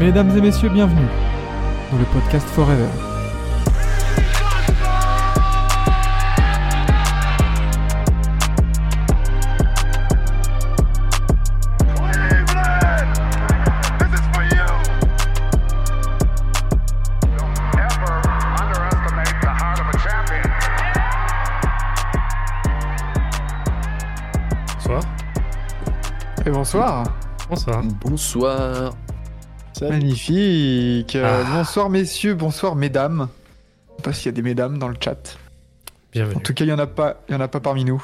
Mesdames et messieurs, bienvenue dans le podcast Forever. Bonsoir. Et bonsoir. Bonsoir. Bonsoir. Magnifique. Euh, Ah. Bonsoir messieurs, bonsoir mesdames. Je sais pas s'il y a des mesdames dans le chat. Bienvenue. En tout cas, il y en a pas, il y en a pas parmi nous.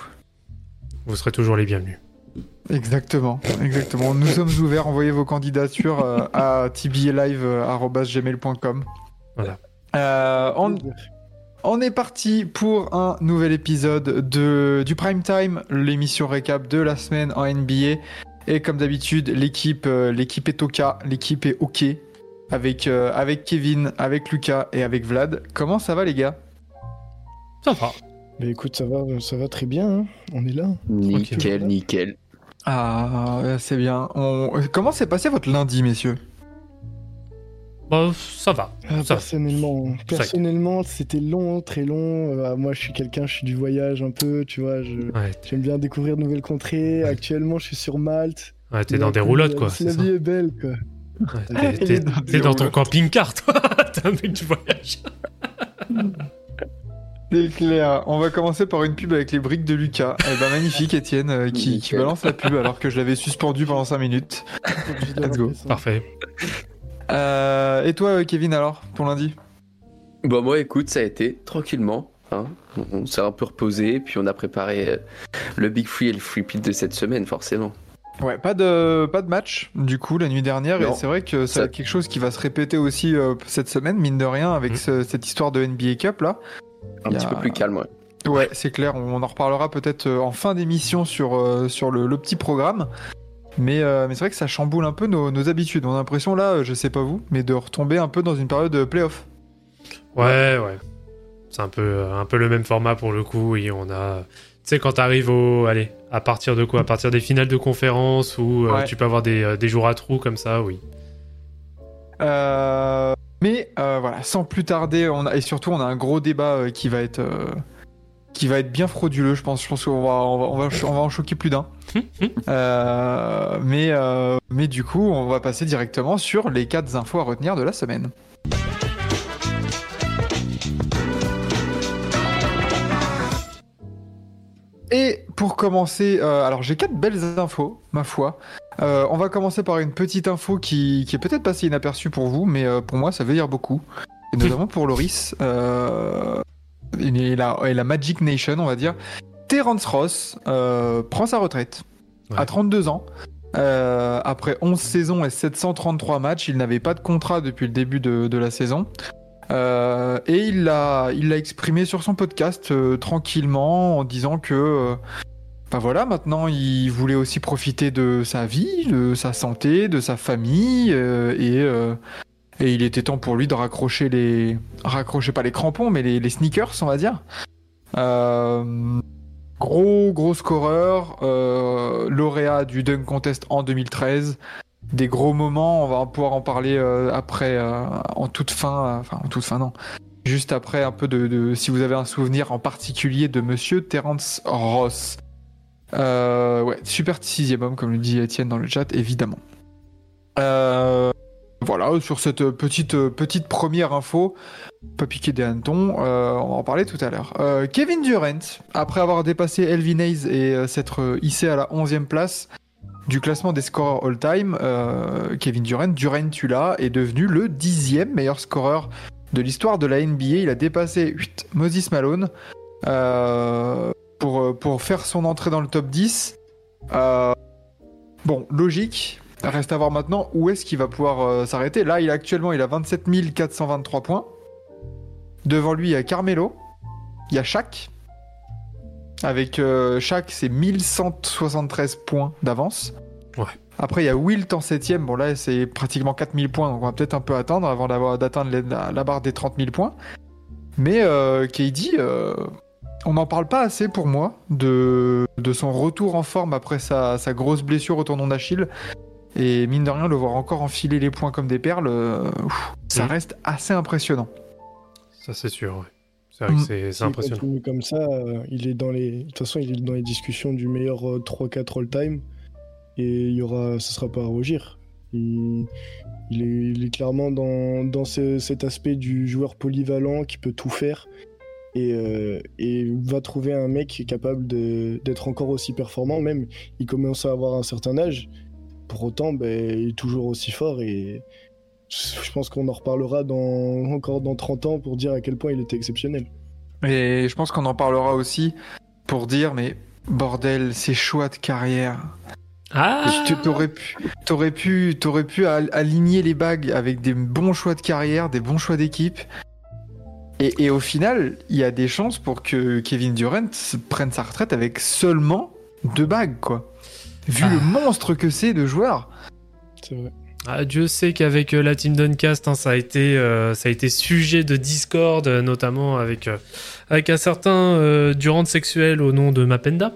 Vous serez toujours les bienvenus. Exactement, exactement. Nous sommes ouverts. Envoyez vos candidatures euh, à tbalive@gmail.com. Voilà. Euh, on, on est parti pour un nouvel épisode de du Prime Time, l'émission récap de la semaine en NBA. Et comme d'habitude, l'équipe, euh, l'équipe est au cas, l'équipe est ok avec euh, avec Kevin, avec Lucas et avec Vlad. Comment ça va les gars? Ça va. Bah écoute, ça va, ça va très bien, hein. on est là. Nickel, nickel. Ah, c'est bien. On- Comment s'est passé votre lundi, messieurs? Bah, ça va. Ah, Ça- personnellement, personnellement, c'était long, très long. Euh, moi, je suis quelqu'un, je suis du voyage un peu, tu vois. Ouais, J'aime bien découvrir de nouvelles contrées. Ouais. Actuellement, je suis sur Malte. ouais t'es dans des vie, roulottes, euh, quoi. La vie est belle, quoi. Ouais, t'es- Dans ton camping-car, toi. T'es un mec du voyage. C'est clair. On va commencer par une pub avec les briques de Lucas. Eh ben magnifique, Étienne, euh, qui, qui balance la pub alors que je l'avais suspendu pendant 5 minutes. Let's go. Parfait. Euh, et toi, euh, Kevin, alors, ton lundi? Bon, moi, écoute, ça a été tranquillement. hein. On, s'est un peu reposé, puis on a préparé euh, le Big Free et le Free Pit de cette semaine, forcément. Ouais, pas de, pas de match, du coup, la nuit dernière. Non. Et c'est vrai que ça Ça- va être quelque chose qui va se répéter aussi euh, cette semaine, mine de rien, avec Mhm. ce- cette histoire de NBA Cup, là. Un Il petit a- peu plus calme, ouais. Ouais, c'est clair. On en reparlera peut-être en fin d'émission sur, euh, sur le, le petit programme. Mais, euh, mais c'est vrai que ça chamboule un peu nos, nos habitudes. On a l'impression, là, euh, je sais pas vous, mais de retomber un peu dans une période de playoff. Ouais, ouais. C'est un peu, un peu le même format pour le coup. Et on a. Tu sais, quand t'arrives au. Allez, à partir de quoi? À partir des finales de conférence où euh, tu peux avoir des, euh, des jours à trous comme ça, oui. Euh, mais euh, voilà, sans plus tarder, on a, et surtout, on a un gros débat euh, qui va être. Qui va être bien frauduleux, je pense. Je pense qu'on va, on va, on va, on va en choquer plus d'un. Euh, mais, euh, mais du coup, on va passer directement sur les 4 infos à retenir de la semaine. Et pour commencer, euh, alors j'ai quatre belles infos, ma foi. Euh, on va commencer par une petite info qui, qui est peut-être passée inaperçue pour vous, mais euh, pour moi ça veut dire beaucoup. Et notamment pour Loris et, la, et la Magic Nation, on va dire. Terence Ross euh, prend sa retraite Ouais. à 32 ans. Euh, après 11 saisons et 733 matchs, il n'avait pas de contrat depuis le début de, de la saison. Euh, et il l'a, il l'a exprimé sur son podcast tranquillement en disant que, bah voilà, maintenant il voulait aussi profiter de sa vie, de sa santé, de sa famille, et, et il était temps pour lui de raccrocher les, raccrocher pas les crampons, mais les, sneakers, on va dire. Euh, gros gros scoreur, euh, lauréat du dunk contest en 2013 des gros moments, on va pouvoir en parler euh, après, en toute fin, enfin en toute fin non, juste après un peu de, si vous avez un souvenir en particulier de Monsieur Terence Ross. Ouais, super sixième homme comme le dit Étienne dans le chat, évidemment. Euh, voilà, sur cette petite, petite première info, pas piquer des hannetons, euh, on en parler tout à l'heure. Euh, Kevin Durant, après avoir dépassé Elvin Hayes et euh, s'être euh, hissé à la 11e place, du classement des scoreurs all-time, euh, Kevin Durant, Durant tu est devenu le dixième meilleur scoreur de l'histoire de la NBA. Il a dépassé 8, Moses Malone euh, pour, euh, pour faire son entrée dans le top 10. Euh, bon, logique. Reste à voir maintenant où est-ce qu'il va pouvoir euh, s'arrêter. Là, il a actuellement il a 27 423 points. Devant lui, il y a Carmelo. Il y a Shaq. Avec euh, Shaq, c'est 1173 points d'avance. Ouais. Après, il y a Wilt en 7ème. Bon, là, c'est pratiquement 4000 points. Donc, on va peut-être un peu attendre avant d'atteindre la, la barre des 30 000 points. Mais euh, KD, on n'en parle pas assez pour moi de, de son retour en forme après sa, sa grosse blessure au tendon d'Achille. Et mine de rien, le voir encore enfiler les points comme des perles, euh, ouf, ça Mhm. reste assez impressionnant. Ça, c'est sûr. ouais. C'est vrai que Mm. c'est impressionnant. comme ça, euh, il est dans les. De toute façon, il est dans les discussions du meilleur euh, 3-4 all-time. Et il y aura, ce sera pas à rougir. Il, il est, il est clairement dans, dans ce- cet aspect du joueur polyvalent qui peut tout faire. Et, euh, et va trouver un mec qui est capable de- d'être encore aussi performant. Même, il commence à avoir un certain âge. Pour autant, ben, il est toujours aussi fort. Et je pense qu'on en reparlera dans, encore dans 30 ans pour dire à quel point il était exceptionnel. Et je pense qu'on en parlera aussi pour dire, mais bordel, ces choix de carrière. Ah T'aurais pu, t'aurais pu, t'aurais pu al- aligner les bagues avec des bons choix de carrière, des bons choix d'équipe. Et, et au final, il y a des chances pour que Kevin Durant prenne sa retraite avec seulement deux bagues, quoi. Vu Ah. le monstre que c'est de joueur. C'est vrai. Ah, Dieu sait qu'avec euh, la team Duncast, hein, ça, a été, euh, ça a été sujet de discorde, euh, notamment avec, euh, avec un certain euh, Durant sexuel au nom de Mapenda.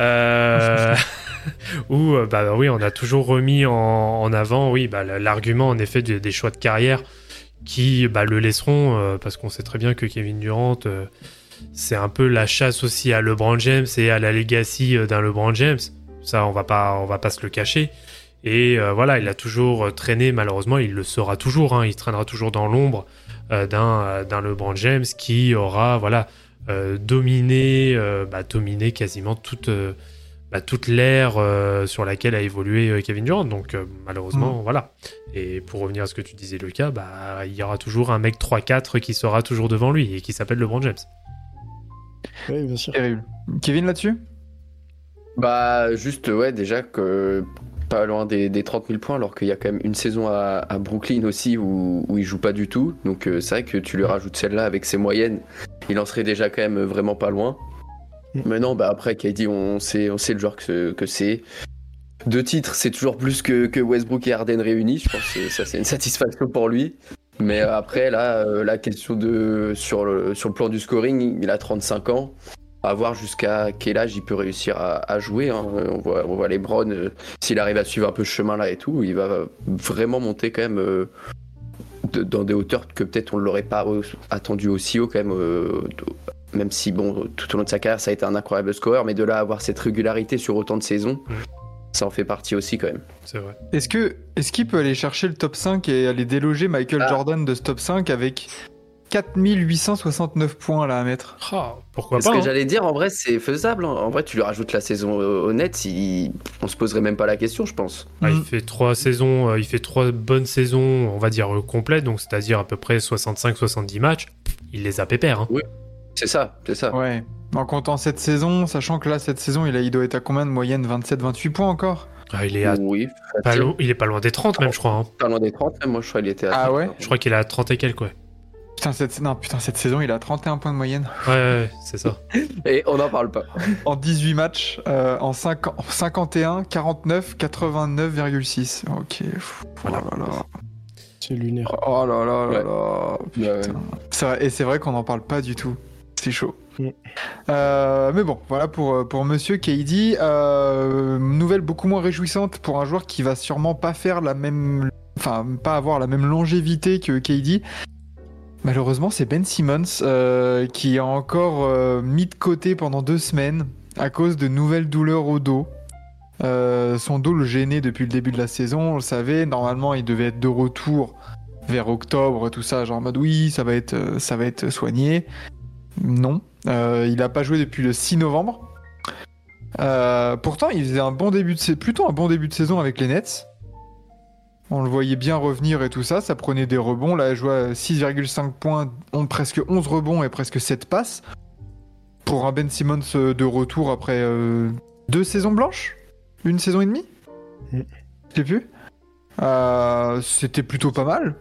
Euh, où, bah oui, on a toujours remis en, en avant, oui, bah, l'argument en effet des, des choix de carrière qui bah, le laisseront, euh, parce qu'on sait très bien que Kevin Durant, euh, c'est un peu la chasse aussi à LeBron James et à la legacy euh, d'un LeBron James. Ça, on va pas, on va pas se le cacher. Et euh, voilà, il a toujours euh, traîné, malheureusement, il le sera toujours, hein, il traînera toujours dans l'ombre euh, d'un d'un LeBron James qui aura voilà, euh, dominé, euh, bah, dominé quasiment toute, euh, bah, toute l'ère euh, sur laquelle a évolué euh, Kevin Durant. Donc euh, malheureusement, voilà. Et pour revenir à ce que tu disais, Lucas, bah, il y aura toujours un mec 3-4 qui sera toujours devant lui et qui s'appelle LeBron James. Oui, bien sûr. Terrible. Kevin là-dessus? Bah, juste, ouais, déjà que pas loin des, des 30 000 points, alors qu'il y a quand même une saison à, à Brooklyn aussi où, où il joue pas du tout. Donc, euh, c'est vrai que tu lui rajoutes celle-là avec ses moyennes, il en serait déjà quand même vraiment pas loin. Mm. Mais non, bah après, KD, on sait, on sait le joueur que, que c'est. Deux titres, c'est toujours plus que, que Westbrook et Harden réunis. Je pense que ça, c'est une satisfaction pour lui. Mais après, là, euh, la question de. Sur le, sur le plan du scoring, il a 35 ans. À voir jusqu'à quel âge il peut réussir à, à jouer. hein. On, voit, on voit les Browns, euh, s'il arrive à suivre un peu ce chemin-là et tout, il va vraiment monter quand même euh, de- dans des hauteurs que peut-être on ne l'aurait pas attendu aussi haut quand même. euh, même si, bon, tout au long de sa carrière, ça a été un incroyable scoreur, mais de là à avoir cette régularité sur autant de saisons, Mm. ça en fait partie aussi quand même. C'est vrai. Est-ce que est-ce qu'il peut aller chercher le top 5 et aller déloger Michael Ah. Jordan de ce top 5 avec 4869 points là à mettre Ah, pourquoi Ce pas que hein. j'allais dire, en vrai, c'est faisable. hein. En vrai, tu lui rajoutes la saison euh, honnête, il... on se poserait même pas la question, je pense. Ah, il Mm. fait trois saisons, euh, il fait trois bonnes saisons, on va dire euh, complètes, donc c'est-à-dire à peu près 65-70 matchs. Il les a pépères. Hein. C'est ça, c'est ça. Ouais. En comptant cette saison, sachant que là cette saison il, a, il doit être à combien de moyenne 27-28 points encore? Ah, il, est à- Oui, pas il est pas loin des 30 même, je crois. hein. Pas loin des 30, même moi je crois qu'il était à Ah 30. ouais? Je crois qu'il est à 30 et quelques, ouais. Putain cette, non, putain, cette saison il a 31 points de moyenne. Ouais, ouais, ouais, c'est ça. Et on n'en parle pas. En 18 matchs, euh, en, 5 en 51, 49, 89,6. Ok. pff, Oh là là. C'est lunaire. Oh là là là Ouais. là. Putain. Et c'est vrai qu'on n'en parle pas du tout. C'est chaud. Mm. Euh, mais bon, voilà pour, euh, pour Monsieur KD. Euh, nouvelle beaucoup moins réjouissante pour un joueur qui va sûrement pas faire la même, enfin pas avoir la même longévité que KD. Malheureusement, c'est Ben Simmons euh, qui est encore euh, mis de côté pendant deux semaines à cause de nouvelles douleurs au dos. Euh, son dos le gênait depuis le début de la saison, on le savait. Normalement, il devait être de retour vers octobre, tout ça, genre en mode oui, ça va être, ça va soigné. Non, il a pas joué depuis le 6 novembre. Pourtant, il faisait plutôt un bon début de saison avec les Nets. On le voyait bien revenir et tout ça, ça prenait des rebonds. Là, il jouait à 6,5 points, on- presque 11 rebonds et presque 7 passes. Pour un Ben Simmons euh, de retour après euh, deux saisons blanches? Une saison et demie? Mm. Je sais plus. Euh, C'était plutôt pas mal.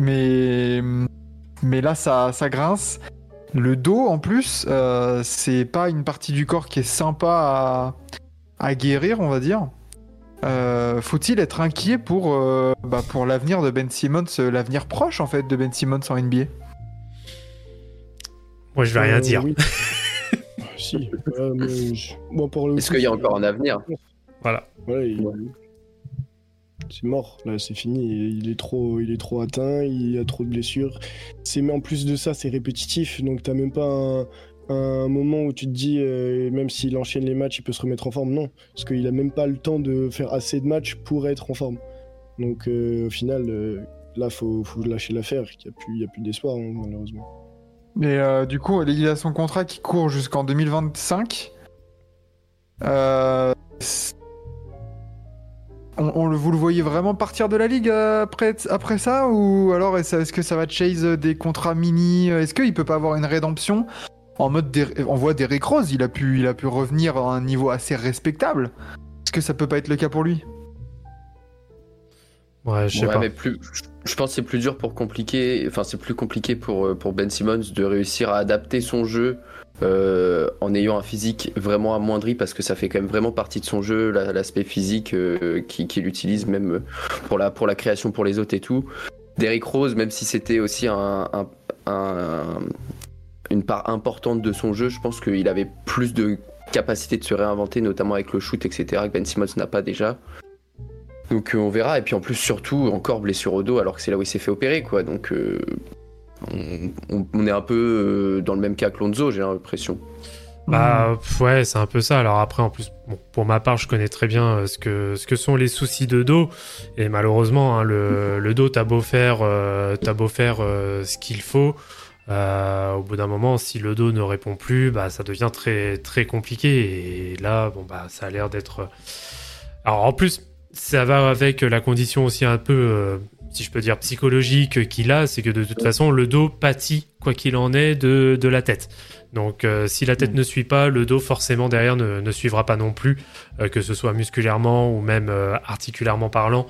Mais, mais là, ça, ça grince. Le dos, en plus, euh, c'est pas une partie du corps qui est sympa à, à guérir, on va dire. Euh, Faut-il être inquiet pour, euh, bah, pour l'avenir de Ben Simmons, euh, l'avenir proche en fait de Ben Simmons en NBA Moi, je vais rien dire. oui. Si. euh, je- Est-ce qu'il y a c'est- encore un avenir? Voilà. Ouais, il... Ouais. c'est mort. Là, c'est fini. Il est trop, il est trop atteint. Il y a trop de blessures. C'est mais en plus de ça, c'est répétitif. Donc t'as même pas un, un moment où tu te dis, euh, même s'il enchaîne les matchs, il peut se remettre en forme. Non, parce qu'il a même pas le temps de faire assez de matchs pour être en forme. Donc euh, au final, euh, là, faut, faut lâcher l'affaire. Il y a plus, d'espoir hein, malheureusement. Mais euh, du coup, il a son contrat qui court jusqu'en 2025. Euh, c'est- on, vous le voyez vraiment partir de la ligue après, après ça Ou alors est-ce est-ce que ça va chase des contrats mini? Est-ce qu'il peut pas avoir une rédemption? En mode des- on voit Derrick Rose, il a, pu, il a pu revenir à un niveau assez respectable. Est-ce que ça peut pas être le cas pour lui? Ouais, je sais Ouais, pas. mais plus, je pense que c'est plus dur pour compliquer, enfin c'est plus compliqué pour, euh, pour Ben Simmons de réussir à adapter son jeu euh, en ayant un physique vraiment amoindri parce que ça fait quand même vraiment partie de son jeu, la- l'aspect physique euh, qui- qu'il utilise même pour la, pour la création pour les autres et tout. Derrick Rose, même si c'était aussi un, un- un- une part importante de son jeu, je pense qu'il avait plus de capacité de se réinventer, notamment avec le shoot, etc., que Ben Simmons n'a pas déjà. Donc euh, on verra. Et puis en plus, surtout, encore blessure au dos, alors que c'est là où il s'est fait opérer, quoi. Donc euh, on, est un peu euh, dans le même cas que Lonzo, j'ai l'impression. Bah ouais, c'est un peu ça. Alors après, en plus, pour ma part, je connais très bien ce que ce que sont les soucis de dos. Et malheureusement, hein, le, dos, t'as beau faire, euh, beau faire ce qu'il faut. Euh, au bout d'un moment, si le dos ne répond plus, bah ça devient très très compliqué. Et là, bon bah ça a l'air d'être. Alors en plus, ça va avec la condition aussi un peu, euh, si je peux dire psychologique qu'il a, c'est que de toute façon, le dos pâtit quoi qu'il en est de de la tête. Donc euh, si la tête ne suit pas, le dos forcément derrière ne, ne suivra pas non plus, euh, que ce soit musculairement ou même euh, articulairement parlant.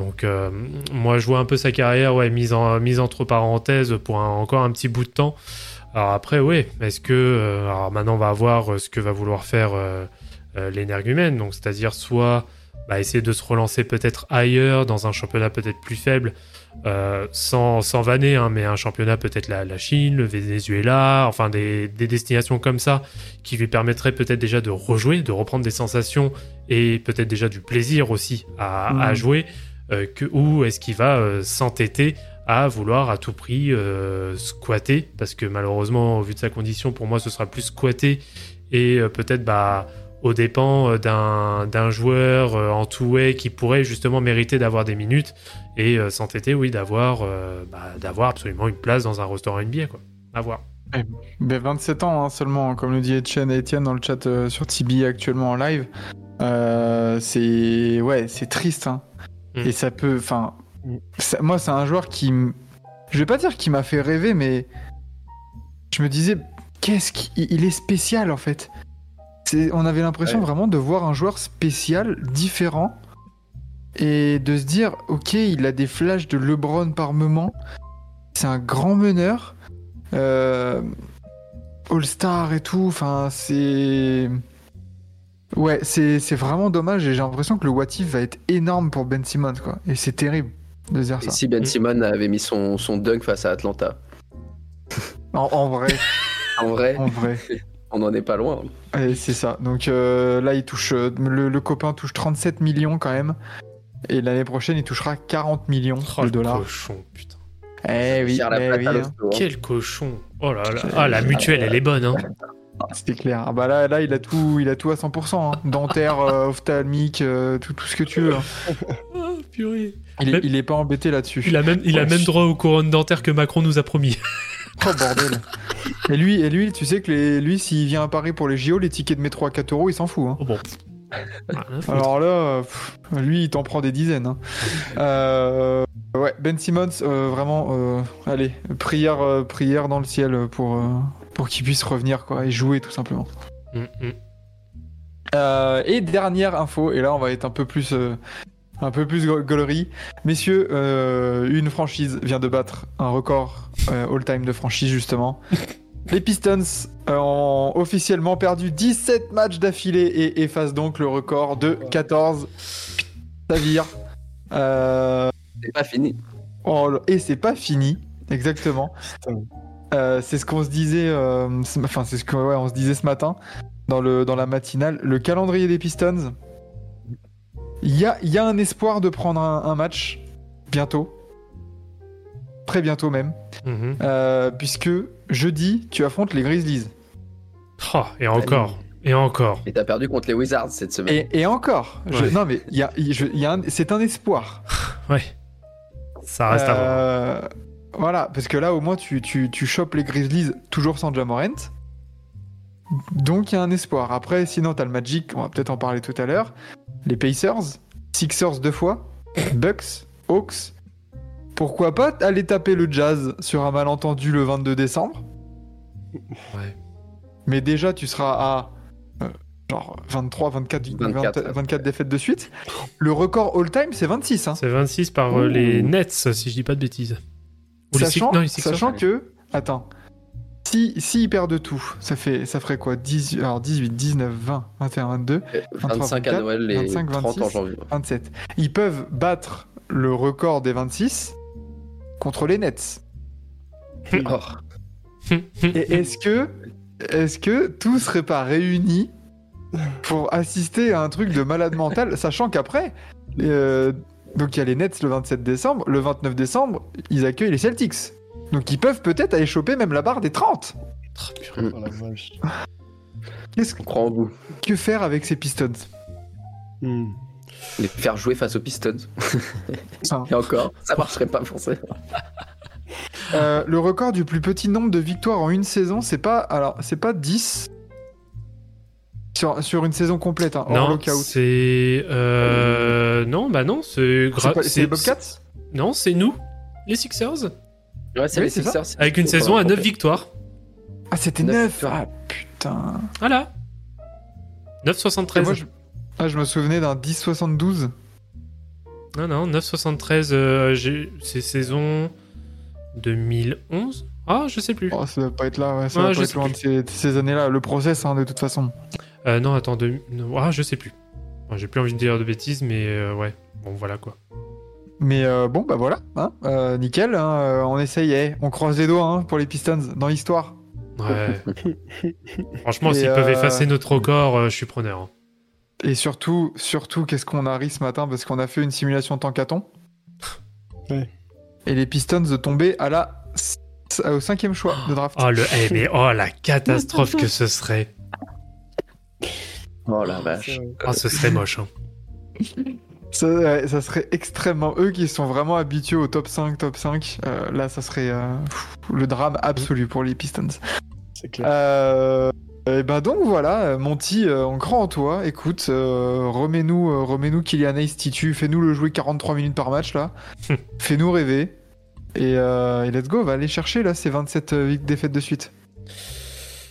Donc euh, moi je vois un peu sa carrière ouais, mise, en, mise entre parenthèses pour un- encore un petit bout de temps. Alors après oui, est-ce que... euh, alors maintenant on va voir euh, ce que va vouloir faire euh, l'énergumène, donc c'est-à-dire soit bah, essayer de se relancer peut-être ailleurs, dans un championnat peut-être plus faible, sans, sans vanner, hein, mais un championnat peut-être la, la Chine, le Venezuela, enfin des, des destinations comme ça qui lui permettraient peut-être déjà de rejouer, de reprendre des sensations et peut-être déjà du plaisir aussi à, à jouer, que, ou est-ce qu'il va euh, s'entêter à vouloir à tout prix euh, squatter, parce que malheureusement, au vu de sa condition, pour moi, ce sera plus squatter et euh, peut-être bah, aux dépens euh, d'un joueur euh, en two-way qui pourrait justement mériter d'avoir des minutes et euh, s'entêter, oui, d'avoir euh, bah, d'avoir absolument une place dans un restaurant NBA, quoi. À voir. Ben, 27 ans hein, seulement, comme le dit Etienne, Etienne dans le chat euh, sur Tibi actuellement en live. Euh, c'est ouais, c'est triste. hein. Mm. Et ça peut, enfin, moi c'est un joueur qui, m- je vais pas dire qu'il m'a fait rêver, mais je me disais, qu'est-ce qu'il il est spécial en fait. On avait l'impression Ouais. vraiment de voir un joueur spécial, différent, et de se dire, ok, il a des flashs de LeBron par moment. C'est un grand meneur. Euh, All-Star et tout, enfin, c'est. Ouais, c'est c'est vraiment dommage et j'ai l'impression que le What If va être énorme pour Ben Simmons, quoi. Et c'est terrible de dire Et ça. si Ben Mm. Simon avait mis son, son dunk face à Atlanta? En, en vrai, En vrai, en vrai. on n'en est pas loin. Et c'est ça. Donc euh, là, il touche. euh, le, le copain touche 37 millions quand même. Et l'année prochaine, il touchera 40 millions Oh, de le dollars. cochon, putain. Eh oui, eh oui, hein. hein. Quel cochon. Oh là là. Ah, la mutuelle, elle est bonne, hein. C'était clair. Ah bah là, là, il a tout, il a tout à 100%. hein. Dentaire, euh, ophtalmique, euh, tout, tout ce que tu veux. hein. Ah, purée. Il est, Mais- il est pas embêté là-dessus. Il a même, il a même droit aux couronnes dentaires que Macron nous a promis. Oh bordel. et lui, et lui, tu sais que les, lui, s'il vient à Paris pour les JO, les tickets de métro à 4 euros, il s'en fout. hein. Oh bon. Alors là, pff, lui, il t'en prend des dizaines. hein. Euh, ouais, Ben Simmons, vraiment, allez, prière, prière dans le ciel pour, pour qu'il puisse revenir quoi, et jouer tout simplement. Mm, mm. Euh, et dernière info, et là on va être un peu plus, euh, un peu plus go- gaulerie. Messieurs, euh, une franchise vient de battre un record euh, all-time de franchise justement. Les Pistons ont officiellement perdu 17 matchs d'affilée et effacent donc le record de 14. Ça vire. Euh, C'est pas fini. oh, et c'est pas fini, exactement. Putain. Euh, c'est ce qu'on se disait, euh, ce- enfin c'est ce qu'on ouais, on se disait ce matin dans, le, dans la matinale. Le calendrier des Pistons, Il y a, il y a un espoir de prendre un, un match bientôt. Très bientôt même. Mhm. Euh, puisque jeudi, tu affrontes les Grizzlies. Oh, et encore. Et encore. Et t'as perdu contre les Wizards cette semaine. Et, et encore. je- Ouais. non, mais il y a, je- y a c'est un espoir. Ouais. Ça reste à voir. Voilà, parce que là, au moins, tu, tu, tu chopes les Grizzlies toujours sans Jamorant. Donc, il y a un espoir. Après, sinon, t'as le Magic, on va peut-être en parler tout à l'heure. Les Pacers, Sixers deux fois, Bucks, Hawks. Pourquoi pas aller taper le Jazz sur un malentendu le 22 décembre? Ouais. Mais déjà, tu seras à euh, genre 23, 24, 24, 20 24 défaites de suite. Le record all-time, c'est 26. Hein. C'est 26 par euh, les Nets, si je dis pas de bêtises. Ou les Sachant, Six- non, sachant que, attends, si, si ils perdent tout, ça, fait, ça ferait quoi? 18, alors 18, 19, 20, 21, 22, 25 à 24, Noël et 25, 30 en 26. janvier. 27. Ils peuvent battre le record des 26 contre les Nets. Oh. Et est-ce que, est-ce que tout serait pas réuni pour assister à un truc de malade mental, sachant qu'après, euh, donc il y a les Nets le 27 décembre, le 29 décembre, ils accueillent les Celtics. Donc ils peuvent peut-être aller choper même la barre des 30. Oh la vache. Qu'est-ce On croit en vous. que faire avec ces Pistons Hmm. Les faire jouer face aux Pistons. Ça. Et encore, ça marcherait pas pour ça. Euh, Le record du plus petit nombre de victoires en une saison, c'est pas alors c'est pas 10 sur, sur une saison complète, hein, Non, lockout. c'est. euh, Non, bah non, c'est. C'est les Bobcats Non, c'est nous, les Sixers. Ouais, c'est Oui, les. Sixers. Avec une saison à la 9 compète. victoires. Ah, c'était Neuf 9 victoires. Ah putain. Voilà. Et 9,73. moi, je... Ah, je me souvenais d'un 10-72. Non, non, 9,73. euh, j'ai- c'est saison 2011 Ah, je sais plus. Oh, ça va pas être là, ouais, ça va je pas être loin de ces, ces années-là. Le process, hein, de toute façon. Euh, non, attends, deux- non, ah, je sais plus. J'ai plus envie de dire de bêtises, mais euh, ouais. Bon, voilà quoi. Mais euh, bon, bah voilà, hein, euh, nickel. hein, on essaye, eh, on croise les doigts hein, pour les Pistons dans l'histoire. Ouais. Franchement, s'ils peuvent effacer notre record, euh, je suis preneur. hein. Et surtout, surtout, qu'est-ce qu'on a ri ce matin? Parce qu'on a fait une simulation tankathon. Ouais. Et les Pistons de tomber à la au cinquième choix de draft. Oh, le... eh, mais oh, la catastrophe que ce serait. Oh la vache. C'est vrai. Oh, ce serait moche. hein. Ça, ouais, ça serait extrêmement eux qui sont vraiment habitués au top 5, top 5. euh, là, ça serait euh, pff, le drame absolu pour les Pistons. C'est clair. Euh, et ben donc voilà, Monty, on croit en toi. Écoute, euh, remets-nous, euh, remets-nous Kylian Hayes Titu, fais-nous le jouer 43 minutes par match là, fais-nous rêver. Et, euh, et let's go, on va aller chercher là ces 27 euh, défaites de suite.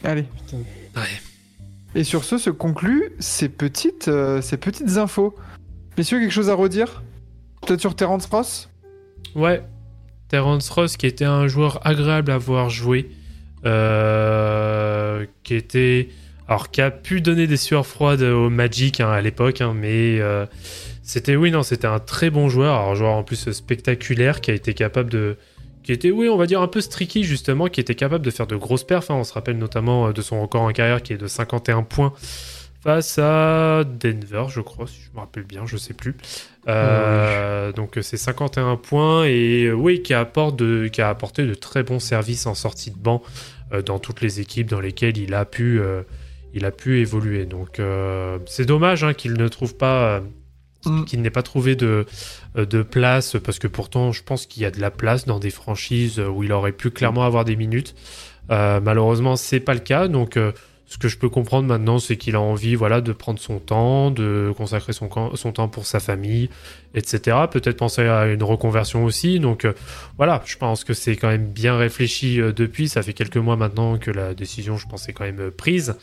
Allez. Ouais. Et sur ce se concluent ces petites, euh, ces petites infos. Messieurs, quelque chose à redire Peut-être sur Terrence Ross? Ouais. Terence Ross, qui était un joueur agréable à voir jouer, euh, qui était. Alors, qui a pu donner des sueurs froides au Magic hein, à l'époque, hein, mais euh, c'était, oui, c'était un très bon joueur. Alors, joueur en plus spectaculaire, qui a été capable de. Qui était, oui, on va dire un peu streaky, justement, qui était capable de faire de grosses perfs. hein. On se rappelle notamment euh, de son record en carrière qui est de 51 points face à Denver, je crois, si je me rappelle bien, je sais plus. Euh, Donc c'est 51 points et euh, oui, qui apporte de, qui a apporté de très bons services en sortie de banc euh, dans toutes les équipes dans lesquelles il a pu, euh, il a pu évoluer. Donc euh, c'est dommage hein, qu'il ne trouve pas, euh, Mm. qu'il n'ait pas trouvé de, euh, de place parce que pourtant je pense qu'il y a de la place dans des franchises où il aurait pu clairement avoir des minutes. Euh, malheureusement, c'est pas le cas. Donc, euh, ce que je peux comprendre maintenant, c'est qu'il a envie, voilà, de prendre son temps, de consacrer son, temps pour sa famille, etc. Peut-être penser à une reconversion aussi. Donc, euh, voilà, je pense que c'est quand même bien réfléchi euh, depuis. Ça fait quelques mois maintenant que la décision, je pense, est quand même euh, prise.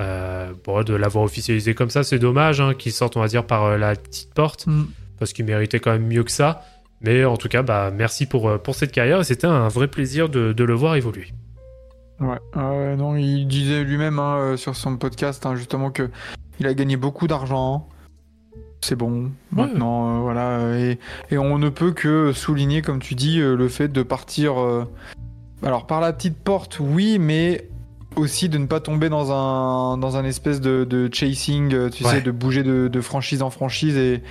Euh, bon, de l'avoir officialisé comme ça, c'est dommage hein, qu'il sorte, on va dire, par euh, la petite porte Mm. parce qu'il méritait quand même mieux que ça. Mais en tout cas, bah, merci pour, euh, pour cette carrière et c'était un vrai plaisir de, de le voir évoluer. Ouais, ah ouais, non, il disait lui-même hein, sur son podcast hein, justement que il a gagné beaucoup d'argent. C'est bon. Maintenant, euh, voilà, et, et on ne peut que souligner, comme tu dis, le fait de partir. euh, alors par la petite porte, oui, mais aussi de ne pas tomber dans un dans un espèce de, de chasing, euh, tu Ouais. sais, de bouger de, de franchise en franchise et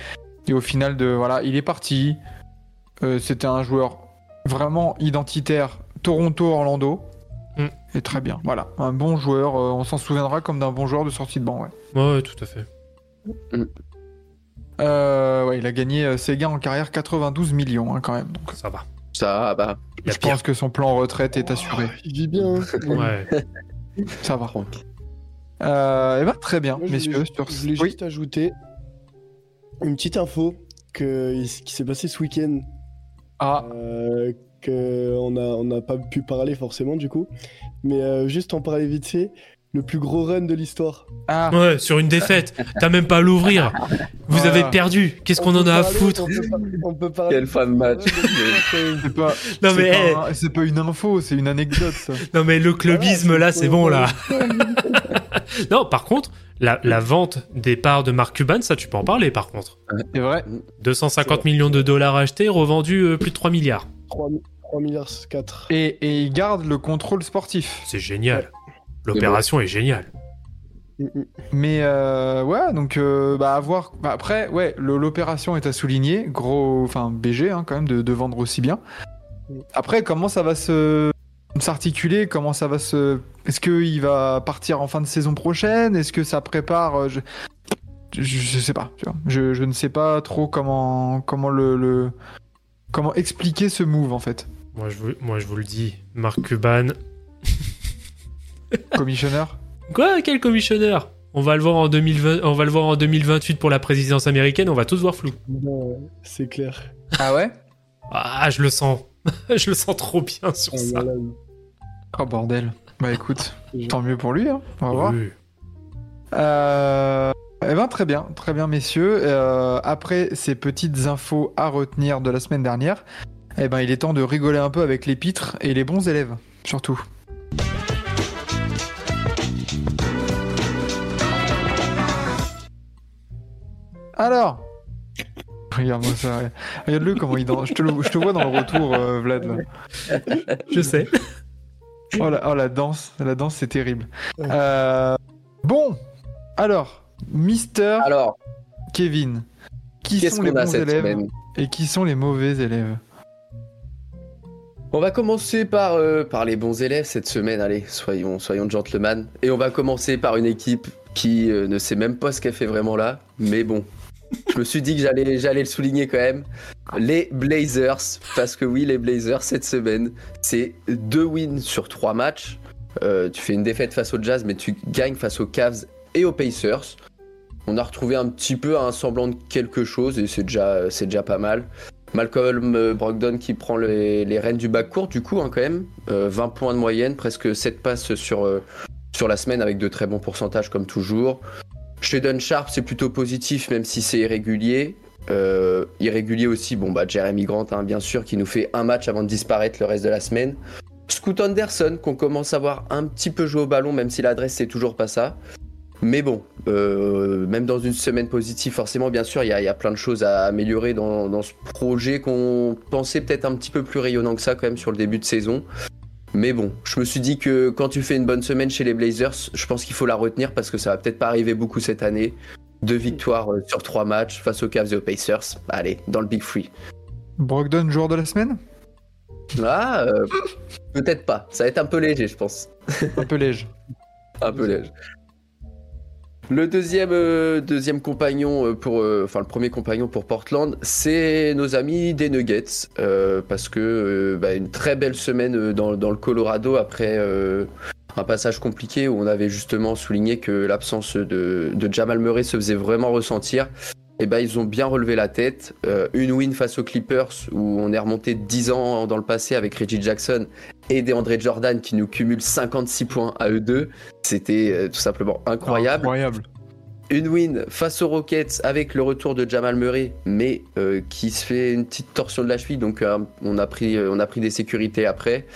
Et au final, de, voilà, il est parti. Euh, C'était un joueur vraiment identitaire. Toronto-Orlando. Mm. Et très bien. Voilà, un bon joueur. euh, on s'en souviendra comme d'un bon joueur de sortie de banc. Ouais. Ouais, ouais, tout à fait. Euh, ouais, il a gagné euh, ses gains en carrière 92 millions hein, quand même. Donc, Ça va. Ça, bah, Il y a je pire. pense que son plan retraite est assuré. Il vit bien. hein. Ouais. Ça va. tranquille. Euh, et ben, très bien, Moi, je messieurs. voulais, Sur... je voulais Oui. juste ajouter une petite info que, qui s'est passée ce week-end. Ah, Euh, que on a on n'a pas pu parler forcément du coup, mais euh, juste en parler vite fait. Le plus gros run de l'histoire. ah, Ouais, sur une défaite. T'as même pas à l'ouvrir. Vous Voilà. avez perdu. Qu'est-ce qu'on On en a à foutre on peut Quelle fin de match. c'est pas, Non c'est mais, pas un- c'est pas une info, c'est une anecdote. Ça. non mais le clubisme Voilà, là, c'est bon là. Non, par contre, la, la vente des parts de Mark Cuban, ça tu peux en parler par contre. C'est vrai. 250 millions de dollars achetés, revendus euh, plus de 3 milliards. 3, 3 milliards 4. Et, et il garde le contrôle sportif. C'est génial. L'opération est géniale. Mais euh, ouais, donc euh, bah à voir. Bah, après, ouais, l'opération est à souligner. Gros, enfin BG hein, quand même de, de vendre aussi bien. Mm. Après, comment ça va se s'articuler? Comment ça va se Est-ce qu'il va partir en fin de saison prochaine? Est-ce que ça prépare euh, je... Je, je sais pas. tu vois. Je, je ne sais pas trop comment comment le, le- comment expliquer ce move en fait. Moi je, vous, moi je vous le dis, Mark Cuban. Commissionneur. Quoi Quel commissionneur on va, le voir en 2020, on va le voir en 2028 pour la présidence américaine, on va tous voir flou. Non, c'est clair. Ah ouais? Ah, je le sens. je le sens trop bien sur Oh, ça. Oh bordel. Bah écoute, tant mieux pour lui. Hein. On va voir. Euh, eh ben très bien, très bien messieurs. Euh, après ces petites infos à retenir de la semaine dernière, eh ben il est temps de rigoler un peu avec les pitres et les bons élèves, surtout. Alors, regarde-moi ça. Regarde-le comment il danse. Je te, le- je te vois dans le retour, euh, Vlad. là. Je sais. Oh la, oh, la danse, la danse c'est terrible. Euh, bon, alors, Mister Alors, Kevin, qui sont les bons élèves et qui sont les mauvais élèves On va commencer par, euh, par les bons élèves cette semaine, allez, soyons, soyons gentlemen. Et on va commencer par une équipe qui euh, ne sait même pas ce qu'elle fait vraiment là, mais bon. Je me suis dit que j'allais, j'allais le souligner quand même. Les Blazers, parce que oui, les Blazers, cette semaine, c'est deux wins sur trois matchs. Euh, tu fais une défaite face aux Jazz, mais tu gagnes face aux Cavs et aux Pacers. On a retrouvé un petit peu un semblant de quelque chose et c'est déjà, c'est déjà pas mal. Malcolm euh, Brogdon qui prend les, les rênes du backcourt du coup hein, quand même. Euh, 20 points de moyenne, presque 7 passes sur, euh, sur la semaine avec de très bons pourcentages comme toujours. Shaden Sharp c'est plutôt positif même si c'est irrégulier. Euh, irrégulier aussi, bon bah Jeremy Grant hein, bien sûr qui nous fait un match avant de disparaître le reste de la semaine. Scoot Anderson qu'on commence à voir un petit peu jouer au ballon même si l'adresse c'est toujours pas ça. Mais bon, euh, même dans une semaine positive, forcément, bien sûr, il y, a- plein de choses à améliorer dans ce projet qu'on pensait peut-être un petit peu plus rayonnant que ça quand même sur le début de saison. Mais bon, je me suis dit que quand tu fais une bonne semaine chez les Blazers, je pense qu'il faut la retenir parce que ça va peut-être pas arriver beaucoup cette année. Deux victoires euh, sur trois matchs face aux Cavs et aux Pacers. Allez, dans le Big Free. Brogdon, joueur de la semaine? Ah, euh, peut-être pas. Ça va être un peu léger, je pense. Un peu léger. Un peu léger. Le deuxième, euh, deuxième compagnon euh, pour, euh, le premier compagnon pour Portland, c'est nos amis des Nuggets, euh, parce que bah, une très belle semaine dans, dans le Colorado après un passage compliqué où on avait justement souligné que l'absence de, de Jamal Murray se faisait vraiment ressentir. Et ben ils ont bien relevé la tête. Euh, une win face aux Clippers où on est remonté de 10 ans dans le passé avec Reggie Jackson et DeAndre Jordan qui nous cumulent 56 points à eux deux. C'était euh, tout simplement incroyable. Incroyable. Une win face aux Rockets avec le retour de Jamal Murray, mais euh, qui se fait une petite torsion de la cheville, donc on, a pris, on a pris des sécurités après.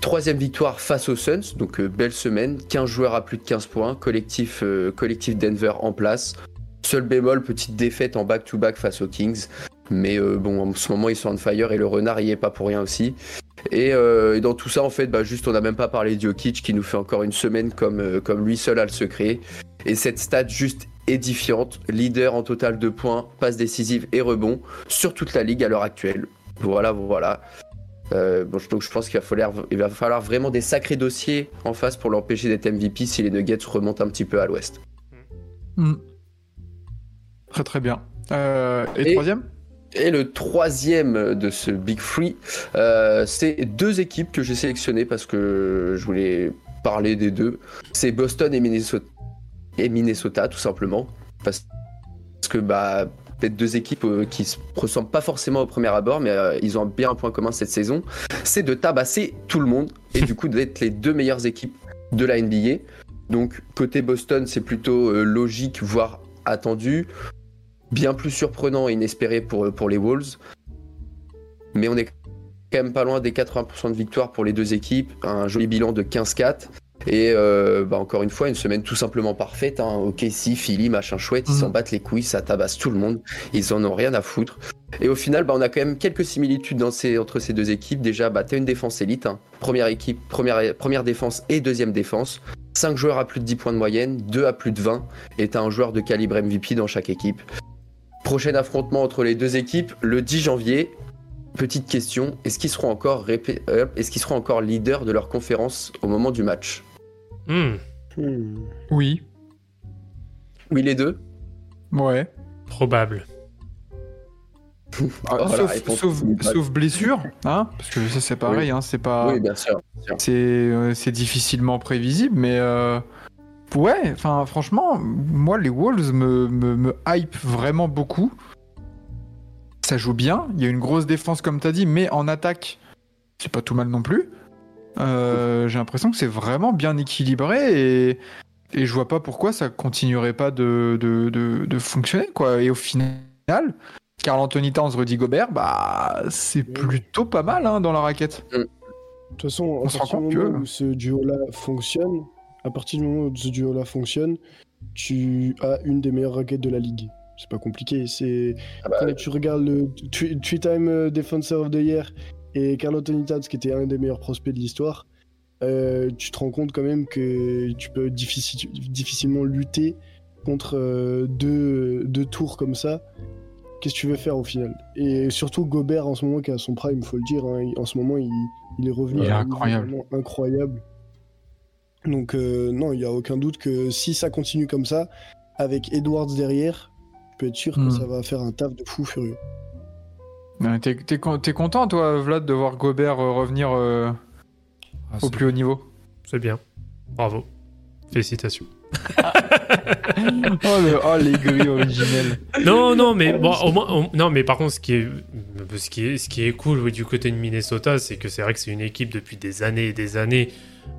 Troisième victoire face aux Suns, donc belle semaine. 15 joueurs à plus de 15 points, collectif, collectif Denver en place. Seul bémol, petite défaite en back-to-back face aux Kings. Mais euh, bon, en ce moment, ils sont on fire et le renard y est pas pour rien aussi. Et, euh, dans tout ça, en fait, bah, juste, on n'a même pas parlé de Jokic qui nous fait encore une semaine comme, euh, comme lui seul a le secret. Et cette stat juste édifiante, leader en total de points, passes décisives et rebonds sur toute la ligue à l'heure actuelle. Voilà, voilà. Donc je pense qu'il va falloir, il va falloir vraiment des sacrés dossiers en face pour l'empêcher d'être MVP si les Nuggets remontent un petit peu à l'ouest. Hmm. Très très bien. Euh, et, Et- troisième? Et le troisième de ce Big Free, euh, c'est deux équipes que j'ai sélectionnées parce que je voulais parler des deux. C'est Boston et Minnesota, et Minnesota tout simplement. Parce que bah, peut-être deux équipes euh, qui se ressemblent pas forcément au premier abord, mais euh, ils ont bien un point commun cette saison. C'est de tabasser tout le monde et du coup d'être les deux meilleures équipes de la NBA. Donc côté Boston, c'est plutôt euh, logique, voire attendu bien plus surprenant et inespéré pour, pour les Wolves. Mais on est quand même pas loin des 80% de victoires pour les deux équipes. Un joli bilan de 15-4. Et euh, bah, encore une fois, une semaine tout simplement parfaite. Hein. Ok, si, Philly, machin chouette, ils Mhm. s'en battent les couilles, ça tabasse tout le monde. Ils en ont rien à foutre. Et au final, bah, on a quand même quelques similitudes dans ces, entre ces deux équipes. Déjà, bah, tu as une défense élite. hein. Première équipe, première, première défense et deuxième défense. 5 joueurs à plus de 10 points de moyenne, 2 à plus de 20. Et tu as un joueur de calibre MVP dans chaque équipe. Prochain affrontement entre les deux équipes le 10 janvier. Petite question, est-ce qu'ils seront encore répé- euh, est-ce qu'ils seront encore leaders de leur conférence au moment du match? Hmm, Hmm. Oui. Oui, les deux? Ouais. probable. Ah, sauf, blessure, hein Parce que ça c'est pareil, hein, c'est pas. Oui, bien sûr. bien sûr. c'est euh, c'est difficilement prévisible, mais euh, ouais, enfin franchement, moi les Wolves me, me, me hype vraiment beaucoup. Ça joue bien, il y a une grosse défense comme t'as dit, mais en attaque, c'est pas tout mal non plus. Euh, J'ai l'impression que c'est vraiment bien équilibré et, et je vois pas pourquoi ça continuerait pas de, de, de, de fonctionner quoi. Et au final, Carl Anthony Towns, Rudy Gobert, bah c'est plutôt pas mal hein, dans la raquette. De toute façon, On se rend compte que- où ce duo-là fonctionne, à partir du moment où ce duo-là fonctionne, tu as une des meilleures raquettes de la ligue. C'est pas compliqué. C'est Ah bah, quand tu regardes le three- three-time euh, Defenser of the Year et Carl Anthony qui était un des meilleurs prospects de l'histoire, euh, tu te rends compte quand même que tu peux difficile- difficilement lutter contre euh, deux, deux tours comme ça. Qu'est-ce que tu veux faire au final? Et surtout Gobert en ce moment qui à son prime, faut le dire. hein, en ce moment, il, il est revenu Il est incroyable. incroyable. Donc euh, non, il y a aucun doute que si ça continue comme ça, avec Edwards derrière, tu peux être sûr Hmm. que ça va faire un taf de fou furieux. Ouais, T'es t'es con- t'es content, toi, Vlad, de voir Gobert euh, revenir euh, Ah, au plus haut niveau? C'est bien. Bravo. Félicitations. Oh, le, oh les grilles originelles. Non, non, mais bon, au moins, au- non, mais par contre, ce qui est, ce qui est, ce qui est cool oui, du côté de Minnesota, c'est que c'est vrai que c'est une équipe depuis des années et des années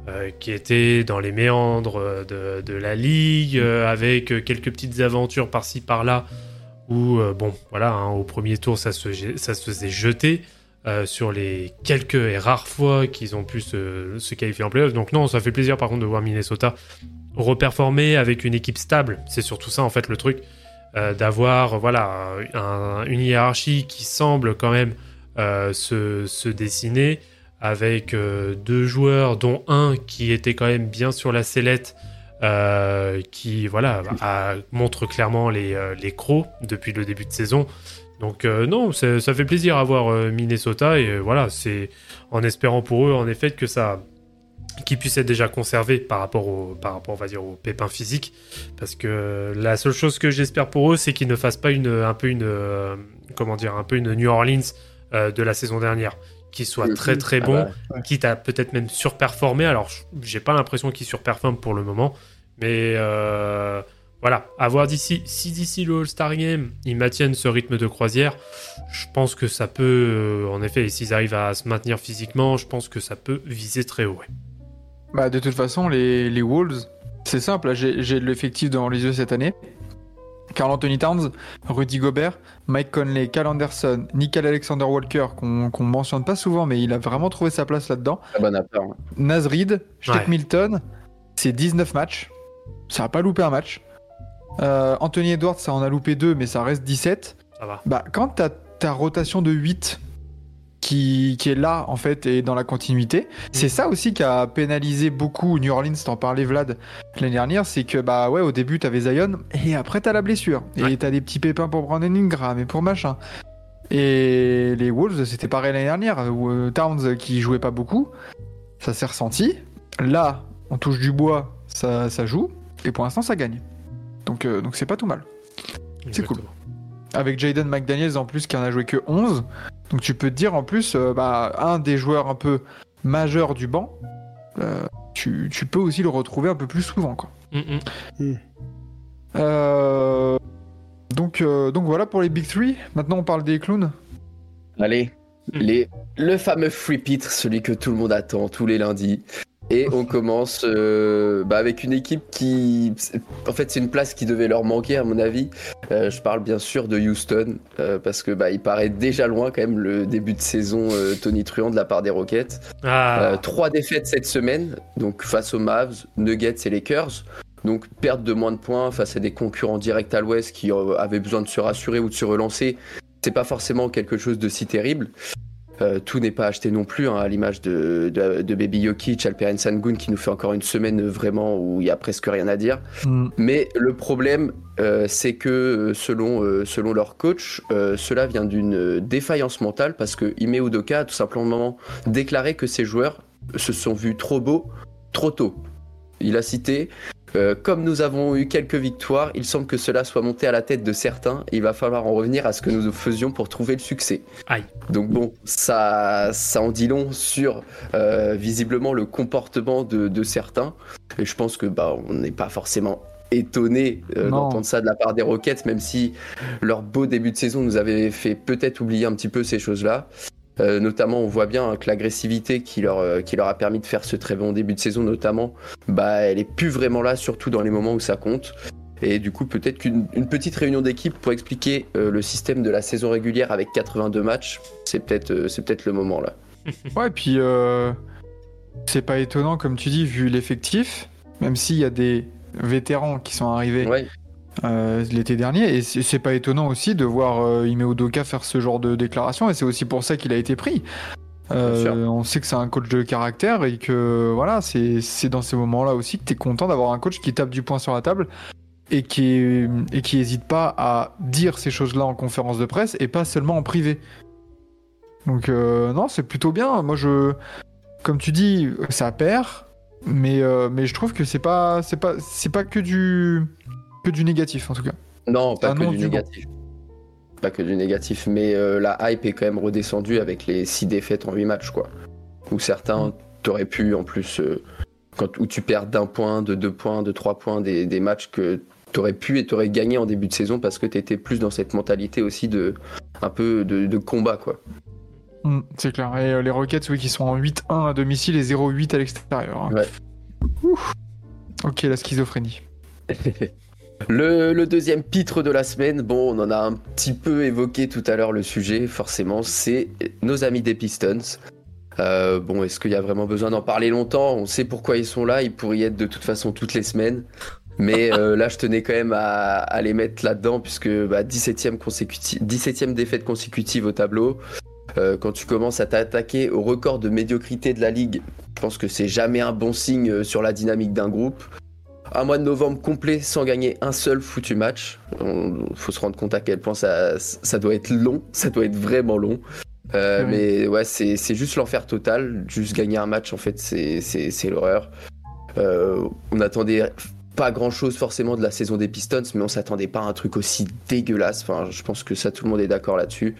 euh, qui était dans les méandres de, de la ligue, euh, avec quelques petites aventures par-ci par-là, où euh, bon, voilà, hein, au premier tour, ça se, ça se faisait jeter. sur les quelques et rares fois qu'ils ont pu se, se qualifier en playoff. Donc non, ça fait plaisir par contre de voir Minnesota reperformer avec une équipe stable. C'est surtout ça en fait le truc. Euh, d'avoir voilà un- une hiérarchie qui semble quand même euh, se, se dessiner avec euh, deux joueurs dont un qui était quand même bien sur la sellette euh, qui voilà montre clairement les, euh, les crocs depuis le début de saison. Donc non ça fait plaisir à voir Minnesota et voilà c'est en espérant pour eux en effet que ça qu'ils puissent être déjà conservés par rapport au par rapport on va dire aux pépins physiques parce que la seule chose que j'espère pour eux, c'est qu'ils ne fassent pas une, un peu une, comment dire, un peu une New Orleans de la saison dernière, qu'ils soient Mhm. très très Ah bons, bah, quitte à peut-être même surperformer. Alors, j'ai pas l'impression qu'ils surperforment pour le moment, mais euh, voilà, à voir d'ici, si d'ici le All-Star Game, ils maintiennent ce rythme de croisière, je pense que ça peut, euh, en effet, et s'ils arrivent à se maintenir physiquement, je pense que ça peut viser très haut. ouais. Bah, de toute façon, les, les Wolves, c'est simple. J'ai j'ai de l'effectif devant les yeux cette année. Carl Anthony Towns, Rudy Gobert, Mike Conley, Cal Anderson, Nickel Alexander Walker, qu'on mentionne pas souvent, mais il a vraiment trouvé sa place là-dedans. bon hein. Ouais. Milton, c'est 19 matchs. Ça a pas loupé un match. Euh, Anthony Edwards, ça en a loupé deux, mais ça reste 17. Ça va. Bah, quand t'as ta rotation de 8 qui, qui est là en fait et dans la continuité. C'est ça aussi qui a pénalisé beaucoup New Orleans, t'en parlais Vlad l'année dernière, c'est que bah ouais au début t'avais Zion et après t'as la blessure et Ouais. t'as des petits pépins pour Brandon Ingram et pour machin. Et les Wolves c'était pareil l'année dernière, où euh, Towns qui jouait pas beaucoup, ça s'est ressenti. Là on touche du bois, ça, ça joue et pour l'instant ça gagne. Donc euh, donc c'est pas tout mal. C'est cool. Avec Jaden McDaniels en plus qui en a joué que 11. Donc tu peux te dire en plus, euh, bah, un des joueurs un peu majeurs du banc, euh, tu, tu peux aussi le retrouver un peu plus souvent. Quoi. Mm, mm. Euh, donc, euh, donc voilà pour les Big Three. Maintenant on parle des clowns. Allez, les, le fameux free pit, celui que tout le monde attend tous les lundis. Et on commence euh, bah, avec une équipe qui, en fait, c'est une place qui devait leur manquer à mon avis. Euh, je parle bien sûr de Houston euh, parce que bah, il paraît déjà loin quand même le début de saison euh, Tony Truant de la part des Rockets. Ah, trois défaites cette semaine, donc face aux Mavs, Nuggets et Lakers. Donc perte de moins de points face à des concurrents directs à l'Ouest qui avaient besoin de se rassurer ou de se relancer. C'est pas forcément quelque chose de si terrible. Euh, tout n'est pas acheté non plus, hein, à l'image de, de, de Baby Jokic, Alperen Sengun qui nous fait encore une semaine vraiment où il y a presque rien à dire. Mais le problème, euh, c'est que euh, selon, euh, selon leur coach, euh, cela vient d'une euh, défaillance mentale parce que Ime Udoka a tout simplement déclaré que ses joueurs se sont vus trop beaux trop tôt. Il a cité euh, Comme nous avons eu quelques victoires, il semble que cela soit monté à la tête de certains. Il va falloir en revenir à ce que nous faisions pour trouver le succès. Aïe. Donc bon, ça, ça en dit long sur euh, visiblement le comportement de, de certains. Et je pense que bah, on n'est pas forcément étonné euh, d'entendre ça de la part des Rockets, même si leur beau début de saison nous avait fait peut-être oublier un petit peu ces choses-là. Euh, notamment, on voit bien que l'agressivité qui leur, euh, qui leur a permis de faire ce très bon début de saison, notamment, bah, elle est plus vraiment là, surtout dans les moments où ça compte. Et du coup, peut-être qu'une une petite réunion d'équipe pour expliquer euh, le système de la saison régulière avec 82 matchs, c'est peut-être euh, le moment là. Ouais, et puis euh, c'est pas étonnant, comme tu dis, vu l'effectif, même s'il y a des vétérans qui sont arrivés Ouais, euh, l'été dernier, et c'est pas étonnant aussi de voir euh, faire ce genre de déclaration, et c'est aussi pour ça qu'il a été pris. Euh, on sait que c'est un coach de caractère et que voilà, c'est dans ces moments-là aussi que tu es content d'avoir un coach qui tape du poing sur la table et qui et qui hésite pas à dire ces choses-là en conférence de presse et pas seulement en privé. Donc euh, non, c'est plutôt bien. Moi je comme tu dis, ça perd, mais mais je trouve que c'est pas c'est pas c'est pas que du que du négatif en tout cas. non, pas que du du négatif. Pas que du négatif, mais euh, la hype est quand même redescendue avec les 6 défaites en 8 matchs, quoi. Où certains t'auraient pu, en plus, euh, quand, où tu perds d'un point, de deux points, de trois points, des, des matchs que t'aurais pu et t'aurais gagné en début de saison parce que t'étais plus dans cette mentalité aussi de un peu de, de combat, quoi. Mm, c'est clair. Et euh, les Rockets, oui, qui sont en 8-1 à domicile et 0-8 à l'extérieur. hein. Ouais. Ok, la schizophrénie. Le, le deuxième pitre de la semaine, bon, on en a un petit peu évoqué tout à l'heure le sujet, forcément, c'est nos amis des Pistons. Euh, bon, est-ce qu'il y a vraiment besoin d'en parler longtemps? On sait pourquoi ils sont là, ils pourraient y être de toute façon toutes les semaines. Mais euh, là, je tenais quand même à, à les mettre là-dedans, puisque bah, 17e, consécuti- 17e défaite consécutive au tableau. Euh, quand tu commences à t'attaquer au record de médiocrité de la ligue, je pense que c'est jamais un bon signe sur la dynamique d'un groupe. Un mois de novembre complet sans gagner un seul foutu match. Il faut se rendre compte à quel point ça, ça doit être long, ça doit être vraiment long. Euh, Oui. Mais ouais, c'est juste l'enfer total. Juste gagner un match, en fait, c'est l'horreur. Euh, on attendait pas grand chose forcément de la saison des Pistons, mais on s'attendait pas à un truc aussi dégueulasse. Enfin, je pense que ça, tout le monde est d'accord là-dessus.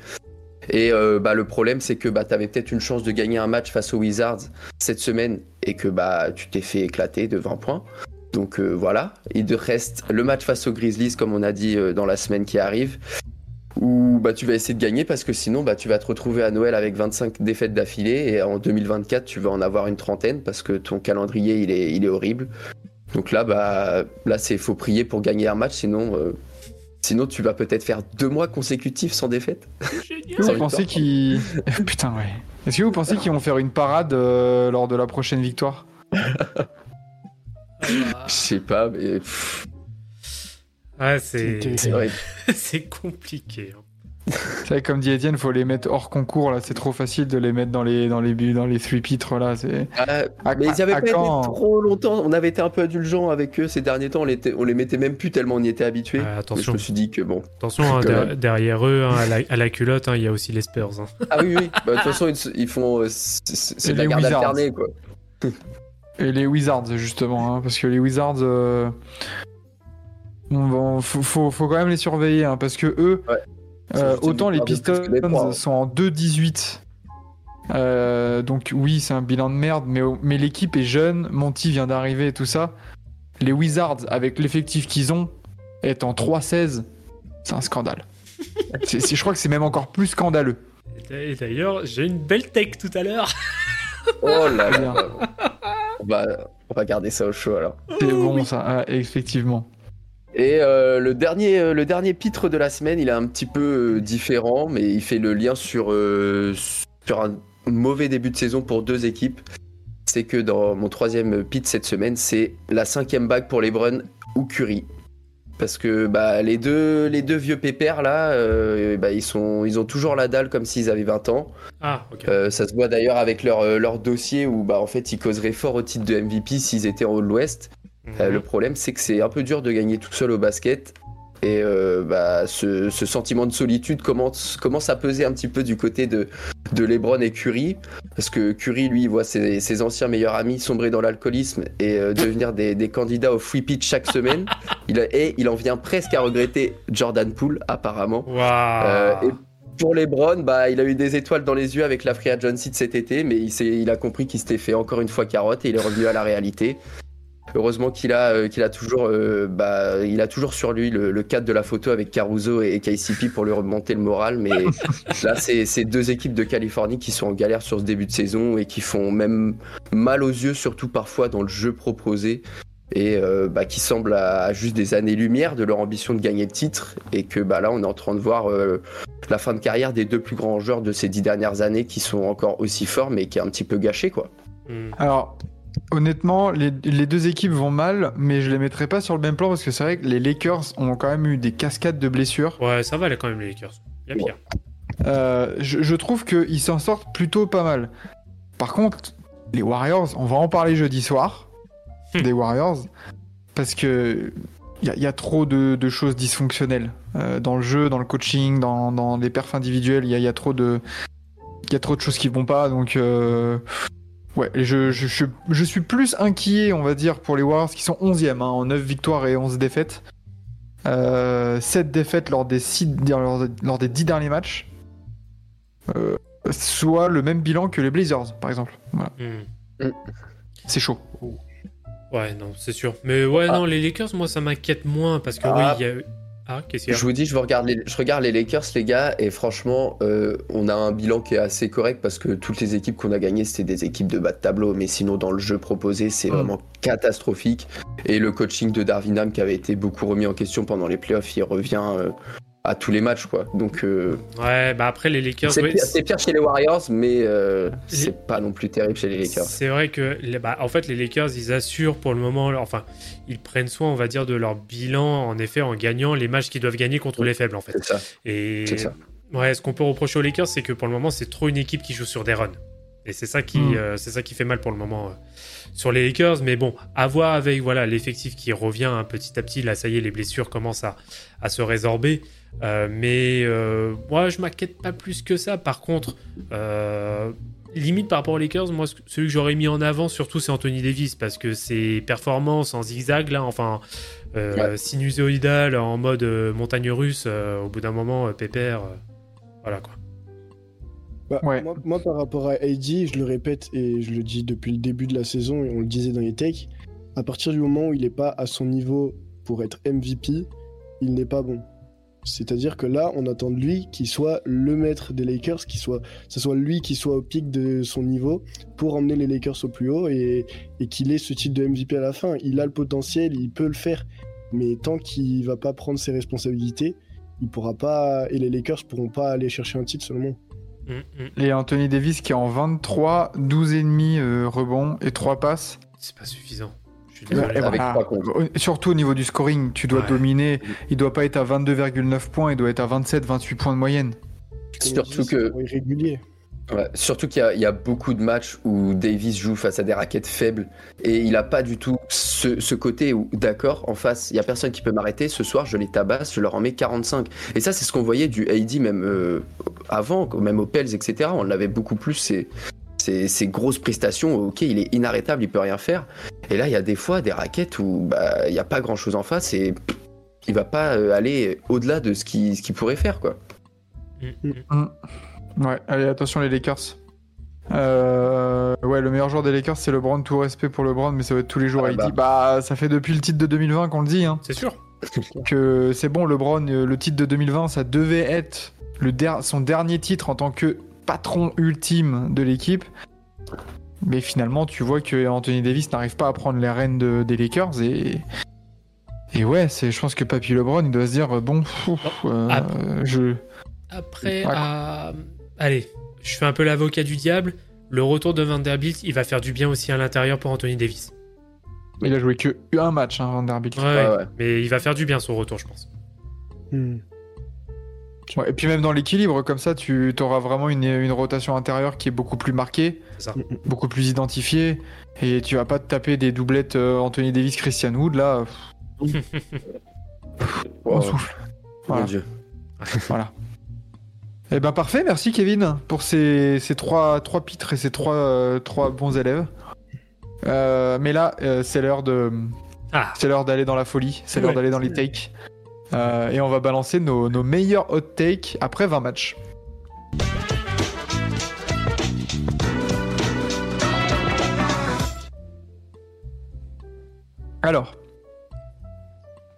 Et euh, bah, le problème, c'est que bah, tu avais peut-être une chance de gagner un match face aux Wizards cette semaine et que bah, tu t'es fait éclater de 20 points. Donc euh, voilà, il te reste le match face aux Grizzlies, comme on a dit euh, dans la semaine qui arrive, où bah, tu vas essayer de gagner parce que sinon bah, tu vas te retrouver à Noël avec 25 défaites d'affilée et en 2024 tu vas en avoir une trentaine parce que ton calendrier il est, il est horrible. Donc là, bah, là c'est faut prier pour gagner un match, sinon, euh, sinon tu vas peut-être faire deux mois consécutifs sans défaite. Est-ce que Sans vous pensez victoire. qu'ils. Putain, ouais. Est-ce que vous pensez qu'ils vont faire une parade euh, lors de la prochaine victoire? Je sais pas, mais Ouais, c'est C'est c'est vrai. c'est compliqué. hein. C'est vrai, comme dit Etienne, faut les mettre hors concours là. C'est trop facile de les mettre dans les dans les buts, dans les three pitres là. C'est Ah, À- mais ils avaient pas quand été trop longtemps. On avait été un peu indulgent avec eux ces derniers temps. On les, était- on les mettait même plus tellement on y était habitué. Mais je attention, me suis dit que bon. attention hein, Quand der- même. derrière eux, hein, à, la, à la culotte, hein, il y a aussi les Spurs. hein. Ah oui, oui. Bah, De toute façon, ils, ils font. euh, C'est de la garde alternée, quoi. Et les Wizards, justement, hein, parce que les Wizards, euh, faut, faut, faut quand même les surveiller, hein, parce que eux, Ouais. euh, autant les Pistons hein. sont en 2-18. Euh, donc oui, c'est un bilan de merde, mais, mais l'équipe est jeune, Monty vient d'arriver et tout ça. Les Wizards, avec l'effectif qu'ils ont, est en 3-16, c'est un scandale. C'est- je crois que c'est même encore plus scandaleux. Et d'ailleurs, j'ai une belle tech tout à l'heure. Oh là là. On va, on va garder ça au chaud alors. C'est bon ça, ah, effectivement. Et euh, le, dernier, euh, le dernier pitre de la semaine, il est un petit peu euh, différent, mais il fait le lien sur, euh, sur un mauvais début de saison pour deux équipes. C'est que dans mon troisième pit cette semaine, c'est la cinquième bague pour les Bruns ou Curry. Parce que bah, les, deux, les deux vieux pépères là, euh, bah, ils, sont, ils ont toujours la dalle comme s'ils avaient 20 ans. Ah, ok. Euh, ça se voit d'ailleurs avec leur, euh, leur dossier où bah, en fait, ils causeraient fort au titre de MVP s'ils étaient en haut de l'Ouest. Euh, Mhm. le problème, c'est que c'est un peu dur de gagner tout seul au basket. Et euh, bah, ce, ce sentiment de solitude commence, commence à peser un petit peu du côté de, de LeBron et Curry. Parce que Curry, lui, voit ses, ses anciens meilleurs amis sombrer dans l'alcoolisme et euh, devenir des, des candidats au free pitch chaque semaine. Il et il en vient presque à regretter Jordan Poole, apparemment. Waouh. Euh, et pour LeBron, bah, il a eu des étoiles dans les yeux avec la Free Agency de cet été, mais il, il a compris qu'il s'était fait encore une fois carotte et il est revenu à la réalité. Heureusement qu'il a, euh, qu'il a toujours, euh, bah, il a toujours sur lui le, le cadre de la photo avec Caruso et, KCP pour lui remonter le moral. Mais là, c'est deux équipes de Californie qui sont en galère sur ce début de saison et qui font même mal aux yeux, surtout parfois dans le jeu proposé et euh, bah, qui semblent à, à juste des années-lumière de leur ambition de gagner le titre et que bah, là, on est en train de voir euh, la fin de carrière des deux plus grands joueurs de ces dix dernières années qui sont encore aussi forts mais qui est un petit peu gâché quoi. Mhm. Alors, honnêtement, les, les deux équipes vont mal, mais je les mettrai pas sur le même plan parce que c'est vrai que les Lakers ont quand même eu des cascades de blessures. Ouais, ça va là, quand même, les Lakers. Il y a pire. Euh, je, je trouve qu'ils s'en sortent plutôt pas mal. Par contre, les Warriors, on va en parler jeudi soir, Hmm. des Warriors, parce que il y, a- il y a trop de, de choses dysfonctionnelles euh, dans le jeu, dans le coaching, dans, dans les perfs individuels. Il y a, il y a trop de il y a trop de choses qui vont pas, donc euh, ouais, je, je, je, je suis plus inquiet, on va dire, pour les Warriors qui sont 11e, hein, en 9 victoires et 11 défaites. Euh, 7 défaites lors des, six, lors, lors des 10 derniers matchs. Euh, soit le même bilan que les Blazers, par exemple. Voilà. Mhm. C'est chaud. Ouais, non, c'est sûr. Mais ouais, Ah. non, les Lakers, moi, ça m'inquiète moins parce que Ah. oui, il y a. Ah, qu'est-ce qu'il y a Je vous dis, je, vous regarde les, je regarde les Lakers, les gars, et franchement, euh, on a un bilan qui est assez correct parce que toutes les équipes qu'on a gagnées, c'était des équipes de bas de tableau, mais sinon, dans le jeu proposé, c'est Mm. vraiment catastrophique. Et le coaching de Darvin Ham, qui avait été beaucoup remis en question pendant les playoffs, il revient euh, à tous les matchs, quoi. Donc, euh, Ouais, bah après, les Lakers. c'est ouais, pire, chez les Warriors, mais euh, c'est pas non plus terrible chez les Lakers. C'est vrai que, les- bah, en fait, les Lakers, ils assurent pour le moment, leur- enfin, ils prennent soin, on va dire, de leur bilan, en effet, en gagnant les matchs qu'ils doivent gagner contre les faibles, en fait. Ça, Et ça. ouais, ce qu'on peut reprocher aux Lakers, c'est que pour le moment, c'est trop une équipe qui joue sur des runs. Et c'est ça qui, Mm. euh, c'est ça qui fait mal pour le moment sur les Lakers. Mais bon, à voir avec voilà l'effectif qui revient hein, petit à petit. Là, ça y est, les blessures commencent à, à se résorber. Euh, mais euh, moi, je m'inquiète pas plus que ça. Par contre, euh, limite par rapport aux Lakers, moi, ce- celui que j'aurais mis en avant, surtout, c'est Anthony Davis parce que ses performances en zigzag, là, enfin, euh, sinusoïdal en mode euh, montagne russe, euh, au bout d'un moment, euh, pépère, euh, voilà quoi. Bah, Ouais. moi, moi, par rapport à AD, je le répète et je le dis depuis le début de la saison et on le disait dans les takes, à partir du moment où il n'est pas à son niveau pour être MVP, il n'est pas bon. C'est-à-dire que là, on attend de lui qu'il soit le maître des Lakers, qu'il soit, ce soit lui qui soit au pic de son niveau pour emmener les Lakers au plus haut et, et qu'il ait ce titre de MVP à la fin. Il a le potentiel, il peut le faire, mais tant qu'il va pas prendre ses responsabilités, il pourra pas et les Lakers pourront pas aller chercher un titre seulement. Mm, mm. Et Anthony Davis qui est en 23, 12 et demi euh, rebonds et 3 passes. C'est pas suffisant. Avec. Au- Surtout au niveau du scoring, tu dois Ouais. dominer. Il doit pas être à 22,9 points, il doit être à 27, 28 points de moyenne. Surtout on dit, que- c'est irrégulier. Ouais, surtout qu'il y, a- il y a beaucoup de matchs où Davis joue face à des raquettes faibles et il a pas du tout ce, ce côté où, d'accord, en face, il y a personne qui peut m'arrêter. Ce soir, je les tabasse, je leur en mets 45. Et ça, c'est ce qu'on voyait du AD même euh, avant, même aux Pels, etc. On l'avait beaucoup plus, ces, ces, ces grosses prestations. Ok, il est inarrêtable, il peut rien faire. Et là, il y a des fois des raquettes où bah, il n'y a pas grand chose en face et pff, il va pas euh, aller au-delà de ce qu'il ce pourrait faire, quoi. Mm, mm. Ouais, allez, attention les Lakers. Euh, ouais, le meilleur joueur des Lakers, c'est LeBron. Tout respect pour LeBron, mais ça va être tous les jours. Ah il bah. dit, bah, ça fait depuis le titre de 2020 qu'on le dit, hein, C'est sûr. que c'est bon, LeBron, euh, le titre de 2020, ça devait être le der- son dernier titre en tant que patron ultime de l'équipe. Mais finalement, tu vois que Anthony Davis n'arrive pas à prendre les rênes de- des Lakers et. Et ouais, c'est, je pense que Papy LeBron, il doit se dire, bon, pff, euh, Ah. je. Après, allez, je fais un peu l'avocat du diable. Le retour de Vanderbilt, il va faire du bien aussi à l'intérieur pour Anthony Davis. Il a joué que un match, hein, Vanderbilt. Ouais, Ouais, ouais. mais il va faire du bien son retour, je pense. Hmm. Ouais, et puis même dans l'équilibre, comme ça, tu auras vraiment une, une rotation intérieure qui est beaucoup plus marquée, ça. beaucoup plus identifiée, et tu vas pas te taper des doublettes euh, Anthony Davis, Christian Wood, là, pff, on Wow, souffle. mon Voilà. Dieu. voilà. Eh ben parfait, merci Kevin pour ces, ces trois, trois pitres et ces trois, euh, trois bons élèves. Euh, mais là, euh, c'est l'heure de, Ah, c'est l'heure d'aller dans la folie, c'est l'heure Ouais. d'aller dans les takes. Euh, et on va balancer nos, meilleurs hot takes après 20 matchs. Alors,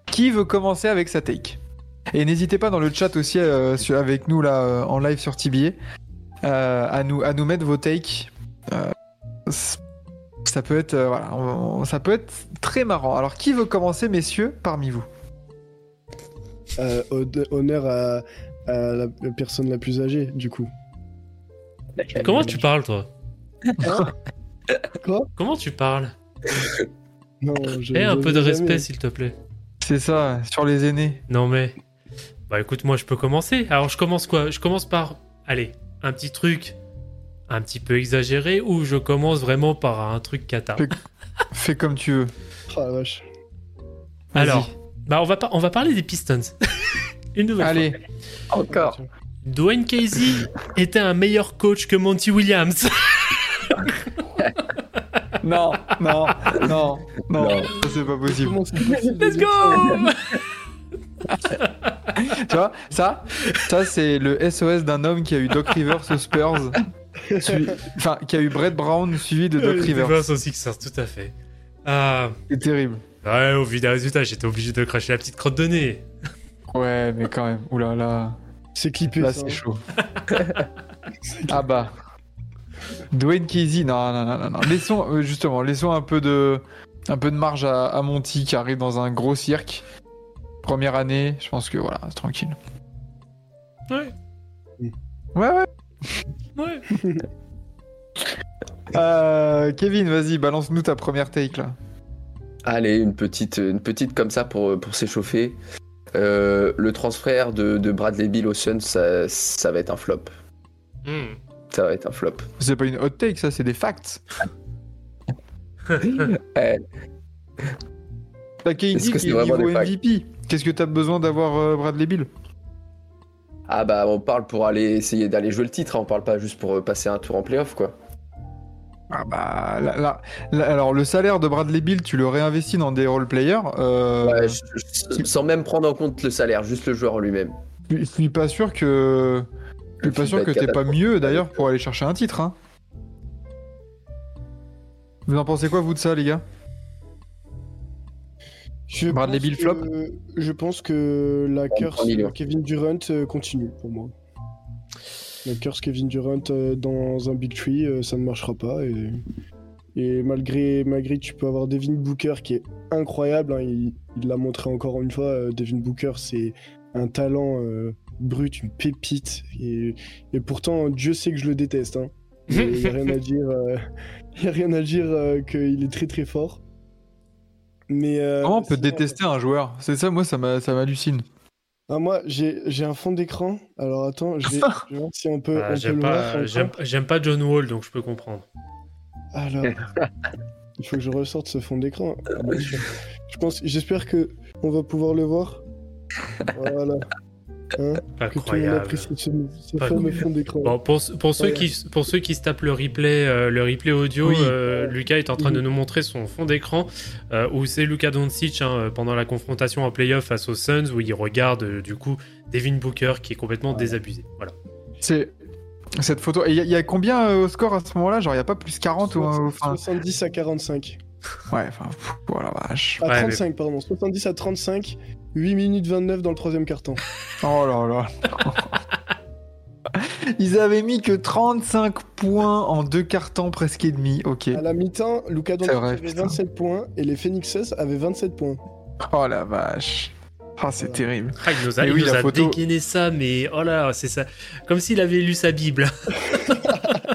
qui veut commencer avec sa take? Et n'hésitez pas dans le chat aussi euh, avec nous là euh, en live sur TBA à, nous, à nous mettre vos takes. Ça peut être très marrant. Alors qui veut commencer messieurs parmi vous? Euh, honneur à, à la personne la plus âgée, du coup. comment tu parles, toi Quoi Comment tu parles Non, je- Eh, un peu de jamais. respect, s'il te plaît. C'est ça, sur les aînés. Non, mais. Bah écoute, moi, je peux commencer. Alors, je commence quoi? Je commence par. Allez, un petit truc un petit peu exagéré ou je commence vraiment par un truc cata? Fais- Fais comme tu veux. Ah la vache. Vas-y. Alors, bah on va, pas, on va parler des Pistons. Une nouvelle Allez, Encore. Dwayne Casey était un meilleur coach que Monty Williams. non, non, non, non, c'est pas possible. Let's go Tu vois, ça, ça c'est le SOS d'un homme qui a eu Doc Rivers aux Spurs, suivi- enfin qui a eu Brett Brown suivi de Doc Rivers. Rivers aux Sixers, tout à fait. Ah, C'est terrible. Ouais, au vu des résultats, j'étais obligé de cracher la petite crotte de nez. Ouais, mais quand même. Oula là, C'est clippé là ça. c'est chaud. ah bah. Dwayne Casey, non, non, non, non, non. Laissons euh, justement, laissons un peu de, un peu de marge à, à Monty qui arrive dans un gros cirque. Première année, je pense que voilà, c'est tranquille. Ouais, Ouais, ouais. ouais. Euh, Kevin, vas-y, balance-nous ta première take là. Allez, une petite, une petite comme ça pour, pour s'échauffer. Euh, le transfert de, de Bradley Bill au Suns, ça, ça va être un flop. Hmm. Ça va être un flop. C'est pas une hot take, ça, c'est des facts. Eh, T'as KD Est-ce que qui est niveau MVP. Qu'est-ce que t'as besoin d'avoir euh, Bradley Bill ah bah on parle pour aller essayer d'aller jouer le titre, hein, on parle pas juste pour euh, passer un tour en playoff quoi. Ah bah, là, là- là- alors le salaire de Bradley Bill, tu le réinvestis dans des role players. Euh, Ouais, je- je- sans même prendre en compte le salaire, juste le joueur en lui-même. je, suis pas sûr que, je suis pas sûr que t'es pas mieux d'ailleurs pour aller chercher un titre. Hein. Vous en pensez quoi vous de ça, les gars? Je Bradley pense Bill que- flop Je pense que la curse 33 millions. Kevin Durant euh, continue pour moi. La curse Kevin Durant euh, dans un Big Tree, euh, ça ne marchera pas. Et, et malgré, malgré que tu peux avoir Devin Booker qui est incroyable, hein, il l'a montré encore une fois, euh, Devin Booker c'est un talent euh, brut, une pépite. Et, et pourtant, Dieu sait que je le déteste. hein. Il n'y a rien à dire, euh, y a rien à dire euh, qu'il est très très fort. Mais Comment on peut détester un joueur? C'est ça, moi, ça m'hallucine. Ah, moi, j'ai j'ai un fond d'écran. Alors attends, je vais, voir si on peut, Ah, on peut j'aime le voir. pas, encore. j'aime, pas John Wall, donc je peux comprendre. Alors, il faut que je ressorte ce fond d'écran. Ah. Je pense, j'espère que on va pouvoir le voir. Voilà. Hein, que tout le monde Incroyable. Bon, pour, pour, ceux Ouais. qui, pour ceux qui se tapent le replay, euh, le replay audio, Oui. euh, Lucas est en train de nous montrer son fond d'écran euh, où c'est Luka Doncic hein, pendant la confrontation en playoff face aux Suns où il regarde euh, du coup Devin Booker qui est complètement désabusé. Voilà. C'est cette photo. Il y, a- y a combien euh, au score à ce moment-là? Genre, il n'y a pas plus 40 ou. euh, Enfin, 70 à 45. ouais, enfin, pff, oh la vache. À Ouais, mais- 35, pardon. 70 à 35. 8 minutes 29 dans le troisième quart-temps. Oh là là. Ils avaient mis que 35 points en deux cartons presque et demi. Ok. À la mi-temps, Luka Doncic avait putain. 27 points et les Phoenix Suns avaient 27 points. Oh la vache. Ah, c'est Voilà. terrible. Ah, il nous a, il oui, nous la a photo- dégainé ça, mais oh là, c'est ça. Comme s'il avait lu sa Bible.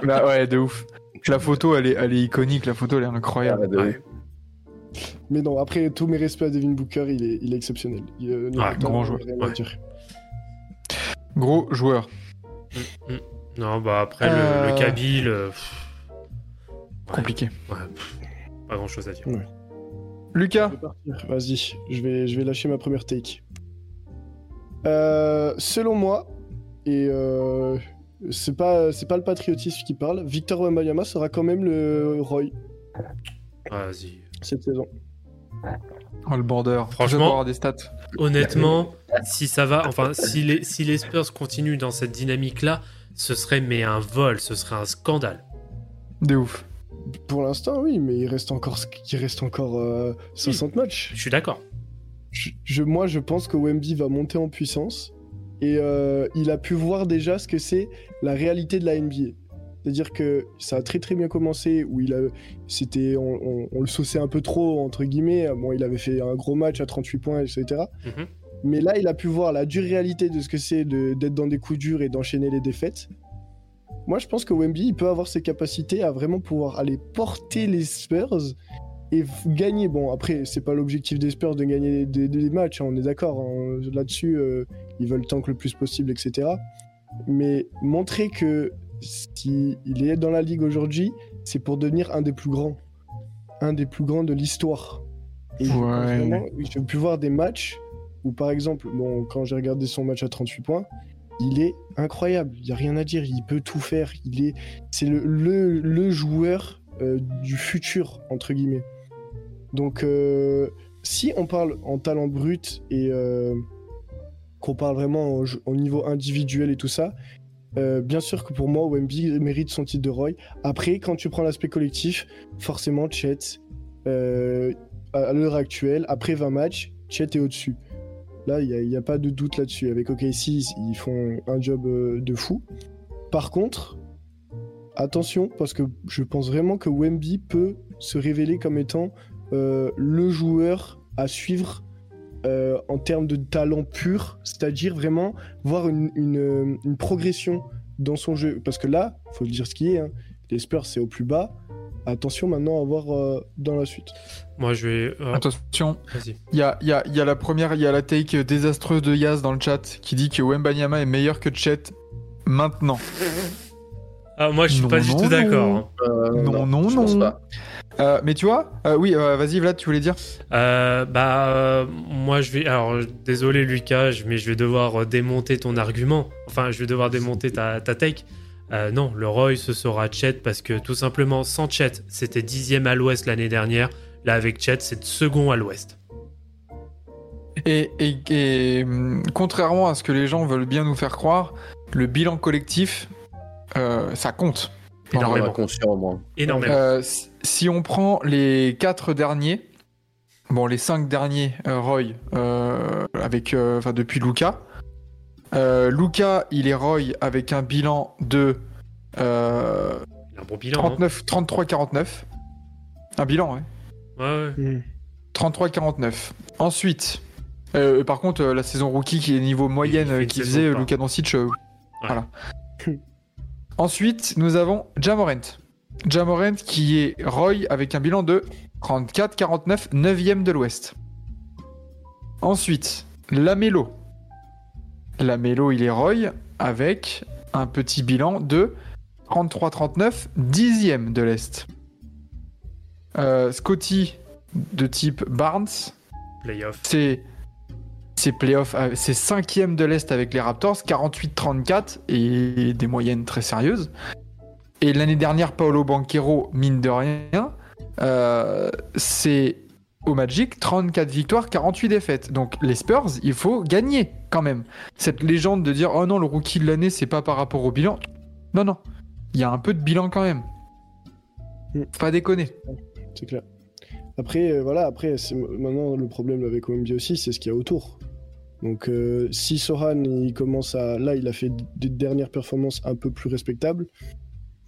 Là, ouais, de ouf. La photo, elle est, elle est iconique. La photo, elle est incroyable. Ah, de Ouais. Mais non, après, tous mes respects à Devin Booker, il est, il est exceptionnel. Il, euh, non, grand joueur. Ouais. Gros joueur. Non, bah après Euh. le, le euh, ouais, Compliqué. ouais, pff, pas grand chose à dire. Lucas. Je vais partir. Vas-y, je vais, je vais lâcher ma première take. Euh, selon moi, et euh, c'est pas, c'est pas le patriotisme qui parle, Victor Wembanyama sera quand même le Roy Vas-y. cette saison. Oh, le border. Franchement- Je dois avoir des stats. Honnêtement, si ça va, enfin, si les, si les Spurs continuent dans cette dynamique-là, ce serait mais un vol, ce serait un scandale. De ouf. Pour l'instant, oui, mais il reste encore, il reste encore euh, 60 matchs. Je suis d'accord. Je, je- moi, je pense que Wemby va monter en puissance et euh, il a pu voir déjà ce que c'est la réalité de la NBA. C'est-à-dire que ça a très très bien commencé où il a, c'était, on, on- on le sauçait un peu trop entre guillemets. Bon, il avait fait un gros match à 38 points, etc. Mhm. Mais là, il a pu voir la dure réalité de ce que c'est d'être dans des coups durs et d'enchaîner les défaites. Moi, je pense que Wemby, il peut avoir ses capacités à vraiment pouvoir aller porter les Spurs et gagner. Bon, après, c'est pas l'objectif des Spurs de gagner des, des- des matchs, hein, on est d'accord. hein. Là-dessus, euh, ils veulent tank le plus possible, etc. Mais montrer que si il est dans la ligue aujourd'hui, c'est pour devenir un des plus grands. Un des plus grands de l'histoire. Et Ouais. j'ai pu voir des matchs où, par exemple, bon, quand j'ai regardé son match à 38 points, il est incroyable. Il n'y a rien à dire. Il peut tout faire. Il est, c'est le, le, le joueur euh, du futur entre guillemets. Donc, euh, si on parle en talent brut et euh, qu'on parle vraiment au, au niveau individuel et tout ça, euh, bien sûr que pour moi, Wemby mérite son titre de Roy. Après, quand tu prends l'aspect collectif, forcément, Chet, euh, à l'heure actuelle, après 20 matchs, Chet est au-dessus. Là, il n'y a, pas de doute là-dessus. Avec OKC, ils font un job euh, de fou. Par contre, attention, parce que je pense vraiment que Wemby peut se révéler comme étant le joueur à suivre euh, en termes de talent pur, c'est-à-dire vraiment voir une, une, euh, une progression dans son jeu. Parce que là, faut le dire ce qui est, hein, les Spurs c'est au plus bas. Attention maintenant à voir euh, dans la suite. Moi, je vais. euh, Attention, Vas-y. il y a, il y, a, il y a la première, il y a la take désastreuse de Yaz dans le chat qui dit que Wembanyama est meilleur que Chet maintenant. Ah, moi, je suis Non, pas du non, tout non. d'accord. hein. Euh, Non, non, je pense non. Euh, mais tu vois, euh, oui, euh, vas-y Vlad, tu voulais dire bah, moi, je vais. Alors, désolé, Lucas, mais je vais devoir démonter ton argument. Enfin, je vais devoir démonter ta, ta take. Non, le Roy, ce sera Chet parce que tout simplement, sans Chet, c'était dixième à l'ouest l'année dernière. Là, avec Chet, c'est second à l'ouest. Et, et- et, hum, contrairement à ce que les gens veulent bien nous faire croire, le bilan collectif, ça compte. Énormément. conscient, moi. Énormément. Euh, si- si on prend les quatre derniers, bon, les cinq derniers, euh, Roy, euh, avec, euh, enfin, depuis Luca. Euh, Luca, il est Roy avec un bilan de euh, Il a un bon bilan. hein. 39, 33-49. Un bilan, ouais. Ouais, ouais. 33-49. Ensuite, euh, par contre, euh, la saison rookie qui est niveau moyenne qui faisait. Luka Doncic, euh, voilà. Ensuite, nous avons Jamorant. Jamorant qui est Roy avec un bilan de 34-49, 9ème de l'Ouest. Ensuite, Lamelo. Lamelo, il est Roy avec un petit bilan de 33-39, 10ème de l'Est. Euh, Scotty, de type Barnes, Playoff. c'est c'est playoff, euh, c'est cinquième de l'Est avec les Raptors, 48-34 et des moyennes très sérieuses. Et l'année dernière, Paolo Banquero, mine de rien, euh, c'est au Magic 34 victoires, 48 défaites. Donc les Spurs, il faut gagner quand même. Cette légende de dire oh non, le rookie de l'année, c'est pas par rapport au bilan. Non, non, il y a un peu de bilan quand même. Mm. Faut pas déconner. C'est clair. Après, euh, voilà, après, maintenant, le problème avec OMB aussi, c'est ce qu'il y a autour. Donc, euh, si Sohan, il commence à. Là, il a fait des dernières performances un peu plus respectables.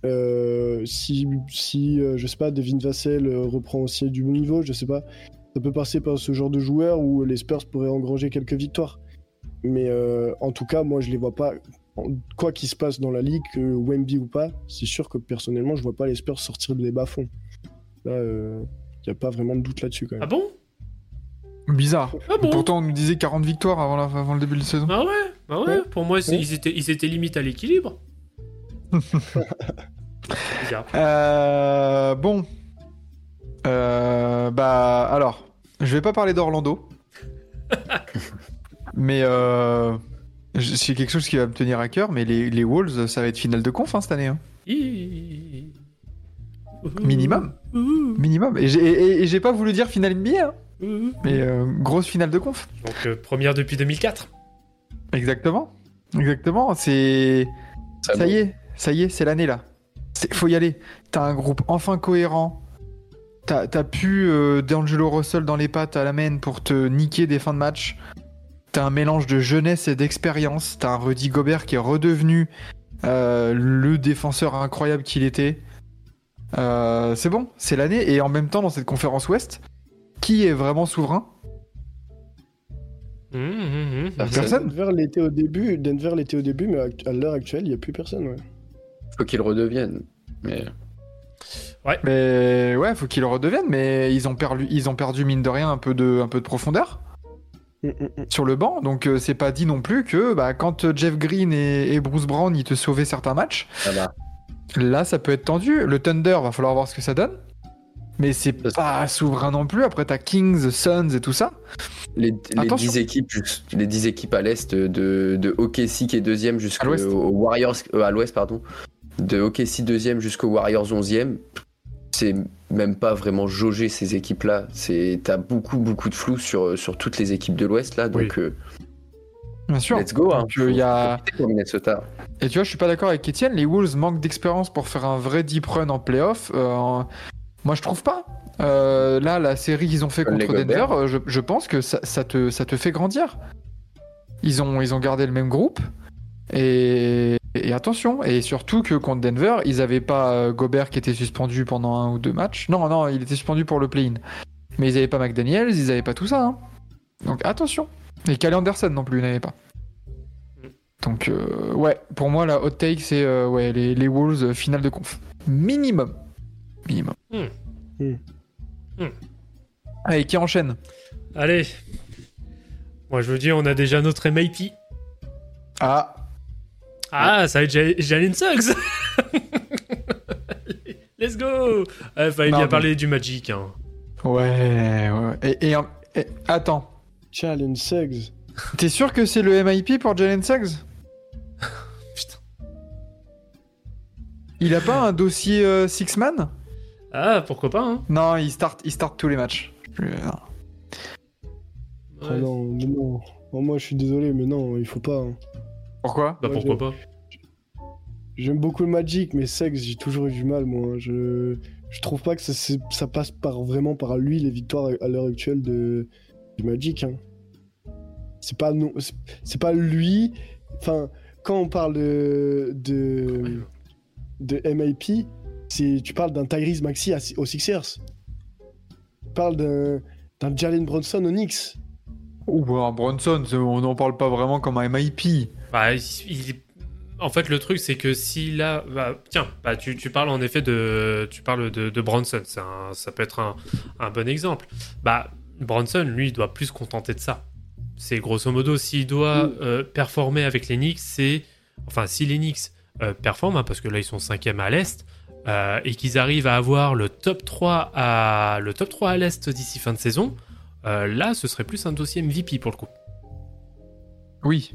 Euh, si, si je sais pas, Devin Vassell reprend aussi du bon niveau, je sais pas. Ça peut passer par ce genre de joueur où les Spurs pourraient engranger quelques victoires. Mais en tout cas, moi, je les vois pas. Quoi qu'il se passe dans la ligue, Wemby ou pas, c'est sûr que personnellement, je vois pas les Spurs sortir des bas-fonds. Là, il n'y a pas vraiment de doute là-dessus quand Ah même. bon? Bizarre. Ah bon? Pourtant, on nous disait 40 victoires avant, la- avant le début de la saison. Ah ouais, ah ouais? Ouais. Pour moi, Ouais. ils, étaient, ils étaient limite à l'équilibre. Bizarre. Euh, bon. Euh, bah, alors, je vais pas parler d'Orlando. mais euh, c'est quelque chose qui va me tenir à cœur. Mais les, les Wolves, ça va être finale de conf hein, cette année. hein. Minimum. Ouh. Minimum. Et j'ai et- et j'ai pas voulu dire finale NBA, hein, Ouh. mais euh, grosse finale de conf. Donc, euh, première depuis 2004. Exactement. Exactement. C'est. Ça Ça y est, ça y est, c'est l'année là. C'est- Faut y aller. T'as un groupe enfin cohérent. T'as t'as pu euh, D'Angelo Russell dans les pattes à la main pour te niquer des fins de match. T'as un mélange de jeunesse et d'expérience. T'as un Rudy Gobert qui est redevenu euh, le défenseur incroyable qu'il était. Euh, c'est bon, c'est l'année. Et en même temps, dans cette conférence Ouest, qui est vraiment souverain? Hum, hum, hum, hum. Personne. Denver l'était au début, Denver l'était au début, mais à l'heure actuelle, il n'y a plus personne. Ouais. Faut qu'il redevienne. Mais Mais ouais, faut qu'ils redeviennent. Mais ils ont perdu, ils ont perdu mine de rien un peu de, un peu de profondeur. Mm, mm, mm. sur le banc. Donc euh, c'est pas dit non plus que bah, quand Jeff Green et, et Bruce Brown ils te sauvaient certains matchs. Là ça peut être tendu. Le Thunder va falloir voir ce que ça donne. Mais c'est pas souverain non plus. Après t'as Kings, Suns et tout ça. Les, les, Attention. 10 équipes, jus- les 10 équipes à l'est de, de OKC qui est deuxième jusqu'au Warriors euh, à l'ouest pardon de OKC deuxième jusqu'aux Warriors onzième c'est même pas vraiment jauger ces équipes là c'est t'as beaucoup beaucoup de flou sur sur toutes les équipes de l'ouest là donc euh, Bien sûr. let's go hein. Donc, euh, il y a... Minnesota Et tu vois, je suis pas d'accord avec Etienne. Les Wolves manquent d'expérience pour faire un vrai deep run en playoff. Euh, moi, je trouve pas. Euh, là, la série qu'ils ont fait contre Denver, euh, je, je pense que ça, ça te, ça te fait grandir. Ils ont, ils ont gardé le même groupe. Et, et attention. Et surtout que contre Denver, ils avaient pas Gobert qui était suspendu pendant un ou deux matchs. Non, non, il était suspendu pour le play-in. Mais ils avaient pas McDaniels, ils avaient pas tout ça. hein. Donc attention. Et Calais Anderson non plus, ils n'avaient pas. Donc, euh, ouais, pour moi, la hot take, c'est euh, ouais, les, les Wolves euh, finale de conf. Minimum. Minimum. Hmm. Hmm. Allez, qui enchaîne? Allez. Moi, je veux dire, on a déjà notre MIP. Ah, Ah, ça va être Ja- Jalen Suggs Let's go Il Fallait Non, bien mais- parler du Magic. Hein. ouais, ouais. Et, et, et- attends, Challenge Suggs. t'es sûr que c'est le MIP pour Jalen Suggs Putain. Il a pas un dossier euh, six-man Ah, pourquoi pas, hein Non, il start, il start tous les matchs. Je- non. Oh Ouais. non, mais non. Oh, moi, je suis désolé, mais non, il faut pas. hein. Pourquoi Bah, Ouais, pourquoi pas J'aime beaucoup le Magic, mais Suggs, j'ai toujours eu du mal, moi. Je, je trouve pas que ça, c'est- ça passe par, vraiment par lui, les victoires à l'heure actuelle de, du Magic. hein. C'est pas, non, c'est- pas lui. Enfin, quand on parle de, de, de MIP, c'est, tu parles d'un Tyrese Maxi à- aux Sixers. Tu parles d'un, d'un Jalen Bronson aux Knicks. Ou un Bronson, on n'en parle pas vraiment comme un MIP. Bah, il, il est- en fait, le truc, c'est que si là, bah, tiens, bah, tu, tu parles en effet de, tu parles de, de Bronson, un- ça peut être un, un bon exemple. Bah, Bronson, lui, il doit plus se contenter de ça. C'est grosso modo, s'il doit Mm. euh, performer avec les Knicks, c'est, enfin, si les Knicks euh, performent, hein, parce que là, ils sont cinquième à l'est, euh, et qu'ils arrivent à avoir le top 3 à, le top 3 à l'est d'ici fin de saison, là, ce serait plus un dossier MVP pour le coup. Oui.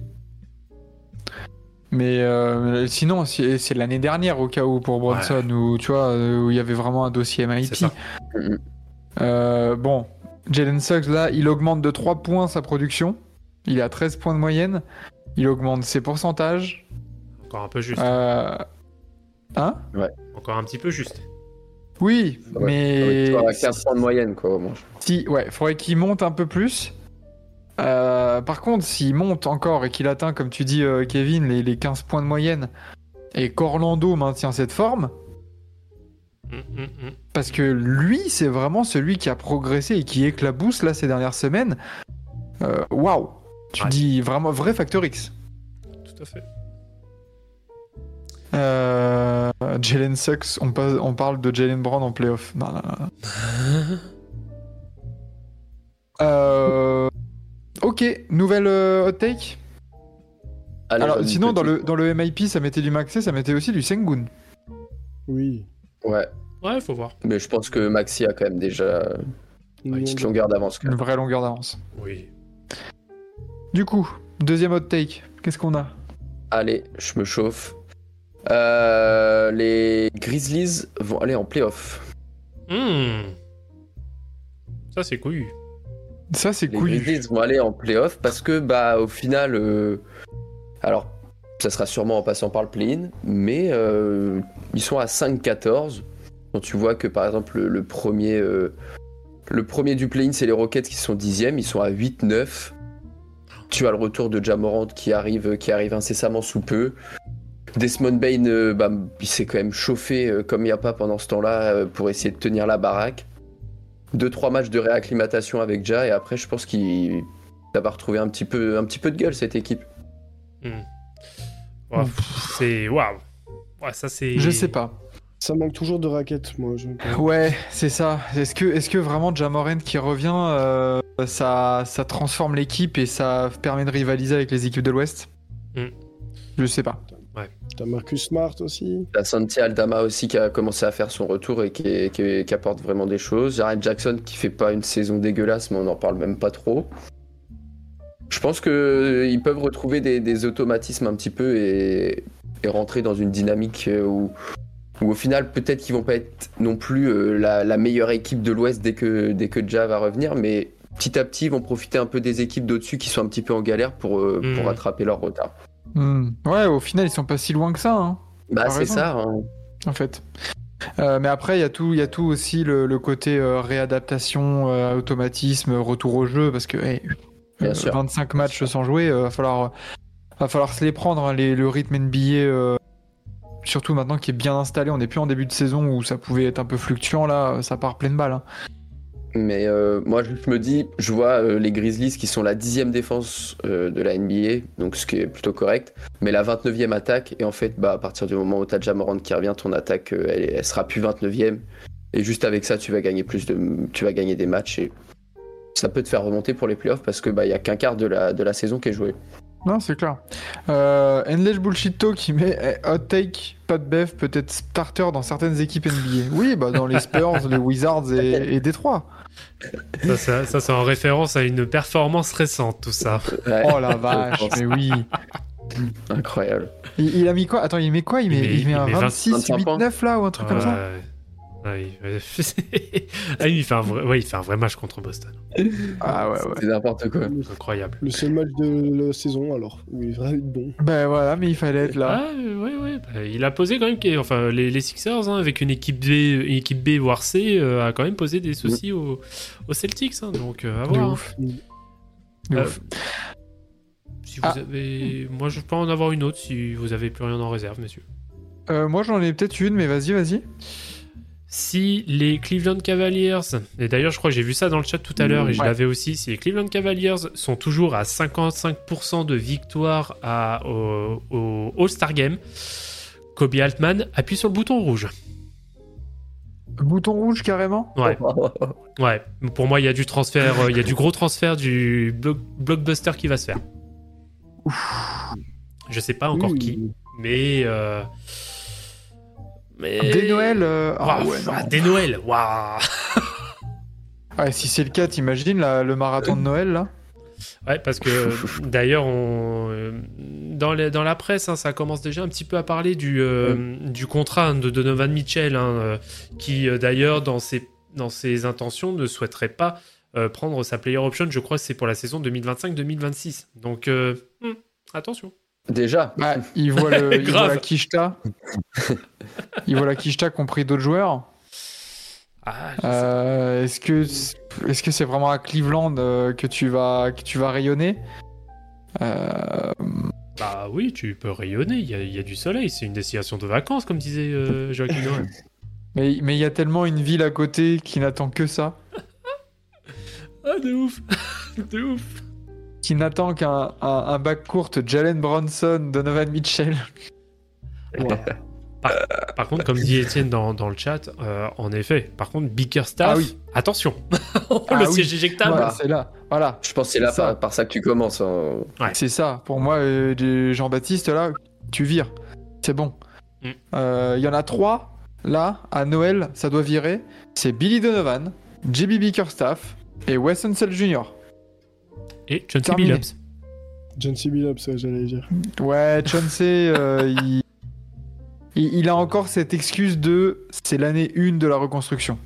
Mais euh, sinon, c'est l'année dernière au cas où pour Bronson, où tu vois, où il y avait vraiment un dossier MIP. Euh, bon, Jalen Suggs, là, il augmente de 3 points sa production. Il est à 13 points de moyenne. Il augmente ses pourcentages. Encore un peu juste. Euh... Hein? Encore un petit peu juste. Oui, Ouais, mais Tu auras 15 points de moyenne, quoi, au moins. si, ouais, faudrait qu'il monte un peu plus. Euh, par contre, s'il monte encore et qu'il atteint, comme tu dis, euh, Kevin, les, les 15 points de moyenne, et qu'Orlando maintient cette forme. Parce que lui, c'est vraiment celui qui a progressé et qui éclabousse là ces dernières semaines. Euh, Waouh! Tu Ouais. dis vraiment vrai facteur X. Tout à fait. Euh, Jalen Sucks, on, parle de Jalen Brown en playoff. Non, non, non. Euh, ok, nouvelle euh, hot take. Allez, Alors, sinon, dans le, dans le MIP, ça mettait du Maxé, ça mettait aussi du Sengun. Oui. Ouais, Ouais, faut voir. mais je pense que Maxi a quand même déjà une petite longueur d'avance. Une vraie longueur d'avance. Oui. Du coup, deuxième hot take. Qu'est-ce qu'on a? Allez, je me chauffe. Euh, les Grizzlies vont aller en playoff. Hmm. Ça, c'est couillu. Ça, c'est Les couillu. Grizzlies vont aller en playoff parce que, bah, au final, euh, alors, ça sera sûrement en passant par le play-in, mais euh, ils sont à 5-14. Quand tu vois que, par exemple, le, le premier, euh, le premier du play-in, c'est les Rockets qui sont dixièmes, ils sont à 8-9. Tu as le retour de Jamorant qui arrive, qui arrive incessamment sous peu. Desmond Bain, euh, bah, il s'est quand même chauffé euh, comme il n'y a pas pendant ce temps-là euh, pour essayer de tenir la baraque. Deux, trois matchs de réacclimatation avec Ja et après, je pense qu'il ça va retrouver un petit, peu, un petit peu de gueule cette équipe. Ouais, c'est waouh. Ça c'est. Je sais pas. Ça manque toujours de raquettes, moi. Je... Ouais, c'est ça. Est-ce que, est que vraiment Jamorant qui revient, euh, ça, ça transforme l'équipe et ça permet de rivaliser avec les équipes de l'Ouest? Hmm. Je sais pas. T'as Marcus Smart aussi. La Santi Aldama aussi qui a commencé à faire son retour et qui, est- qui est- qui apporte vraiment des choses. Jaren Jackson qui fait pas une saison dégueulasse, mais on n'en parle même pas trop. Je pense qu'ils peuvent retrouver des, des automatismes un petit peu et, et rentrer dans une dynamique euh, où, où au final peut-être qu'ils vont pas être non plus euh, la, la meilleure équipe de l'Ouest dès que, dès que Ja va revenir, mais petit à petit ils vont profiter un peu des équipes d'au-dessus qui sont un petit peu en galère pour, euh, pour Mhm. rattraper leur retard. Hmm. Ouais, au final, ils sont pas si loin que ça, hein, Bah c'est ça. hein. en fait. Euh, mais après, il y a tout, il y a tout aussi le, le côté euh, réadaptation, euh, automatisme, retour au jeu, parce que hey, Bien euh, sûr. 25 matchs sans jouer, euh, va falloir, va falloir se les prendre. hein, les- le rythme NBA, euh, surtout maintenant qui est bien installé, on n'est plus en début de saison où ça pouvait être un peu fluctuant là, ça part pleine balle. hein. Mais euh, moi, je me dis, je vois euh, les Grizzlies qui sont la dixième défense euh, de la NBA, donc ce qui est plutôt correct, mais la 29e attaque. Et en fait, bah, à partir du moment où tu as Jamorant qui revient, ton attaque, elle, sera plus 29e. Et juste avec ça, tu vas gagner plus de, tu vas gagner des matchs et ça peut te faire remonter pour les playoffs parce que bah, a qu'un quart de la, de la saison qui est joué. Non, c'est clair. Euh, Endless Bullshito qui met eh, hot take, pas de Bev, peut-être starter dans certaines équipes NBA. Oui, bah dans les Spurs, les Wizards et, et Détroit. Ça, ça, ça, c'est en référence à une performance récente, tout ça. Ouais, Oh la vache, mais oui. incroyable. Il, il a mis quoi? Attends, il met quoi? Il Il met, il met il un met 20 26, 25 8, points. 9 là ou un truc comme ça? Ouais. Ah, il... ah, il fait un vrai... ouais, il fait un vrai match contre Boston. Ah ouais, ouais. C'est n'importe quoi. Incroyable. Le seul match de la saison, alors. Où il est vraiment bon. Ben voilà, mais il fallait être là. Ah, ouais, ouais. bah, il a posé quand même. Enfin, les, les Sixers, hein, avec une équipe B, une équipe B voire C, euh, a quand même posé des soucis aux, aux Celtics. hein, donc, euh, à De voir. hein. ouf. Mm. De Euh, ouf. Si vous Ah. avez... Moi, je peux en avoir une autre si vous avez plus rien en réserve, messieurs. Euh, moi j'en ai peut-être une, mais vas-y, vas-y. Si les Cleveland Cavaliers, et d'ailleurs je crois que j'ai vu ça dans le chat tout à l'heure et je Ouais. l'avais aussi, si les Cleveland Cavaliers sont toujours à 55% de victoire à, au, au All-Star Game, Kobe Altman appuie sur le bouton rouge. Bouton rouge carrément? Ouais, ouais. Pour moi, il y a du transfert, euh, il y a du gros transfert du blo- blockbuster qui va se faire. Je sais pas encore Oui, qui, mais. euh, mais... Dès Noël euh, ah ouais, ah, dès Noël, waouh Ouais, si c'est le cas, t'imagines le marathon de Noël là? Ouais, parce que d'ailleurs, on, euh, dans, les- dans la presse, hein, ça commence déjà un petit peu à parler du, euh, du contrat de Donovan Mitchell, hein, euh, qui euh, d'ailleurs, dans ses, dans ses intentions, ne souhaiterait pas euh, prendre sa player option. Je crois que c'est pour la saison 2025-2026. Donc, euh, hmm, attention. Déjà, Bah, il voit, le, il Grave. voit la Kishta. il voit la Kishta qu'ont pris d'autres joueurs. Ah. Euh, est-ce que est-ce que c'est vraiment à Cleveland euh, que tu vas que tu vas rayonner? Euh, Bah oui, tu peux rayonner, il y, a- il y a du soleil, c'est une destination de vacances, comme disait euh, Joachim Noël. Mais mais il y a tellement une ville à côté qui n'attend que ça, Ah, de ouf De ouf qui n'attend qu'un un, un bac courte Jalen Bronson, Donovan Mitchell. Par contre, comme dit Étienne dans, dans le chat, euh, en effet, par contre, Bickerstaff, Ah oui. attention Le Ah oui. siège éjectable Voilà, c'est là. Voilà, je pense que c'est là ça. par, par ça que tu commences. hein. c'est ça. Pour moi, euh, Jean-Baptiste là, tu vires. C'est bon. Mm. Euh, Il y en a trois là à Noël, ça doit virer. C'est Billy Donovan, JB Bickerstaff et Wes Unseld Jr. Et John C. Billups. John C. Billups, j'allais dire. Ouais, Chauncey, euh, il... a encore cette excuse de c'est l'année 1 de la reconstruction.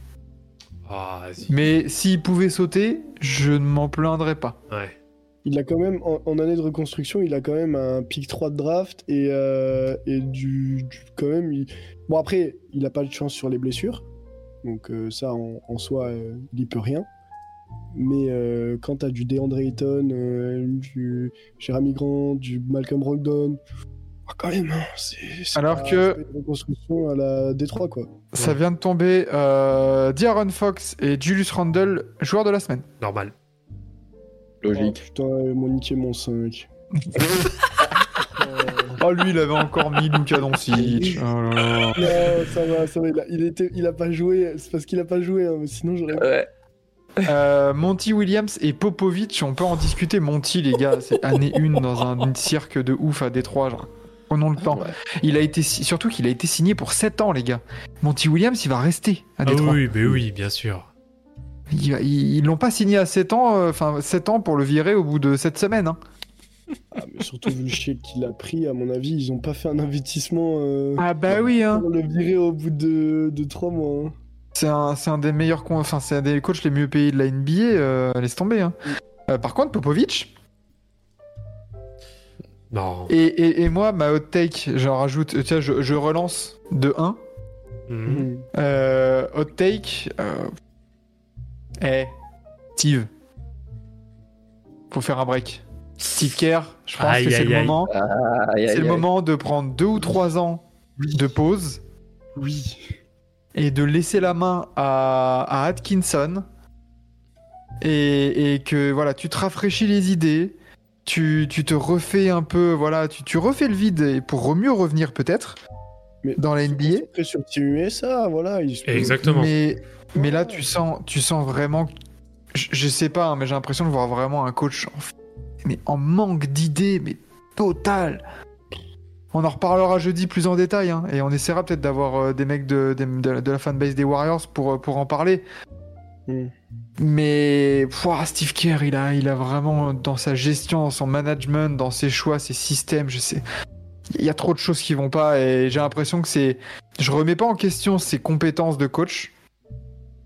Vas-y. Mais s'il pouvait sauter, je ne m'en plaindrais pas. Ouais. Il a quand même, en, en année de reconstruction, il a quand même un pick 3 de draft et, euh, et du, du- Quand même. il- Bon, après, il a pas de chance sur les blessures. Donc, euh, ça, en, en soi, euh, il y peut rien. Mais euh, quand t'as du DeAndre Ayton, euh, du Jeremy Grant, du Malcolm Brogdon. ah, quand même, hein, c'est. Alors pas- que- une reconstruction à la Détroit, quoi. Ça vient de tomber euh, D'Aaron Fox et Julius Randle, joueurs de la semaine. Normal. Oh, Logique. putain, ils m'ont niqué mon 5. Oh, lui, il avait encore mis Luka Doncic. Oh là là. Non, ça va, ça va. Il a, il était, il a pas joué. C'est parce qu'il a pas joué. hein, mais sinon, j'aurais. Ouais. Euh, Monty Williams et Popovic, on peut en discuter. Monty, les gars, c'est année 1 dans un cirque de ouf à Détroit. Genre. Prenons le temps. Ouais. Il a été surtout qu'il a été signé pour 7 ans, les gars. Monty Williams, il va rester à Ah Détroit. oui, mais oui, bien sûr. Ils l'ont pas signé à 7 ans, euh, enfin 7 ans pour le virer au bout de 7 semaines. hein. Ah, mais surtout vu le shit qu'il a pris, à mon avis, ils ont pas fait un investissement euh, Ah bah oui, hein. pour le virer au bout de, de 3 mois. hein. C'est un, c'est un des meilleurs, enfin c'est un des coachs les mieux payés de la NBA. euh, laisse tomber. hein. Euh, par contre, Popovic. Non. Et, et- et moi, ma hot take, j'en rajoute. euh, Tiens, je, je relance de 1. Mhm. Hot take. Eh, Steve. Faut faire un break. Steve Kerr, je pense Aïe, que c'est le moment. Aïe, C'est le aïe. moment de prendre deux ou trois ans de pause Oui. Et de laisser la main à, à Atkinson et, et que voilà, tu te rafraîchis les idées, tu, tu te refais un peu, voilà, tu, tu refais le vide et pour mieux revenir peut-être Mais dans la NBA. Après, sur Team USA, voilà. Exactement. Mais, mais là, Ouais. tu sens, tu sens vraiment. Je, je sais pas, hein, mais j'ai l'impression de voir vraiment un coach en, mais en manque d'idées, mais total. On en reparlera jeudi plus en détail, hein, et on essaiera peut-être d'avoir euh, des mecs de, de la fanbase des Warriors pour, euh, pour en parler. Mm. Mais pouah, Steve Kerr, il a, il a vraiment dans sa gestion, dans son management, dans ses choix, ses systèmes, je sais. Il y a trop de choses qui vont pas et j'ai l'impression que c'est. Je remets pas en question ses compétences de coach,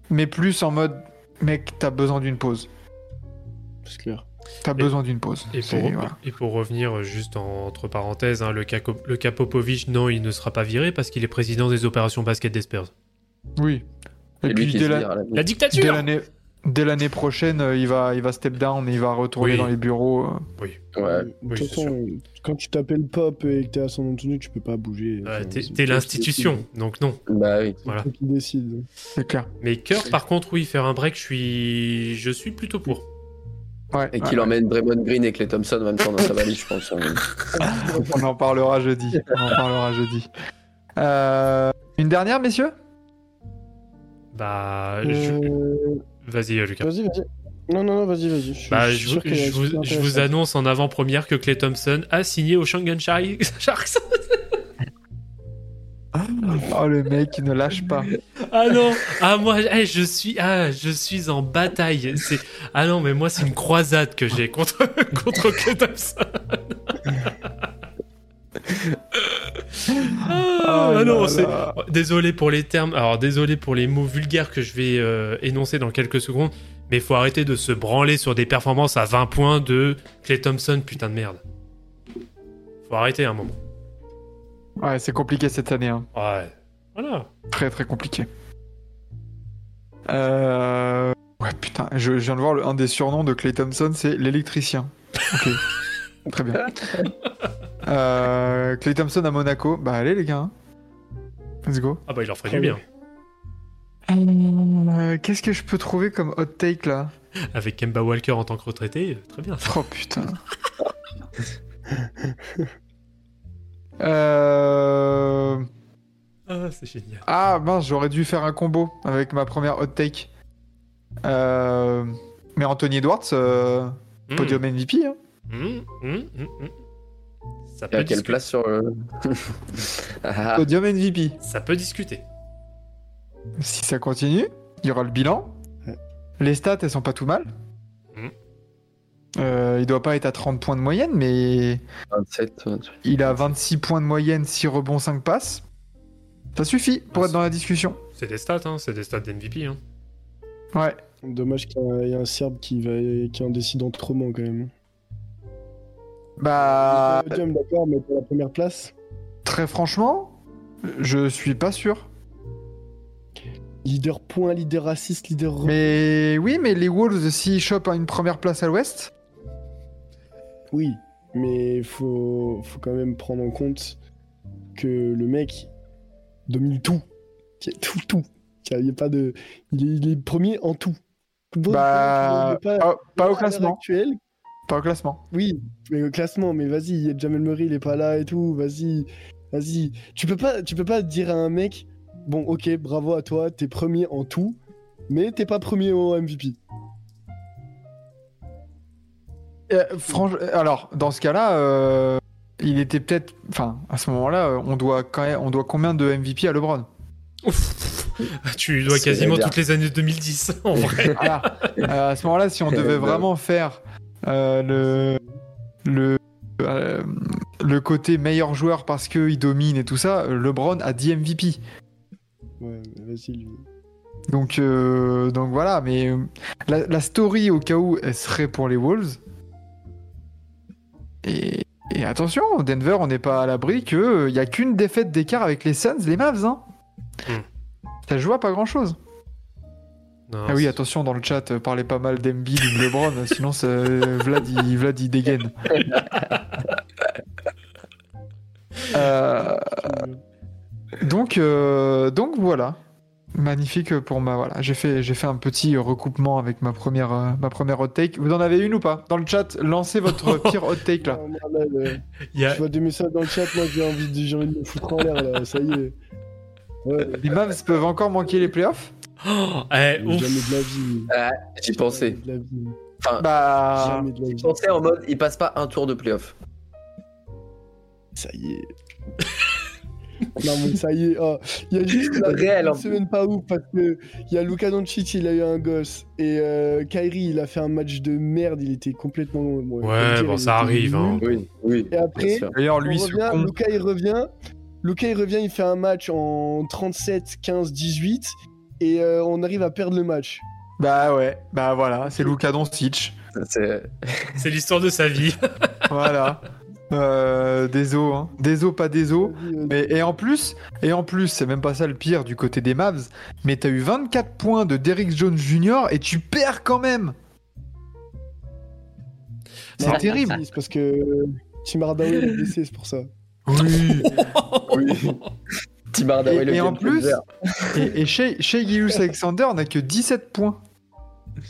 mais plus en mode mec, t'as besoin d'une pause. C'est clair. T'as besoin d'une pause. Et pour, voilà. et pour revenir juste en- entre parenthèses, hein, le, cas, le cas Popovic, non, il ne sera pas viré parce qu'il est président des opérations basket des Spurs. Oui. Et, puis dès la- dictature l'année dès l'année prochaine, euh, il va, il va step down et il va retourner Oui. dans les bureaux. euh. Ouais. De Oui, toute c'est façon, quand tu t'appelles Pop et que t'es à San Antonio, tu peux pas bouger. Ouais, Enfin, t'es l'institution, donc non. Bah oui. Voilà. Qui décide. C'est clair. Mais Kirk, par contre, oui, faire un break, je suis, je suis plutôt pour. Ouais, Et qu'il ouais. emmène Draymond Green et Clay Thompson en même temps dans sa valise, je pense. hein. On en parlera jeudi. On en parlera jeudi. Euh, une dernière, messieurs? Bah, je- Euh, vas-y, Lucas. Vas-y, vas-y. Non, non, non, vas-y, vas-y. suis- Bah, je, vous- je vous, je annonce en avant-première que Clay Thompson a signé au Shanghai Sharks. Oh, le mec qui ne lâche pas. Ah non, ah moi, eh, je suis, ah, je suis en bataille. C'est, ah non, mais moi c'est une croisade que j'ai contre contre Clay Thompson. ah, Oh non, là c'est, désolé pour les termes, alors désolé pour les mots vulgaires que je vais euh, énoncer dans quelques secondes, mais faut arrêter de se branler sur des performances à 20 points de Clay Thompson, putain de merde. Faut arrêter un moment. Ouais, c'est compliqué cette année. hein. Ouais. Voilà. Très très compliqué. Euh... Ouais, putain, je, je viens de voir le- un des surnoms de Clay Thompson, c'est l'électricien. Ok. Très bien. Euh, Clay Thompson à Monaco. Bah allez les gars. Let's go. Ah bah il leur ferait du bien. Euh, Qu'est-ce que je peux trouver comme hot take là? Avec Kemba Walker en tant que retraité, euh, très bien. Oh putain. euh... Ah, c'est génial. Ah mince, j'aurais dû faire un combo avec ma première hot take. Euh... Mais Anthony Edwards, euh, Mmh. podium MVP. Hein. Mmh, mmh, mmh, mmh. Ça Et peut quelle discuter. place sur le. Ah, Podium MVP. Ça peut discuter. Si ça continue, il y aura le bilan. Les stats, elles sont pas tout mal. Euh, il doit pas être à 30 points de moyenne, mais 27. ouais. il a 26 points de moyenne, 6 rebonds, 5 passes. Ça suffit pour Ah, être dans la discussion. C'est des stats, hein. C'est des stats d'MVP. Hein. Ouais. Dommage qu'il y a- il y a un Serbe qui, va, qui en décide autrement quand même. Bah, Podium, d'accord, mais pour la première place, très franchement, je suis pas sûr. leader point, leader assist, leader. Mais oui, mais les Wolves, s'ils chopent une première place à l'ouest, Oui, mais faut, faut quand même prendre en compte que le mec domine tout. Tout, tout. Il y a pas de... il, est, il est premier en tout. Bon, bah, pas- pas, pas au classement. Pas au classement. Oui, mais au classement, mais vas-y, il y a Jamel Murray, il est pas là et tout, vas-y, vas-y. Tu peux pas, tu peux pas dire à un mec, bon, ok, bravo à toi, t'es premier en tout, mais t'es pas premier au MVP. Euh, franch- Alors, dans ce cas-là, euh, il était peut-être. Enfin, à ce moment-là, euh, on doit quand même, on doit combien de MVP à LeBron? Ouf. Tu dois quasiment toutes les années 2010, en vrai. Voilà. Euh, à ce moment-là, si on devait vraiment faire euh, le le euh, le côté meilleur joueur parce qu'il domine et tout ça, LeBron a 10 MVP. Ouais, mais vas-y, lui. Donc, euh, donc voilà, mais la, la story au cas où elle serait pour les Wolves. Et, et attention, Denver, on n'est pas à l'abri qu'il n'y a qu'une défaite d'écart avec les Suns, les Mavs. Hein. Hmm. Ça joue à pas grand chose. Non, Ah oui, attention, dans le chat, euh, parlez pas mal d'Embiid ou de LeBron, sinon ça- Vlad, il, Vlad, il dégaine. Euh, donc, euh, donc voilà. Magnifique pour ma voilà. J'ai fait j'ai fait un petit recoupement avec ma première euh, ma première hot take. Vous en avez une ou pas? Dans le chat, lancez votre pire hot take là. Ah, Je vois des messages dans le chat, moi j'ai envie, de... j'ai envie de me foutre en l'air là, ça y est. Ouais, Les Mavs peuvent encore manquer les playoffs? Oh, eh, jamais de la vie. Ah, J'y pensais. Jamais de la vie. Enfin, Bah j'y pensais en mode, il passe pas un tour de playoff. Ça y est. non mais ça y est. oh, Il y a juste là, Réel, une semaine pas ouf parce que il y a Luka Doncic, il a eu un gosse et euh, Kyrie, il a fait un match de merde. Il était complètement. bon, Ouais, dire, bon, ça arrive, hein. nul. Oui, oui. Et après. D'ailleurs, lui, revient. Luka il revient. Luka il revient, il fait un match en 37, 15, 18 et euh, on arrive à perdre le match. Bah ouais, bah voilà, c'est Luka Doncic. C'est l'histoire de sa vie. Voilà. Euh, des os, hein. Des os, pas des os. Mais, et en plus, et en plus, c'est même pas ça le pire du côté des Mavs, mais t'as eu 24 points de Derrick Jones Jr. et tu perds quand même. C'est terrible. C'est parce que Tim Hardaway est blessé, c'est pour ça. Oui. Oui. Tim Hardaway, Et, le et en plus, et, et chez, chez Gilus Alexander, on a que 17 points. Vous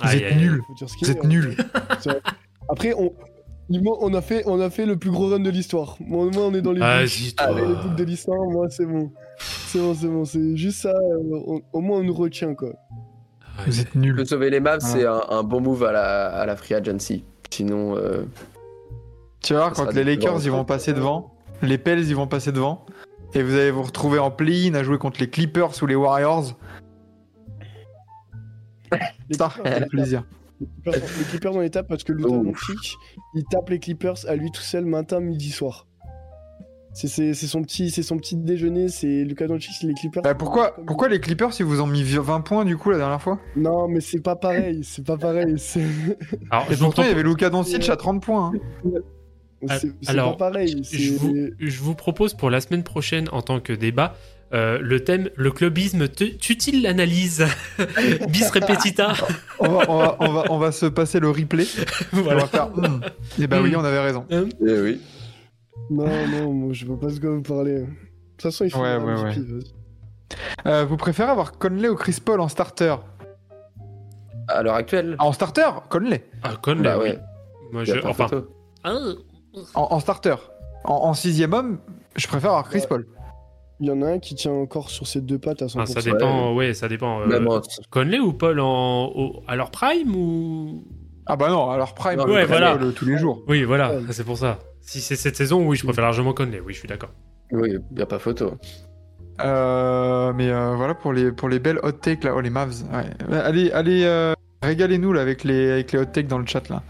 Aïe, êtes nuls. Faut dire ce qu'il Vous êtes hein. nuls. Après, on, On a fait, on a fait le plus gros run de l'histoire. Moi, moi, on est dans les Ah, books. Vas-y, Ah, les de l'histoire, moi, c'est bon. C'est bon, c'est bon. C'est juste ça. euh, on- au moins, on nous retient, quoi. Vous êtes nuls. sauver les maps, Ah. c'est un, un bon move à la, à la free agency. Sinon, euh, Tu vas voir, quand les. Lakers ils vont passer devant, les Pels ils vont passer devant, et vous allez vous retrouver en play-in à jouer contre les Clippers ou les Warriors. Les Ça, plaisir. les Clippers, dans les tapent parce que Ouf. Doncic, il tape les Clippers à lui tout seul matin, midi, soir. C'est c'est- c'est son petit, c'est son petit déjeuner. C'est Luka Doncic, les Clippers. Bah, pourquoi, pourquoi les Clippers ils vous ont mis 20 points du coup la dernière fois? Non, mais c'est pas pareil. C'est pas pareil. Alors, pourtant il y avait Luka Doncic à 30 points. hein. C'est- pas pareil. je vous, je vous propose pour la semaine prochaine, en tant que débat, euh, le thème le clubisme tue-t-il l'analyse Bis repetita. On va, on, va, on, va, on va se passer le replay. On voilà. va faire. hmm. Et bah oui, Hmm. on avait raison. eh oui. Non, non, moi, je veux pas de quoi vous parler. De toute façon, il faut Ouais, ouais, ouais. Euh, vous préférez avoir Conley ou Chris Paul en starter? À l'heure actuelle, Ah, En starter Conley. Ah, Conley, bah oui. ouais. Moi, je, pas enfin, ah, En, en starter. En, en sixième homme, je préfère avoir Chris Ouais. Paul. Il y en a un qui tient encore sur ses deux pattes à 100%. ah, ça dépend. Ouais, ça dépend. euh, Conley ou Paul en, au- à leur prime ou? Ah bah non, alors Prime, Non, je ouais, voilà. Tous les jours. Oui, voilà, Ouais. c'est pour ça. Si c'est cette saison, oui, je préfère largement Conley. Oui, je suis d'accord. Oui, y a pas photo. Euh, mais euh, voilà pour les, pour les belles hot takes là, oh les Mavs. Ouais. Allez, allez euh, régalez-nous là avec les, avec les hot takes dans le chat là.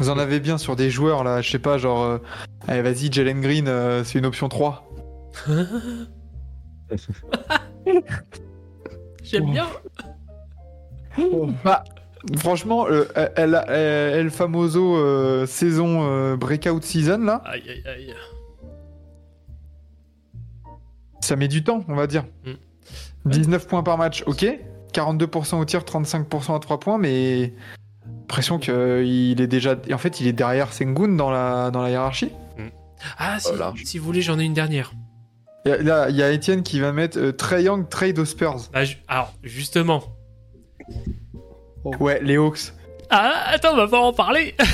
Vous en avez bien sur des joueurs là, je sais pas, genre, euh, allez vas-y, Jalen Green, euh, c'est une option 3. J'aime bien. Oh, Franchement, euh, elle, elle, elle, famoso euh, saison euh, breakout season là, Aïe, aïe, aïe. ça met du temps, on va dire. Mm. 19 points par match, ok. 42% au tir, 35% à 3 points, mais l'impression qu'il est déjà. En fait, il est derrière Sengun dans la, dans la hiérarchie. Ah, si, Oh, large. si vous voulez, j'en ai une dernière. Il y a- Là, il y a Etienne qui va mettre euh, Trae Young trade aux Spurs. Bah, ju- alors, justement. Ouais, les Hawks. Ah, attends, on va pas en parler.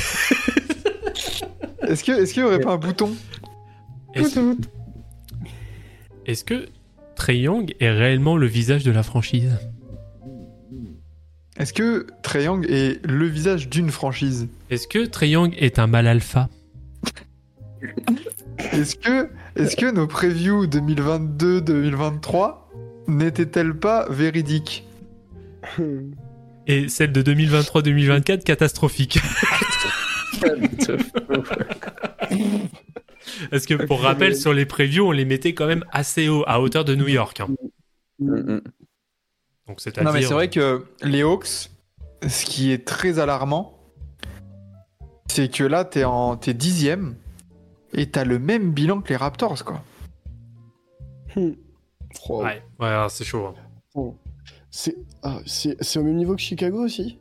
Est-ce que est-ce qu'il y aurait pas un bouton? Est-ce est-ce que Trey Young est réellement le visage de la franchise? Est-ce que Trae Young est le visage d'une franchise? Est-ce que Trey Young est un mal alpha? Est-ce que est-ce que nos previews 2022-2023 n'étaient-elles pas véridiques et celle de 2023-2024 catastrophique Parce que pour rappel, sur les previews, on les mettait quand même assez haut, à hauteur de New York. hein. Mm, mm. Donc c'est-à-dire. Non mais c'est vrai que les Hawks, ce qui est très alarmant, c'est que là t'es en t'es dixième et t'as le même bilan que les Raptors quoi. Oh. Ouais, ouais, c'est chaud. hein. Oh. C'est ah, c'est c'est au même niveau que Chicago aussi?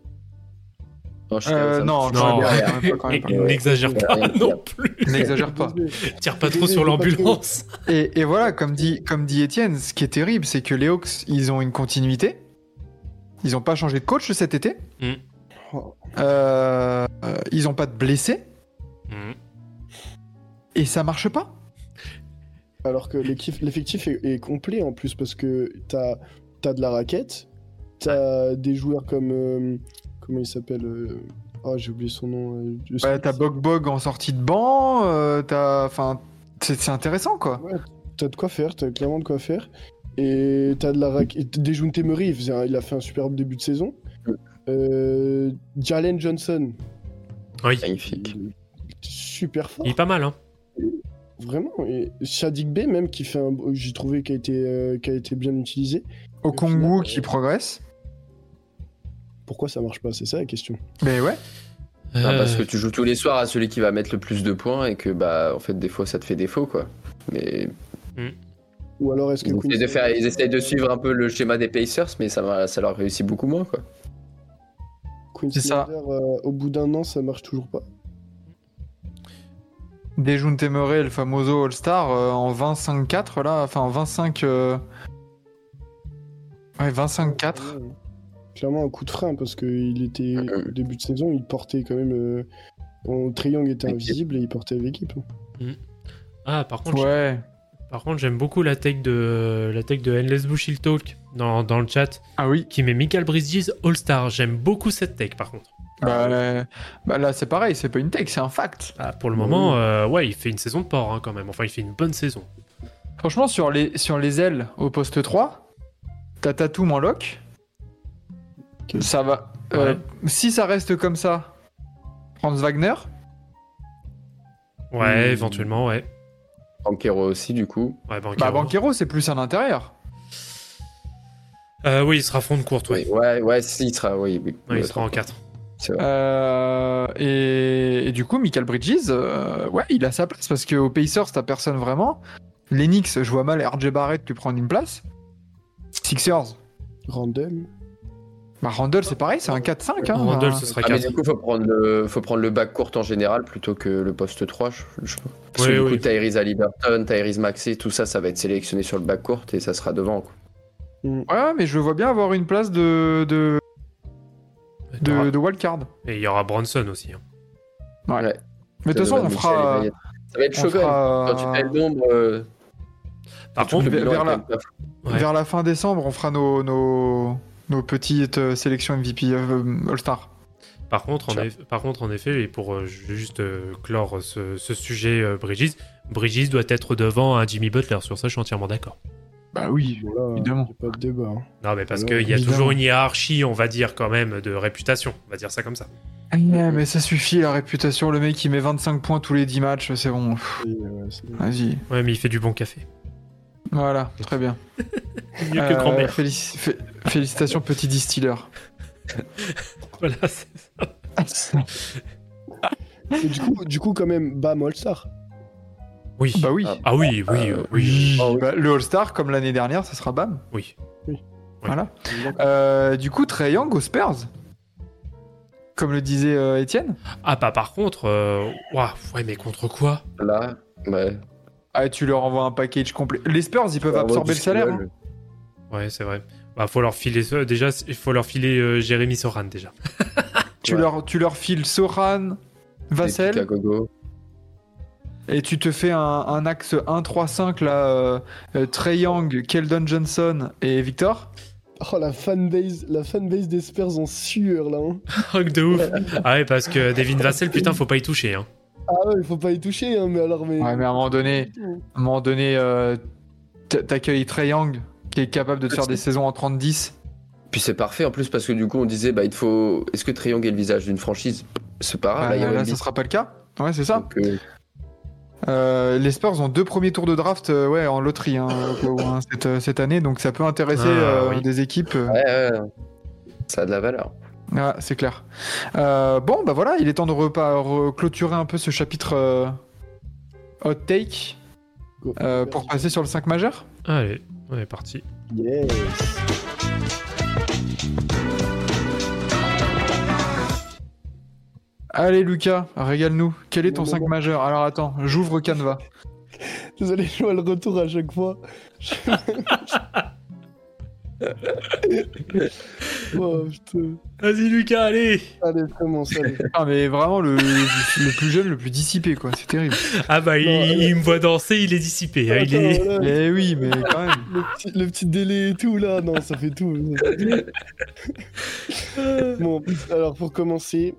Non, je- Euh, non, Non, pas, pas. Et- N'exagère pas non plus. N'exagère pas. Tire pas trop sur l'ambulance. Et, et voilà, comme dit, comme dit Étienne, ce qui est terrible, c'est que les Hawks, ils ont une continuité. Ils n'ont pas changé de coach cet été. Mm. Oh. Euh, euh, ils n'ont pas de blessés. Mhm. Et ça marche pas? Alors que l'effectif est, est complet en plus parce que t'as as de la raquette, t'as des joueurs comme euh, comment il s'appelle euh, Oh j'ai oublié son nom. euh, Ouais, t'as Bog Bog en sortie de banc. euh, t'as, enfin, c'est c'est intéressant quoi. T'as de quoi faire, t'as clairement de quoi faire. Et t'as de la raquette. Dejounte Murray, il, un- il a fait un superbe début de saison. Euh, Jalen Johnson, Oui, Magnifique. super fort. il est pas mal. Hein. Vraiment. Et Shadik Bey, même, qui fait un. J'ai trouvé qu'il a, été, euh, qui a été bien utilisé. Au final, qui euh, progresse. Pourquoi ça marche pas? C'est ça la question. Mais ouais. Ah, parce que Euh, tu joues tous les soirs à celui qui va mettre le plus de points et que bah en fait des fois ça te fait défaut quoi. Mais Ou alors est-ce que ils Quinn essayent, de faire, ils essayent de suivre un peu le schéma des Pacers, mais ça, va- ça leur réussit beaucoup moins quoi. C'est ça. Euh, au bout d'un an, ça marche toujours pas. Dejounte Murray, le famoso All-Star, euh, en 25-4 là, enfin en 25. euh, Ouais, 25-4. Ouais. Clairement un coup de frein parce qu'il était Mhm. au début de saison, il portait quand même. Euh... Quand Triangle était invisible et il portait l'équipe. Ah, par contre, Ouais. par contre, j'aime beaucoup la tech de la tech de Endless Bushel Talk dans, dans le chat Ah oui. qui met Michael Bridges All-Star. J'aime beaucoup cette tech par contre. Bah, euh, bah là, c'est pareil, c'est pas une tech, c'est un fact. Ah, pour le moment, euh, ouais, il fait une saison de port hein, quand même. Enfin, il fait une bonne saison. Franchement, sur les, sur les ailes au poste 3, t'as Tatum en lock. Ça va. euh, si ça reste comme ça, Franz Wagner. Ouais, Hmm. éventuellement, ouais. Banquero aussi du coup. Ouais, Banchero. Bah, Banquero, c'est plus à l'intérieur. Euh, oui, il sera front de courte, oui. ouais, ouais, si, il sera, oui. oui. Ouais, il sera en 4. Euh, et, et du coup, Michael Bridges, euh, ouais, il a sa place parce qu'au Pacers, t'as personne vraiment. Knicks, je vois mal RJ Barrett lui prendre une place. Sixers, Randall. bah Randall, c'est pareil, c'est un 4-5. Hein, Randall, ce sera Ah, mais 4. du coup, faut prendre le, faut prendre le bac court en général plutôt que le poste 3. Je, je... Parce Oui, que du oui. coup, Tyrese Halliburton, Tyrese Maxey, tout ça, ça va être sélectionné sur le bac court et ça sera devant. Quoi. Ouais, mais je vois bien avoir une place de, de, De, de wildcard. Et il y aura Bronson aussi. hein. Ouais. Ouais. Mais de toute façon, on fera. Ça va être on chaud fera- Quand tu fais le nombre. euh, Par contre, vers la-. Ouais. Vers fin décembre, on fera nos, nos, nos petites euh, sélections MVP euh, All-Star. Par contre, en eff- par contre, en effet, et pour euh, juste euh, clore ce, ce sujet, euh, Bridges, Bridges doit être devant un Jimmy Butler. Sur ça, je suis entièrement d'accord. Bah oui, Voilà, évidemment. y a pas de débat. hein. Non, mais parce qu'il y a évidemment. toujours une hiérarchie, on va dire, quand même, de réputation. On va dire ça comme ça. Ah, ouais, mais ça suffit la réputation. Le mec, il met 25 points tous les 10 matchs, c'est bon. Euh, c'est- Vas-y. Ouais, mais il fait du bon café. Voilà, très bien. Mieux que Euh, grand-mère. félici- fé- félicitations, petit distilleur. Voilà, c'est- Mais du coup, du coup, quand même, bam All-Star. Oui. bah oui. Ah, Ah oui, oui, Euh, euh, oui. Oui. Bah, le All-Star, comme l'année dernière, ça sera BAM. Oui. Voilà. Euh, du coup, Trey Young aux Spurs. Comme le disait euh, Étienne. Ah, bah par contre, euh, ouah, ouais, mais contre quoi? Là, ouais. Ah, tu leur envoies un package complet. Les Spurs, ils peuvent absorber le salaire. Hein. Ouais, c'est vrai. Bah, faut leur filer. Déjà, il faut leur filer euh, Jérémy Soran, déjà. Tu, Ouais. leur, tu leur files Soran, Chicago. Et tu te fais un, un axe 1-3-5 là. Euh, euh, Trey Young, Keldon Johnson et Victor. Oh, la fanbase, la fanbase des Spurs en sueur, là. hein. Rock de ouf. Ah ouais, parce que Devin Vassell, putain, faut pas y toucher. Hein. Ah ouais, il faut pas y toucher, hein, mais alors, mais... Ouais, mais à un moment donné, à un moment donné, euh, t'accueilles Trey Young qui est capable de te faire des saisons en 30-10. Puis c'est parfait en plus parce que du coup on disait bah il faut est-ce que Triangle est le visage d'une franchise? C'est pas grave, Bah, là ça sera pas le cas. Ouais, c'est ça. Donc, euh, Euh, les Spurs ont deux premiers tours de draft euh, ouais, en loterie hein, où, hein, cette, euh, cette année, donc ça peut intéresser Ah, euh, oui. des équipes. ouais, ouais, ouais. ça a de la valeur. Ah, c'est clair. Euh, bon, bah voilà, il est temps de repa- re- clôturer un peu ce chapitre euh, hot take euh, pour passer sur le 5 majeur. Allez, on est parti. Yes. Allez, Lucas, régale-nous. Quel est ton Bon, 5 bon. majeur Alors attends, j'ouvre Canva. Désolé, je vois le retour à chaque fois. oh putain. Vas-y, Lucas, allez Allez, commence, allez. Ah, mais vraiment le, le plus jeune, le plus dissipé, quoi. C'est terrible. Ah bah, il, Non, euh, il me voit danser, il est dissipé. hein, il Attends, est... voilà, Mais oui, mais quand même. le, petit, le petit délai et tout, là, non, ça fait tout. bon, alors pour commencer,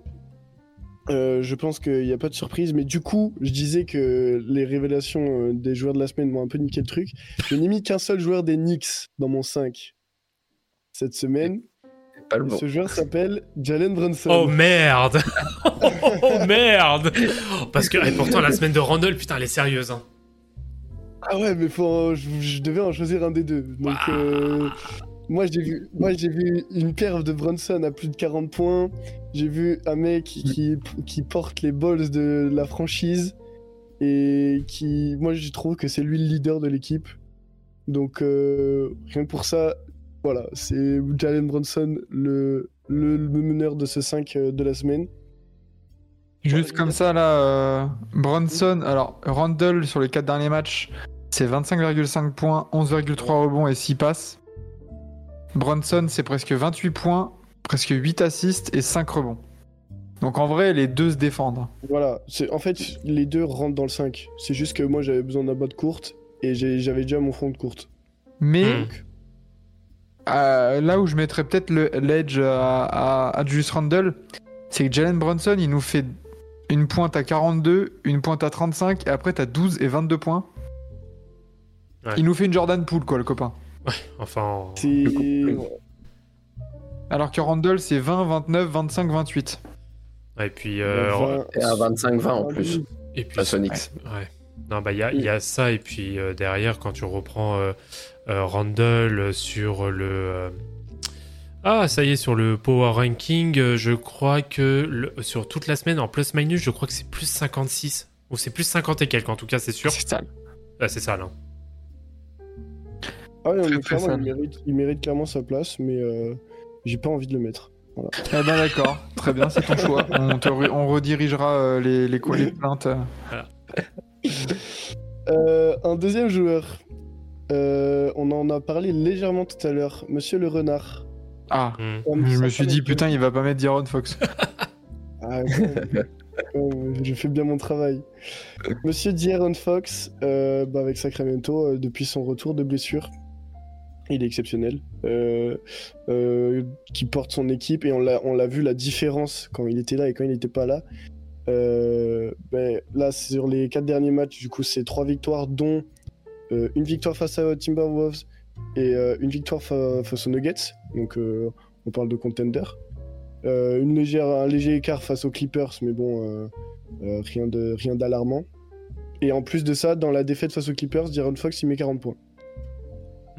euh, je pense qu'il n'y a pas de surprise, mais du coup, je disais que les révélations euh, des joueurs de la semaine m'ont un peu niqué le truc. Je n'ai mis qu'un seul joueur des Knicks dans mon 5 cette semaine. C'est pas le Et bon. Ce joueur s'appelle Jalen Brunson. Oh merde Oh merde Parce que et pourtant la semaine de Randall, putain, elle est sérieuse. Hein. Ah ouais, mais faut, en- je, je devais en choisir un des deux. Donc, euh, Moi, j'ai vu, moi, j'ai vu une perf de Brunson à plus de 40 points. J'ai vu un mec qui, qui, porte les balls de la franchise et qui, moi, je trouve que c'est lui le leader de l'équipe. Donc, euh, rien que pour ça, voilà, c'est Jalen Brunson, le, le, le meneur de ce 5 euh, de la semaine. Juste comme ça, là, euh, Bronson, alors Randall sur les 4 derniers matchs, c'est 25,5 points, 11,3 rebonds et 6 passes. Bronson, c'est presque 28 points, presque 8 assists et 5 rebonds. Donc en vrai, les deux se défendent. Voilà, c'est en fait, les deux rentrent dans le 5. C'est juste que moi, j'avais besoin d'un bas de courte et j'avais déjà mon front de courte. Mais Hmm. euh, là où je mettrais peut-être le- l'edge à, à, à Julius Randle, c'est que Jalen Bronson, il nous fait une pointe à 42, une pointe à 35, et après t'as 12 et 22 points. Ouais. Il nous fait une Jordan Poole, quoi, le copain. Enfin, en- C'est. Alors que Randle, c'est 20, 29, 25, 28. et puis, euh, Et à 25-20 en plus. et puis La Sonics. Ouais. Non, bah, il y a, y a ça, et puis euh, derrière, quand tu reprends euh, euh, Randall sur le. euh, Ah, ça y est, sur le Power Ranking, euh, je crois que le- sur toute la semaine, en plus-minus, je crois que c'est plus 56. Ou c'est plus 50 et quelques, en tout cas, c'est sûr. C'est ça. Ah, c'est ça, là. Ah sale. il mérite, il mérite clairement sa place, mais euh, j'ai pas envie de le mettre. Eh ben d'accord, très bien, c'est ton choix. On, te re- on redirigera euh, les, les, co- les plaintes. euh. Euh, un deuxième joueur. Euh, on en a parlé légèrement tout à l'heure. Monsieur le renard. Ah, je me suis dit, putain, il va pas mettre D'Aaron Fox. Ah, bon. Je fais bien mon travail. Monsieur D'Aaron Fox, euh, bah, avec Sacramento, depuis son retour de blessure, il est exceptionnel. Euh, euh, qui porte son équipe et on l'a, vu la différence quand il était là et quand il n'était pas là. Euh, ben, là, sur les quatre derniers matchs, du coup, c'est trois victoires, dont une victoire face à Timberwolves et une victoire fa- face aux Nuggets. Donc, on parle de contender. Un léger écart face aux Clippers, mais bon, rien d'alarmant. Et en plus de ça, dans la défaite face aux Clippers, D'Aaron Fox, il met 40 points.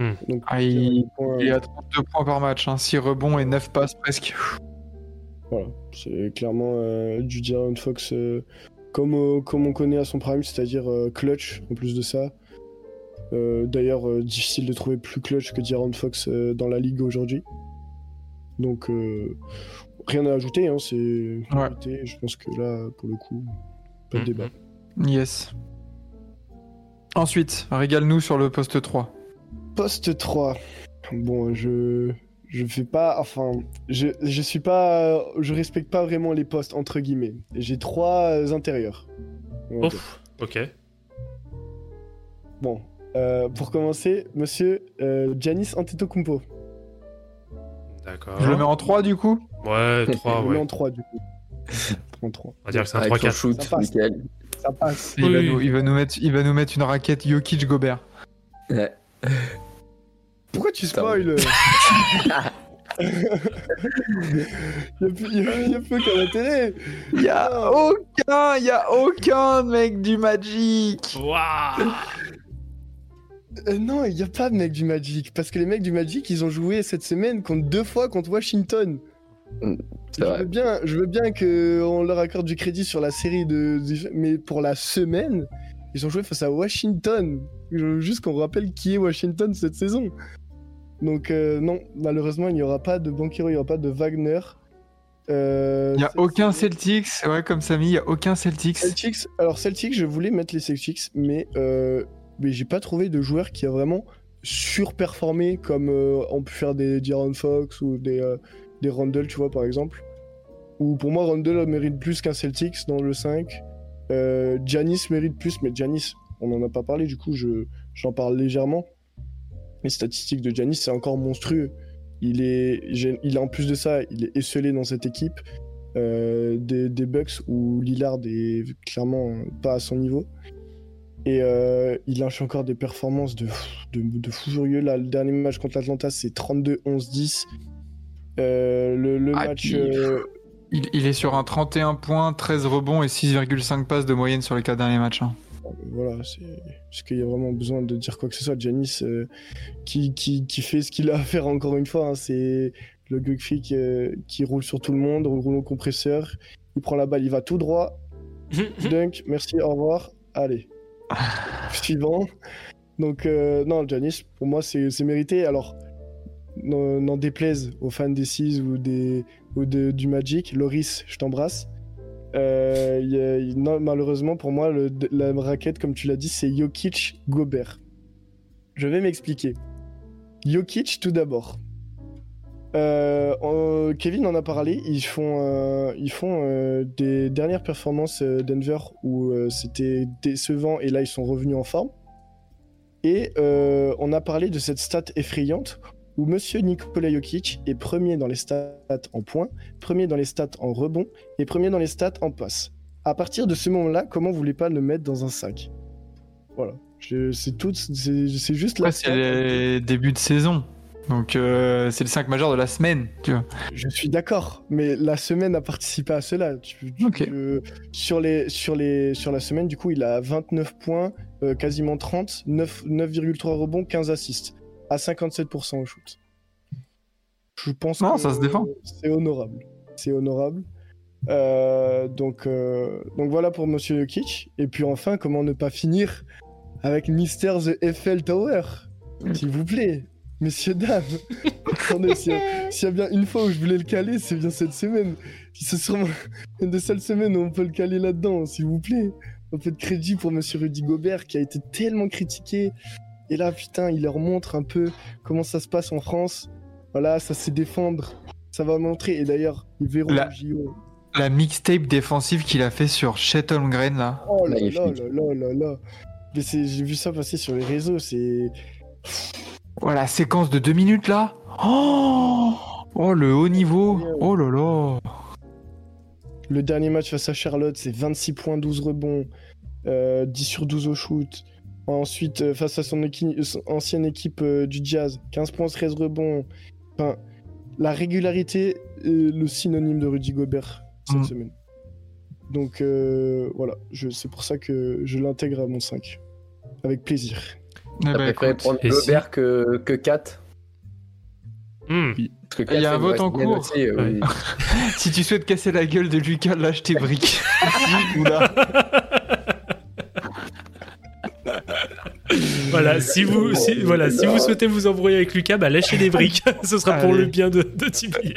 Hmm. Donc, Ah, il, 40 points, il à 32 points par match, hein, 6 rebonds et 9 passes presque. Voilà, c'est clairement euh, du D'Aaron Fox euh, comme, euh, comme on connaît à son prime, c'est-à-dire euh, clutch en plus de ça. Euh, D'ailleurs, euh, difficile de trouver plus clutch que D'Aaron Fox euh, dans la ligue aujourd'hui. Donc, euh, rien à ajouter, hein, c'est. Je pense que là, pour le coup, pas de Mhm. débat. Yes. Ensuite, régale-nous sur le poste 3. Poste 3. Bon, je je fais pas enfin je je suis pas je respecte pas vraiment les postes entre guillemets. J'ai trois euh, intérieurs. Ouf, ok. Bon, euh, pour commencer, monsieur euh, Giannis Antetokounmpo. D'accord. Je le mets en 3 du coup? Ouais, 3, Je le mets ouais. en 3 du coup. en 3. On va dire que c'est un Avec son 3-4. shoot, Ça passe. Ça passe. il, va nous, il, va nous mettre, il va nous mettre une raquette Jokic Gobert. Ouais. Pourquoi tu spoil Il y a plus, y a- y a plus aucun intérêt. Il y a aucun, il y a aucun mec du Magic. Waouh Euh, non, il n'y a pas de mec du Magic. Parce que les mecs du Magic, ils ont joué cette semaine contre deux fois contre Washington. C'est Je veux bien, je veux bien qu'on leur accorde du crédit sur la série de, de- mais pour la semaine, ils ont joué face à Washington. Je veux juste qu'on rappelle qui est Washington cette saison. Donc euh, non, malheureusement, il n'y aura pas de Banquero, il n'y aura pas de Wagner. Euh, Il y a aucun Celtics, ouais comme Samy, il y a aucun Celtics. Celtics. Alors Celtics, je voulais mettre les Celtics, mais euh, mais j'ai pas trouvé de joueur qui a vraiment surperformé comme euh, on peut faire des D'Aaron Fox ou des des Randall, tu vois par exemple. Ou pour moi Randall mérite plus qu'un Celtics dans le 5. Euh, Giannis mérite plus, mais Giannis, on en a pas parlé du coup, je j'en parle légèrement. Les statistiques de Giannis, c'est encore monstrueux. Il est, il en plus de ça, il est esselé dans cette équipe euh, des, des Bucks où Lillard est clairement pas à son niveau. Et euh, il lâche encore des performances de, de, de fou furieux. Là, le dernier match contre l'Atlanta, c'est 32-11-10. Euh, le le Ah, match. euh, Il, il est sur un 31 points, 13 rebonds et 6,5 passes de moyenne sur les 4 derniers matchs. hein. voilà, c'est. Est-ce qu'il y a vraiment besoin de dire quoi que ce soit Janis, euh, qui, qui, qui fait ce qu'il a à faire encore une fois, hein, c'est le Gugfi qui, euh, qui roule sur tout le monde, roule au compresseur, il prend la balle, il va tout droit, dunk, merci, au revoir, allez. Suivant. Donc, euh, non, Janis, pour moi, c'est c'est mérité. Alors, n'en n'en déplaise aux fans des Seas ou, des, ou de- du Magic, Loris, je t'embrasse. Euh, malheureusement, pour moi, la raquette, comme tu l'as dit, c'est Jokic Gobert. Je vais m'expliquer. Jokic, tout d'abord. Euh, Kevin en a parlé. Ils font, euh, ils font des dernières performances Denver où c'était décevant et là ils sont revenus en forme. Et on a parlé de cette stat effrayante où Monsieur Nikola Jokic est premier dans les stats en points, premier dans les stats en rebond et premier dans les stats en passe. À partir de ce moment-là, comment vous voulez pas le mettre dans un sac Voilà. Je- C'est tout, c'est juste la Ouais, c'est les débuts de saison. Donc euh, c'est le 5 majeur de la semaine, tu vois. Je suis d'accord, mais la semaine a participé à cela. Tu- tu- Ok. euh, sur, les, sur, les, sur la semaine, du coup, il a 29 points, euh, quasiment 30, 9 9,3 rebonds, 15 assists, à 57% au shoot. Je pense Non, que ça se défend. C'est honorable. C'est honorable. Euh, donc, euh, donc voilà pour Monsieur Jokic. Et puis enfin, comment ne pas finir avec Mister The Eiffel Tower? S'il vous plaît, messieurs, dames. Attendez, s'il y, a- s'il y a bien une fois où je voulais le caler, c'est bien cette semaine. C'est sûrement une des seules semaines où on peut le caler là-dedans, s'il vous plaît. Un peu de crédit pour Monsieur Rudy Gobert qui a été tellement critiqué. Et là, putain, il leur montre un peu comment ça se passe en France. Voilà, ça sait défendre. Ça va montrer. Et d'ailleurs, ils verront La- le JO. La mixtape défensive qu'il a fait sur Chet Holmgren là. Oh là là là là là là. Mais c'est- j'ai vu ça passer sur les réseaux. C'est. Voilà, séquence de deux minutes là. Oh, oh le haut niveau. Oh là là. Le dernier match face à Charlotte, c'est 26 points, 12 rebonds, euh, 10 sur 12 au shoot. Ensuite, euh, face à son, équi- son ancienne équipe euh, du Jazz, 15 points, 13 rebonds. Enfin, la régularité est le synonyme de Rudy Gobert cette Mm. semaine. Donc euh, voilà, je- c'est pour ça que je l'intègre à mon 5. Avec plaisir. Eh T'as ben, préféré écoute, prendre Et si- Gobert que, que Kat Hmm. Parce que Il y a un vote en cours. aussi, euh, Ouais. oui. si tu souhaites casser la gueule de Lucas, lâche tes briques. Ici Voilà, si vous, si, voilà, si vous souhaitez vous embrouiller avec Lucas, bah lâchez des briques. Ce sera pour le bien de, de Tibier.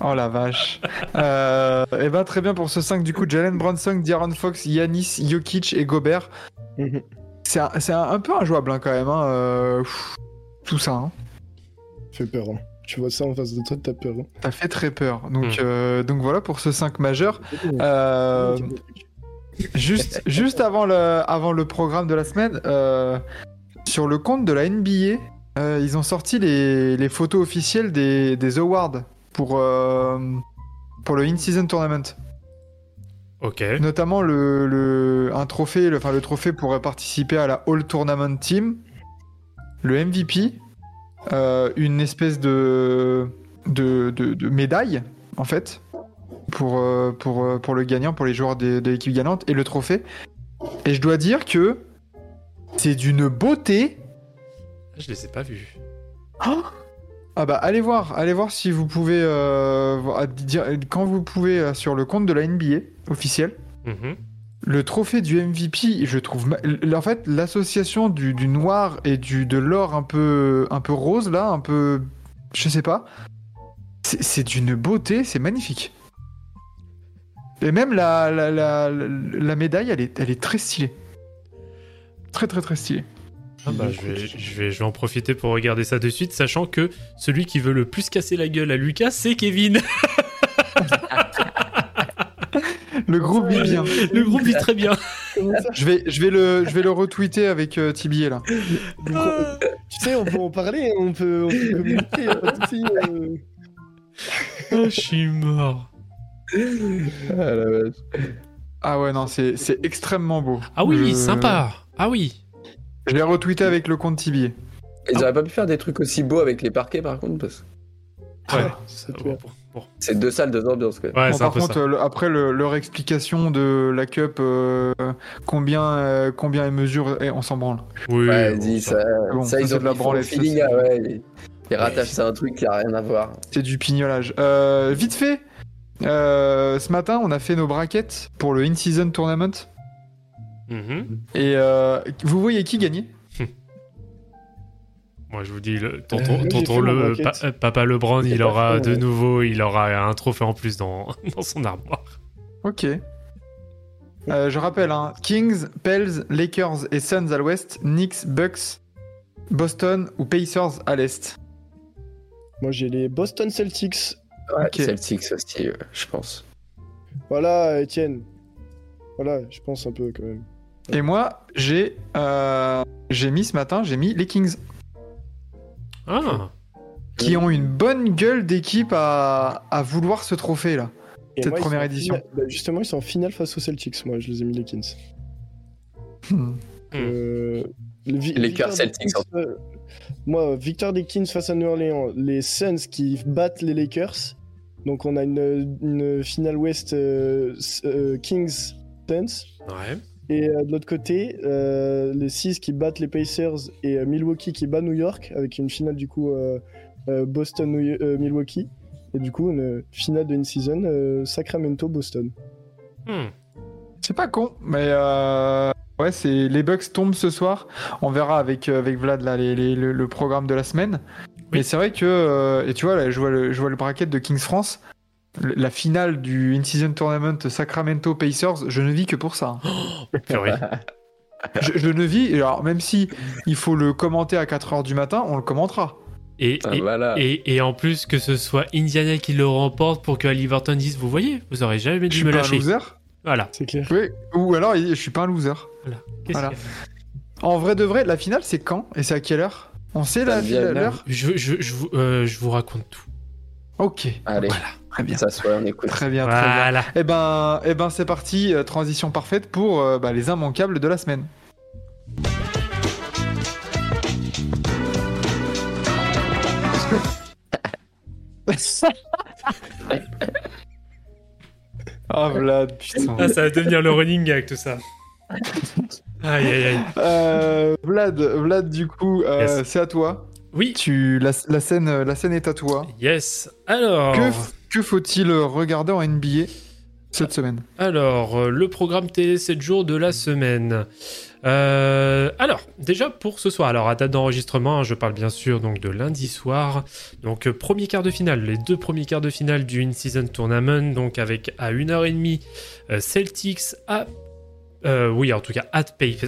Oh la vache. Euh, et ben très bien pour ce 5 du coup. Jalen Brunson, D'Aaron Fox, Yanis, Jokic et Gobert. C'est un, c'est un, un peu injouable hein, quand même. Hein. euh, pff, tout ça. Hein. Fait peur. hein. Tu vois ça en face de toi, t'as peur. hein. Ça fait très peur. Donc, Mhm. euh, donc voilà pour ce 5 majeur. Euh, juste, juste avant, le, avant le programme de la semaine, euh, sur le compte de la NBA, euh, ils ont sorti les, les photos officielles des, des awards pour, euh, pour le In-Season Tournament. Ok. Notamment le, le- un trophée, le, enfin, le trophée pour participer à la All Tournament Team, le MVP, une espèce de, de, de- de médaille, en fait, pour, euh, pour, euh, pour le gagnant, pour les joueurs de, de l'équipe gagnante, et le trophée. Et je dois dire que c'est d'une beauté. Je les ai pas vus. Ah bah allez voir, allez voir si vous pouvez euh, dire- quand vous pouvez euh, sur le compte de la NBA officiel. Mhm. Le trophée du MVP, je trouve. En fait, l'association du, du noir et du, de l'or un peu, un peu rose, là, un peu. Je sais pas. C'est d'une beauté, c'est magnifique. Et même la, la, la, médaille, elle est, elle est très stylée. Très, très, très stylée. Ah bah, je, vais, je, vais, je vais en profiter pour regarder ça de suite, sachant que celui qui veut le plus casser la gueule à Lucas, c'est Kevin. Le groupe vit bien. Le groupe vit très bien. Je vais, je vais, le, je vais le retweeter avec euh, Tibier, là. On- Tu sais, on peut en parler, on peut, on communiquer. souci, euh. Oh, je suis mort. Ah, la vache. Ah ouais, non, c'est c'est extrêmement beau. Ah oui, Je- sympa. Ah oui. Je l'ai retweeté avec le compte Tibier. Ils auraient pas pu faire des trucs aussi beaux avec les parquets par contre parce... Ouais. c'est Bon, clair. pour, C'est deux salles, deux ambiances. Quoi. Ouais, Bon, par contre, euh, le- après le- leur explication de la cup, euh, combien, euh, combien elle mesure, et on s'en branle. Oui, Ouais, bon, ça- ça, bon, ça, ça, ils c'est ont de la ça, ah ils, ils rattachent ça à un truc qui a rien à voir. C'est du pignolage. Euh, vite fait, euh, ce matin, on a fait nos brackets pour le in-season tournament. Mhm. Et euh, vous voyez qui gagner Moi, je vous dis, le, tonton, Euh, tonton le, pa- papa Lebron, J'ai il aura fait, de ouais. nouveau, il aura un trophée en plus dans, dans son armoire. Ok. Euh, je rappelle, hein, Kings, Pels, Lakers et Suns à l'ouest, Knicks, Bucks, Boston ou Pacers à l'est. Moi, j'ai les Boston Celtics. Ouais. Celtics aussi, euh, je pense. Voilà, Étienne. Voilà, je pense un peu quand même. Et moi, j'ai euh, j'ai mis ce matin, j'ai mis les Kings, Ah, qui ont une bonne gueule d'équipe à, à vouloir ce trophée là. Et Cette moi, première édition. finale- bah, justement, ils sont en finale face aux Celtics. Moi, je les ai mis les Kings. Hmm. Euh, Les des Celtics, Kings, euh, moi, victoire des Kings face à New Orleans, les Suns qui battent les Lakers. Donc on a une, une finale West euh, euh, Kings Suns. ouais. Et euh, de l'autre côté, euh, les Six qui battent les Pacers et euh, Milwaukee qui bat New York avec une finale du coup euh, euh, Boston New- euh, Milwaukee. Et du coup une finale de in-season euh, Sacramento Boston. Hmm. C'est pas con, mais euh, ouais, c'est les Bucks tombent ce soir. On verra avec euh, avec Vlad là les- les- le, le programme de la semaine. Oui. Mais c'est vrai que et tu vois là, je vois le je vois le bracket de Kings France. Le- La finale du in-season tournament Sacramento Pacers, je ne vis que pour ça. Purée. je, je ne vis, alors même si il faut le commenter à 4h du matin, on le commentera. Et, Ah, et, voilà. et, et en plus que ce soit Indiana qui le remporte pour que Halliburton dise Vous voyez, vous aurez jamais Je dû suis me pas un lâcher. loser. Voilà. C'est clair. Oui, ou alors je suis pas un loser. Voilà. En vrai de vrai, la finale c'est quand et c'est à quelle heure On sait la l'heure je, je, je, vous, euh, je vous raconte tout. Ok, Allez, Voilà. très bien. ça soit, on écoute. Très bien, très bien. Voilà. Eh ben, eh ben c'est parti, euh, transition parfaite pour euh, bah, les immanquables de la semaine. Ah Vlad, putain. Ah, ça va devenir le running gag tout ça. Aïe aïe aïe. Euh, Vlad, Vlad, du coup, euh, Yes. c'est à toi. Oui. Tu, la, la scène, la scène est à toi. Yes. Alors. Que, que faut-il regarder en NBA cette semaine? Alors, euh, le programme télé 7 jours de la semaine. Euh, alors, déjà pour ce soir, alors à date d'enregistrement, hein, je parle bien sûr donc de lundi soir. Donc, euh, premier quart de finale, les deux premiers quarts de finale du In-Season Tournament, donc avec à 1h30 euh, Celtics à. Euh, oui, en tout cas, at,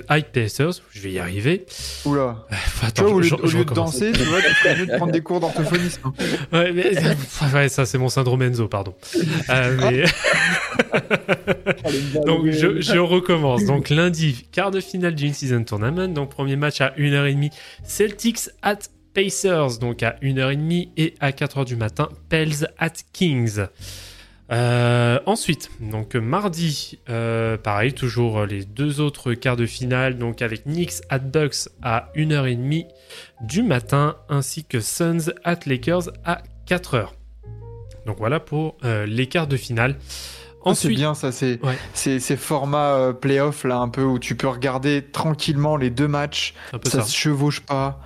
at Pacers, je vais y arriver. Oula. Enfin, Tu vois, au lieu, je- au je lieu de danser, tu vois, tu mieux de prendre des cours d'orthophonisme. Ouais, mais- ouais, ça c'est mon syndrome Enzo, pardon. Euh, mais- Donc je, je recommence. Donc lundi, quart de finale du In-Season Tournament. Donc premier match à 1h30, Celtics at Pacers. Donc à 1h30 et à 4h du matin, Pels at Kings. Euh, ensuite, donc mardi, euh, pareil, toujours les deux autres quarts de finale, donc avec Knicks at Bucks à 1h30 du matin, ainsi que Suns at Lakers à 4h. Donc voilà pour euh, les quarts de finale. Ah, c'est bien ça, c'est Ouais. ces formats playoff là un peu où tu peux regarder tranquillement les deux matchs, ça, ça. se chevauche pas.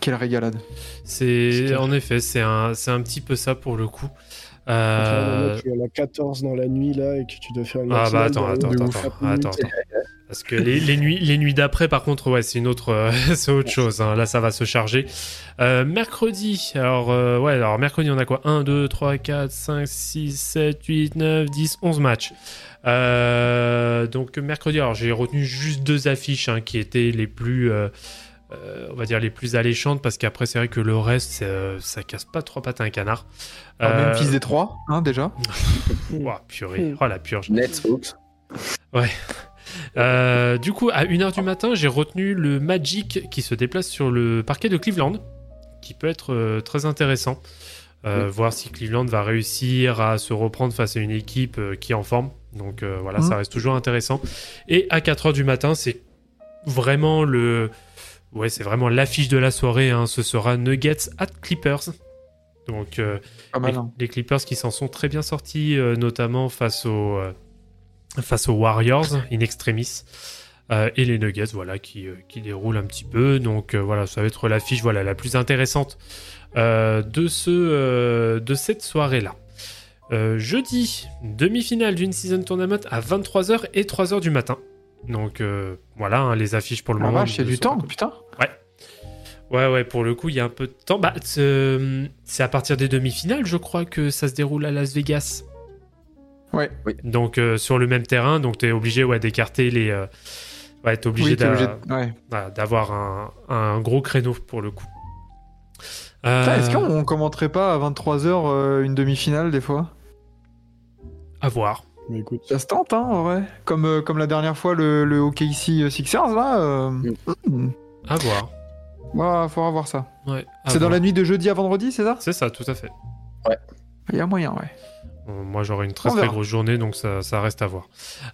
Quelle régalade. C'est en effet, c'est un, c'est un petit peu ça pour le coup. Euh, tu es à la 14 dans la nuit là et que tu dois faire une Ah bah attends, attends, attends, attends. Parce que les, les nuits, les nuits d'après, par contre, ouais, c'est une autre, euh, c'est autre chose. hein. Là, ça va se charger. Euh, mercredi, alors euh, ouais, alors mercredi, on a quoi? 1, 2, 3, 4, 5, 6, 7, 8, 9, 10, 11 matchs. Donc mercredi, alors j'ai retenu juste deux affiches hein, qui étaient les plus, euh, on va dire les plus alléchantes, parce qu'après c'est vrai que le reste, euh, ça casse pas trois pattes à un canard. Alors, Euh, Même fils des trois, hein, déjà. ouah, purée, oh la purge. Nets, Hawks. Euh, du coup, à 1h du matin, j'ai retenu le Magic qui se déplace sur le parquet de Cleveland, qui peut être euh, très intéressant. Euh, Voir si Cleveland va réussir à se reprendre face à une équipe euh, qui est en forme. Donc euh, voilà, ça reste toujours intéressant. Et à 4h du matin, c'est vraiment le. Ouais, c'est vraiment l'affiche de la soirée. hein. Ce sera Nuggets at Clippers. Donc, euh, les, hein. les Clippers qui s'en sont très bien sortis, euh, notamment face aux, euh, face aux Warriors in extremis. Et les Nuggets, voilà, qui, qui déroulent un petit peu. Donc voilà, ça va être l'affiche voilà, la plus intéressante de, ce, de cette soirée-là. Jeudi, demi-finale d'une season tournament à 23h et 3h du matin. Donc euh, voilà, hein, les affiches pour le Ah moment. vache, il y a ne du temps, putain. Ouais, ouais, pour le coup, il y a un peu de temps. Bah, c'est c'est à partir des demi-finales, je crois, que ça se déroule à Las Vegas. Ouais. Donc, euh, sur le même terrain, donc t'es obligé ouais, d'écarter les. euh, Ouais, t'es obligé Oui, ouais. d'avoir un, un gros créneau pour le coup. Putain, Est-ce Euh, qu'on commenterait pas à 23h une demi-finale des fois? À voir. Mais écoute, Ça se tente, hein, en vrai. Comme, euh, comme la dernière fois, le, le OKC Sixers, là. euh, hmm. À voir. Ouais, faudra voir ça. Ouais, à C'est dans la nuit de jeudi à vendredi, c'est ça? C'est ça, tout à fait. Il y a moyen, ouais. Bon, Moi, j'aurai une très très grosse journée, donc ça, ça reste à voir.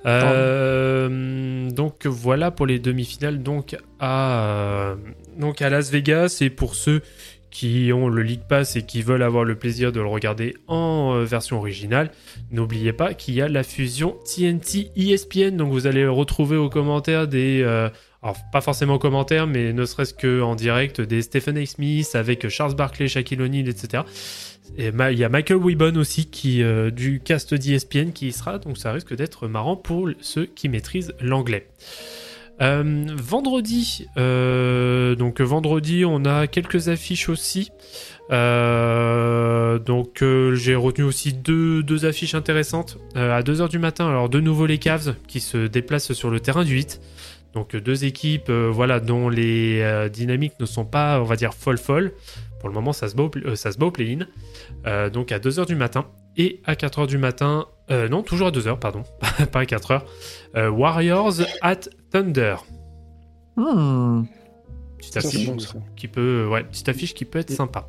Euh, donc voilà pour les demi-finales, donc à, euh, donc à Las Vegas. Et pour ceux qui ont le League Pass et qui veulent avoir le plaisir de le regarder en euh, version originale, n'oubliez pas qu'il y a la fusion TNT ESPN. Donc vous allez retrouver aux commentaires des... euh, alors, pas forcément aux commentaires, mais ne serait-ce qu'en direct, des Stephen A. Smith avec Charles Barkley, Shaquille O'Neal, etc. Et il y a Michael Wibbon aussi qui, euh, du cast d'ESPN qui y sera, donc ça risque d'être marrant pour ceux qui maîtrisent l'anglais. Euh, vendredi, euh, donc vendredi, on a quelques affiches aussi. Euh, donc j'ai retenu aussi deux, affiches intéressantes. À 2h du matin, alors de nouveau les Cavs qui se déplacent sur le terrain du 8. Donc deux équipes voilà, dont les dynamiques ne sont pas, on va dire, folle folle. Pour le moment, ça se bat au, pl- ça se bat au play-in. Euh, donc à 2h du matin. Et à 4h du matin, euh, non, toujours à 2h, pardon, pas à 4h. euh, Warriors at Thunder. Hmm. Petite affiche bon, ça. qui peut, ouais, petite affiche qui peut être sympa.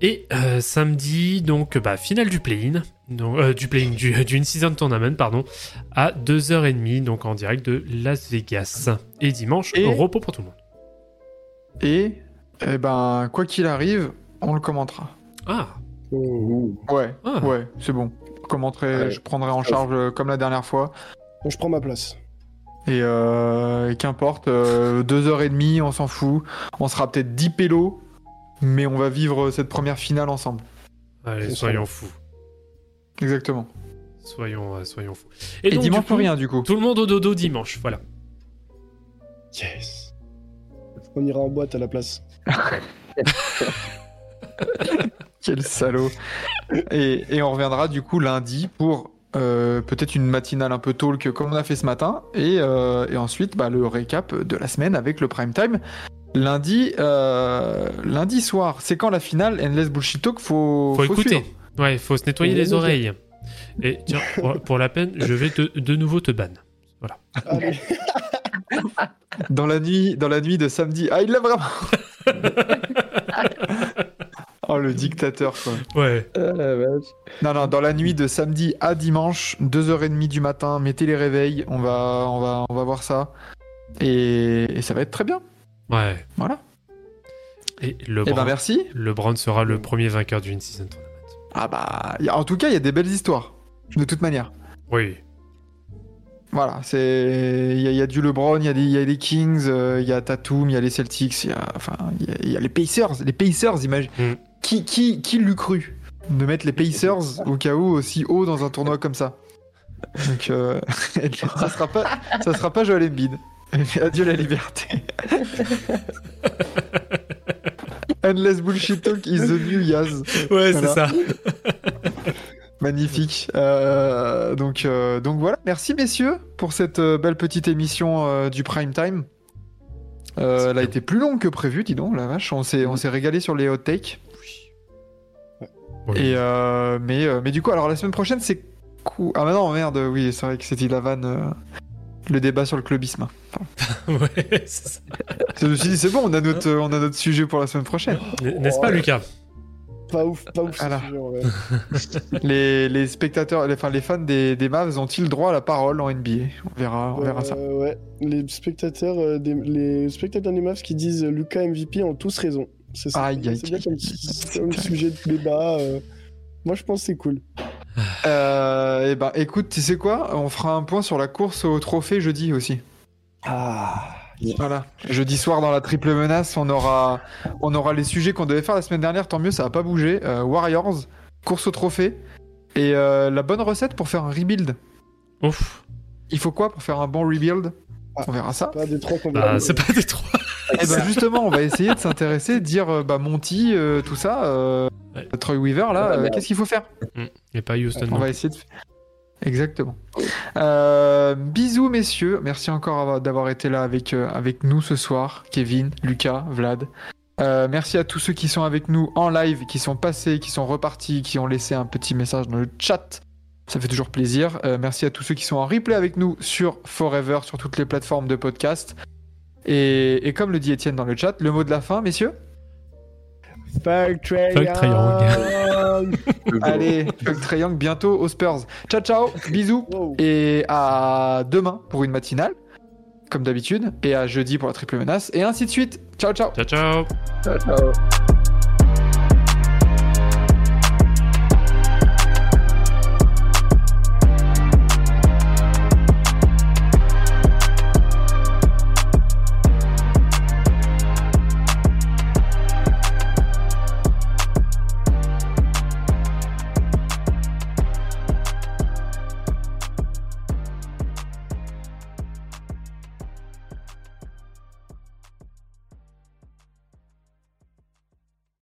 Et euh, samedi, donc bah, finale du play-in, donc, euh, du play-in, du, du in-season tournament, pardon, à 2h30, donc en direct de Las Vegas. Et dimanche, Et- repos pour tout le monde. Et, eh ben, quoi qu'il arrive, on le commentera. Ah, Oh. Ouais, Ah. ouais, c'est bon. Je commenterai, Ouais. je prendrai en charge euh, comme la dernière fois. Bon, je prends ma place. Et, euh, et qu'importe, euh, deux heures et demie, on s'en fout. On sera peut-être 10 pélos, mais on va vivre cette première finale ensemble. allez, soyons fous. Exactement. Soyons, euh, soyons fous. Et, donc, dimanche, plus rien du coup. Tout le monde au dodo dimanche, voilà. Yes. On ira en boîte à la place. Quel salaud. et, et on reviendra du coup lundi pour euh, peut-être une matinale un peu talk comme on a fait ce matin. Et, euh, et ensuite bah, le récap de la semaine avec le prime time. Lundi, euh, lundi soir, c'est quand la finale Endless Bullshit Talk? Faut, Faut écouter. suivre. Ouais, faut se nettoyer les oreilles. Et tiens, pour, pour la peine, je vais te- de nouveau te ban. Allez. Dans la nuit, dans la nuit de samedi. Ah, il l'a vraiment. oh le dictateur quoi. Ouais. La vache. Non non, dans la nuit de samedi à dimanche, 2h30 du matin, mettez les réveils, on va on va on va voir ça. Et, et ça va être très bien. Ouais. Voilà. Et Eh ben LeBron, merci. LeBron sera le premier vainqueur du in-season tournament. Ah bah a- en tout cas, il y a des belles histoires. De toute manière. Oui. Voilà, c'est il y, a- il y a du LeBron, il y a des il y a les Kings, euh, il y a Tatum, il y a les Celtics, il y a enfin il y a, il y a les Pacers, les Pacers imagine. Mm. Qui qui qui l'eût cru de mettre les Pacers au cas où aussi haut dans un tournoi comme ça. Donc euh, ça sera pas ça sera pas Joel Embiid. Adieu la liberté. Endless bullshit talk is the new Yaz. Ouais, c'est ça. Magnifique. Euh, donc, euh, donc voilà, merci messieurs pour cette belle petite émission du prime time. Elle a été plus longue que prévu, dis donc, la vache. On s'est, on s'est régalé sur les hot takes. Oui. Et euh, mais, euh, mais du coup, alors la semaine prochaine, c'est cou- Ah, bah non, merde, oui, c'est vrai que c'était la vanne. euh, le débat sur le clubisme. Ouais, c'est ça. Je me suis dit, c'est bon, on a, notre, on a notre sujet pour la semaine prochaine. N'est-ce pas, Ouais. Lucas? Pas ouf, pas ouf. Voilà. sujet. Les, les spectateurs, les, enfin, les fans des, des Mavs ont-ils droit à la parole en NBA On verra, on verra ça. Ouais, les spectateurs, euh, des, les spectateurs des Mavs qui disent Lucas MVP ont tous raison. C'est ça. Aïe, aïe, C'est bien aïe. comme, comme sujet de débat. euh, Moi, je pense que c'est cool. Euh, et bah écoute, tu sais quoi? On fera un point sur la course au trophée jeudi aussi. Ah. Voilà. Jeudi soir dans la triple menace, on aura, on aura les sujets qu'on devait faire la semaine dernière. Tant mieux, ça va pas bouger. Euh, Warriors, course au trophée et euh, la bonne recette pour faire un rebuild. Ouf. Il faut quoi pour faire un bon rebuild? Ah. On verra ça. Pas des trois qu'on Bah, c'est pas des trois. Et ben justement, on va essayer de s'intéresser, de dire euh, bah Monty, euh, tout ça, euh, Ouais. Troy Weaver là, Ah, euh, merde. qu'est-ce qu'il faut faire Et pas Houston. On va essayer de. Exactement. Euh, bisous messieurs, merci encore avoir- d'avoir été là avec, euh, avec nous ce soir, Kevin, Lucas, Vlad. Euh, merci à tous ceux qui sont avec nous en live, qui sont passés, qui sont repartis, qui ont laissé un petit message dans le chat. Ça fait toujours plaisir. Euh, merci à tous ceux qui sont en replay avec nous sur Forever, sur toutes les plateformes de podcast. Et, et comme le dit Étienne dans le chat, le mot de la fin, messieurs Fuck Young. Allez, fuck Young bientôt aux Spurs. Ciao, ciao, bisous. Wow. Et à demain pour une matinale, comme d'habitude, et à jeudi pour la triple menace, et ainsi de suite. Ciao, ciao. Ciao, ciao. Ciao, ciao.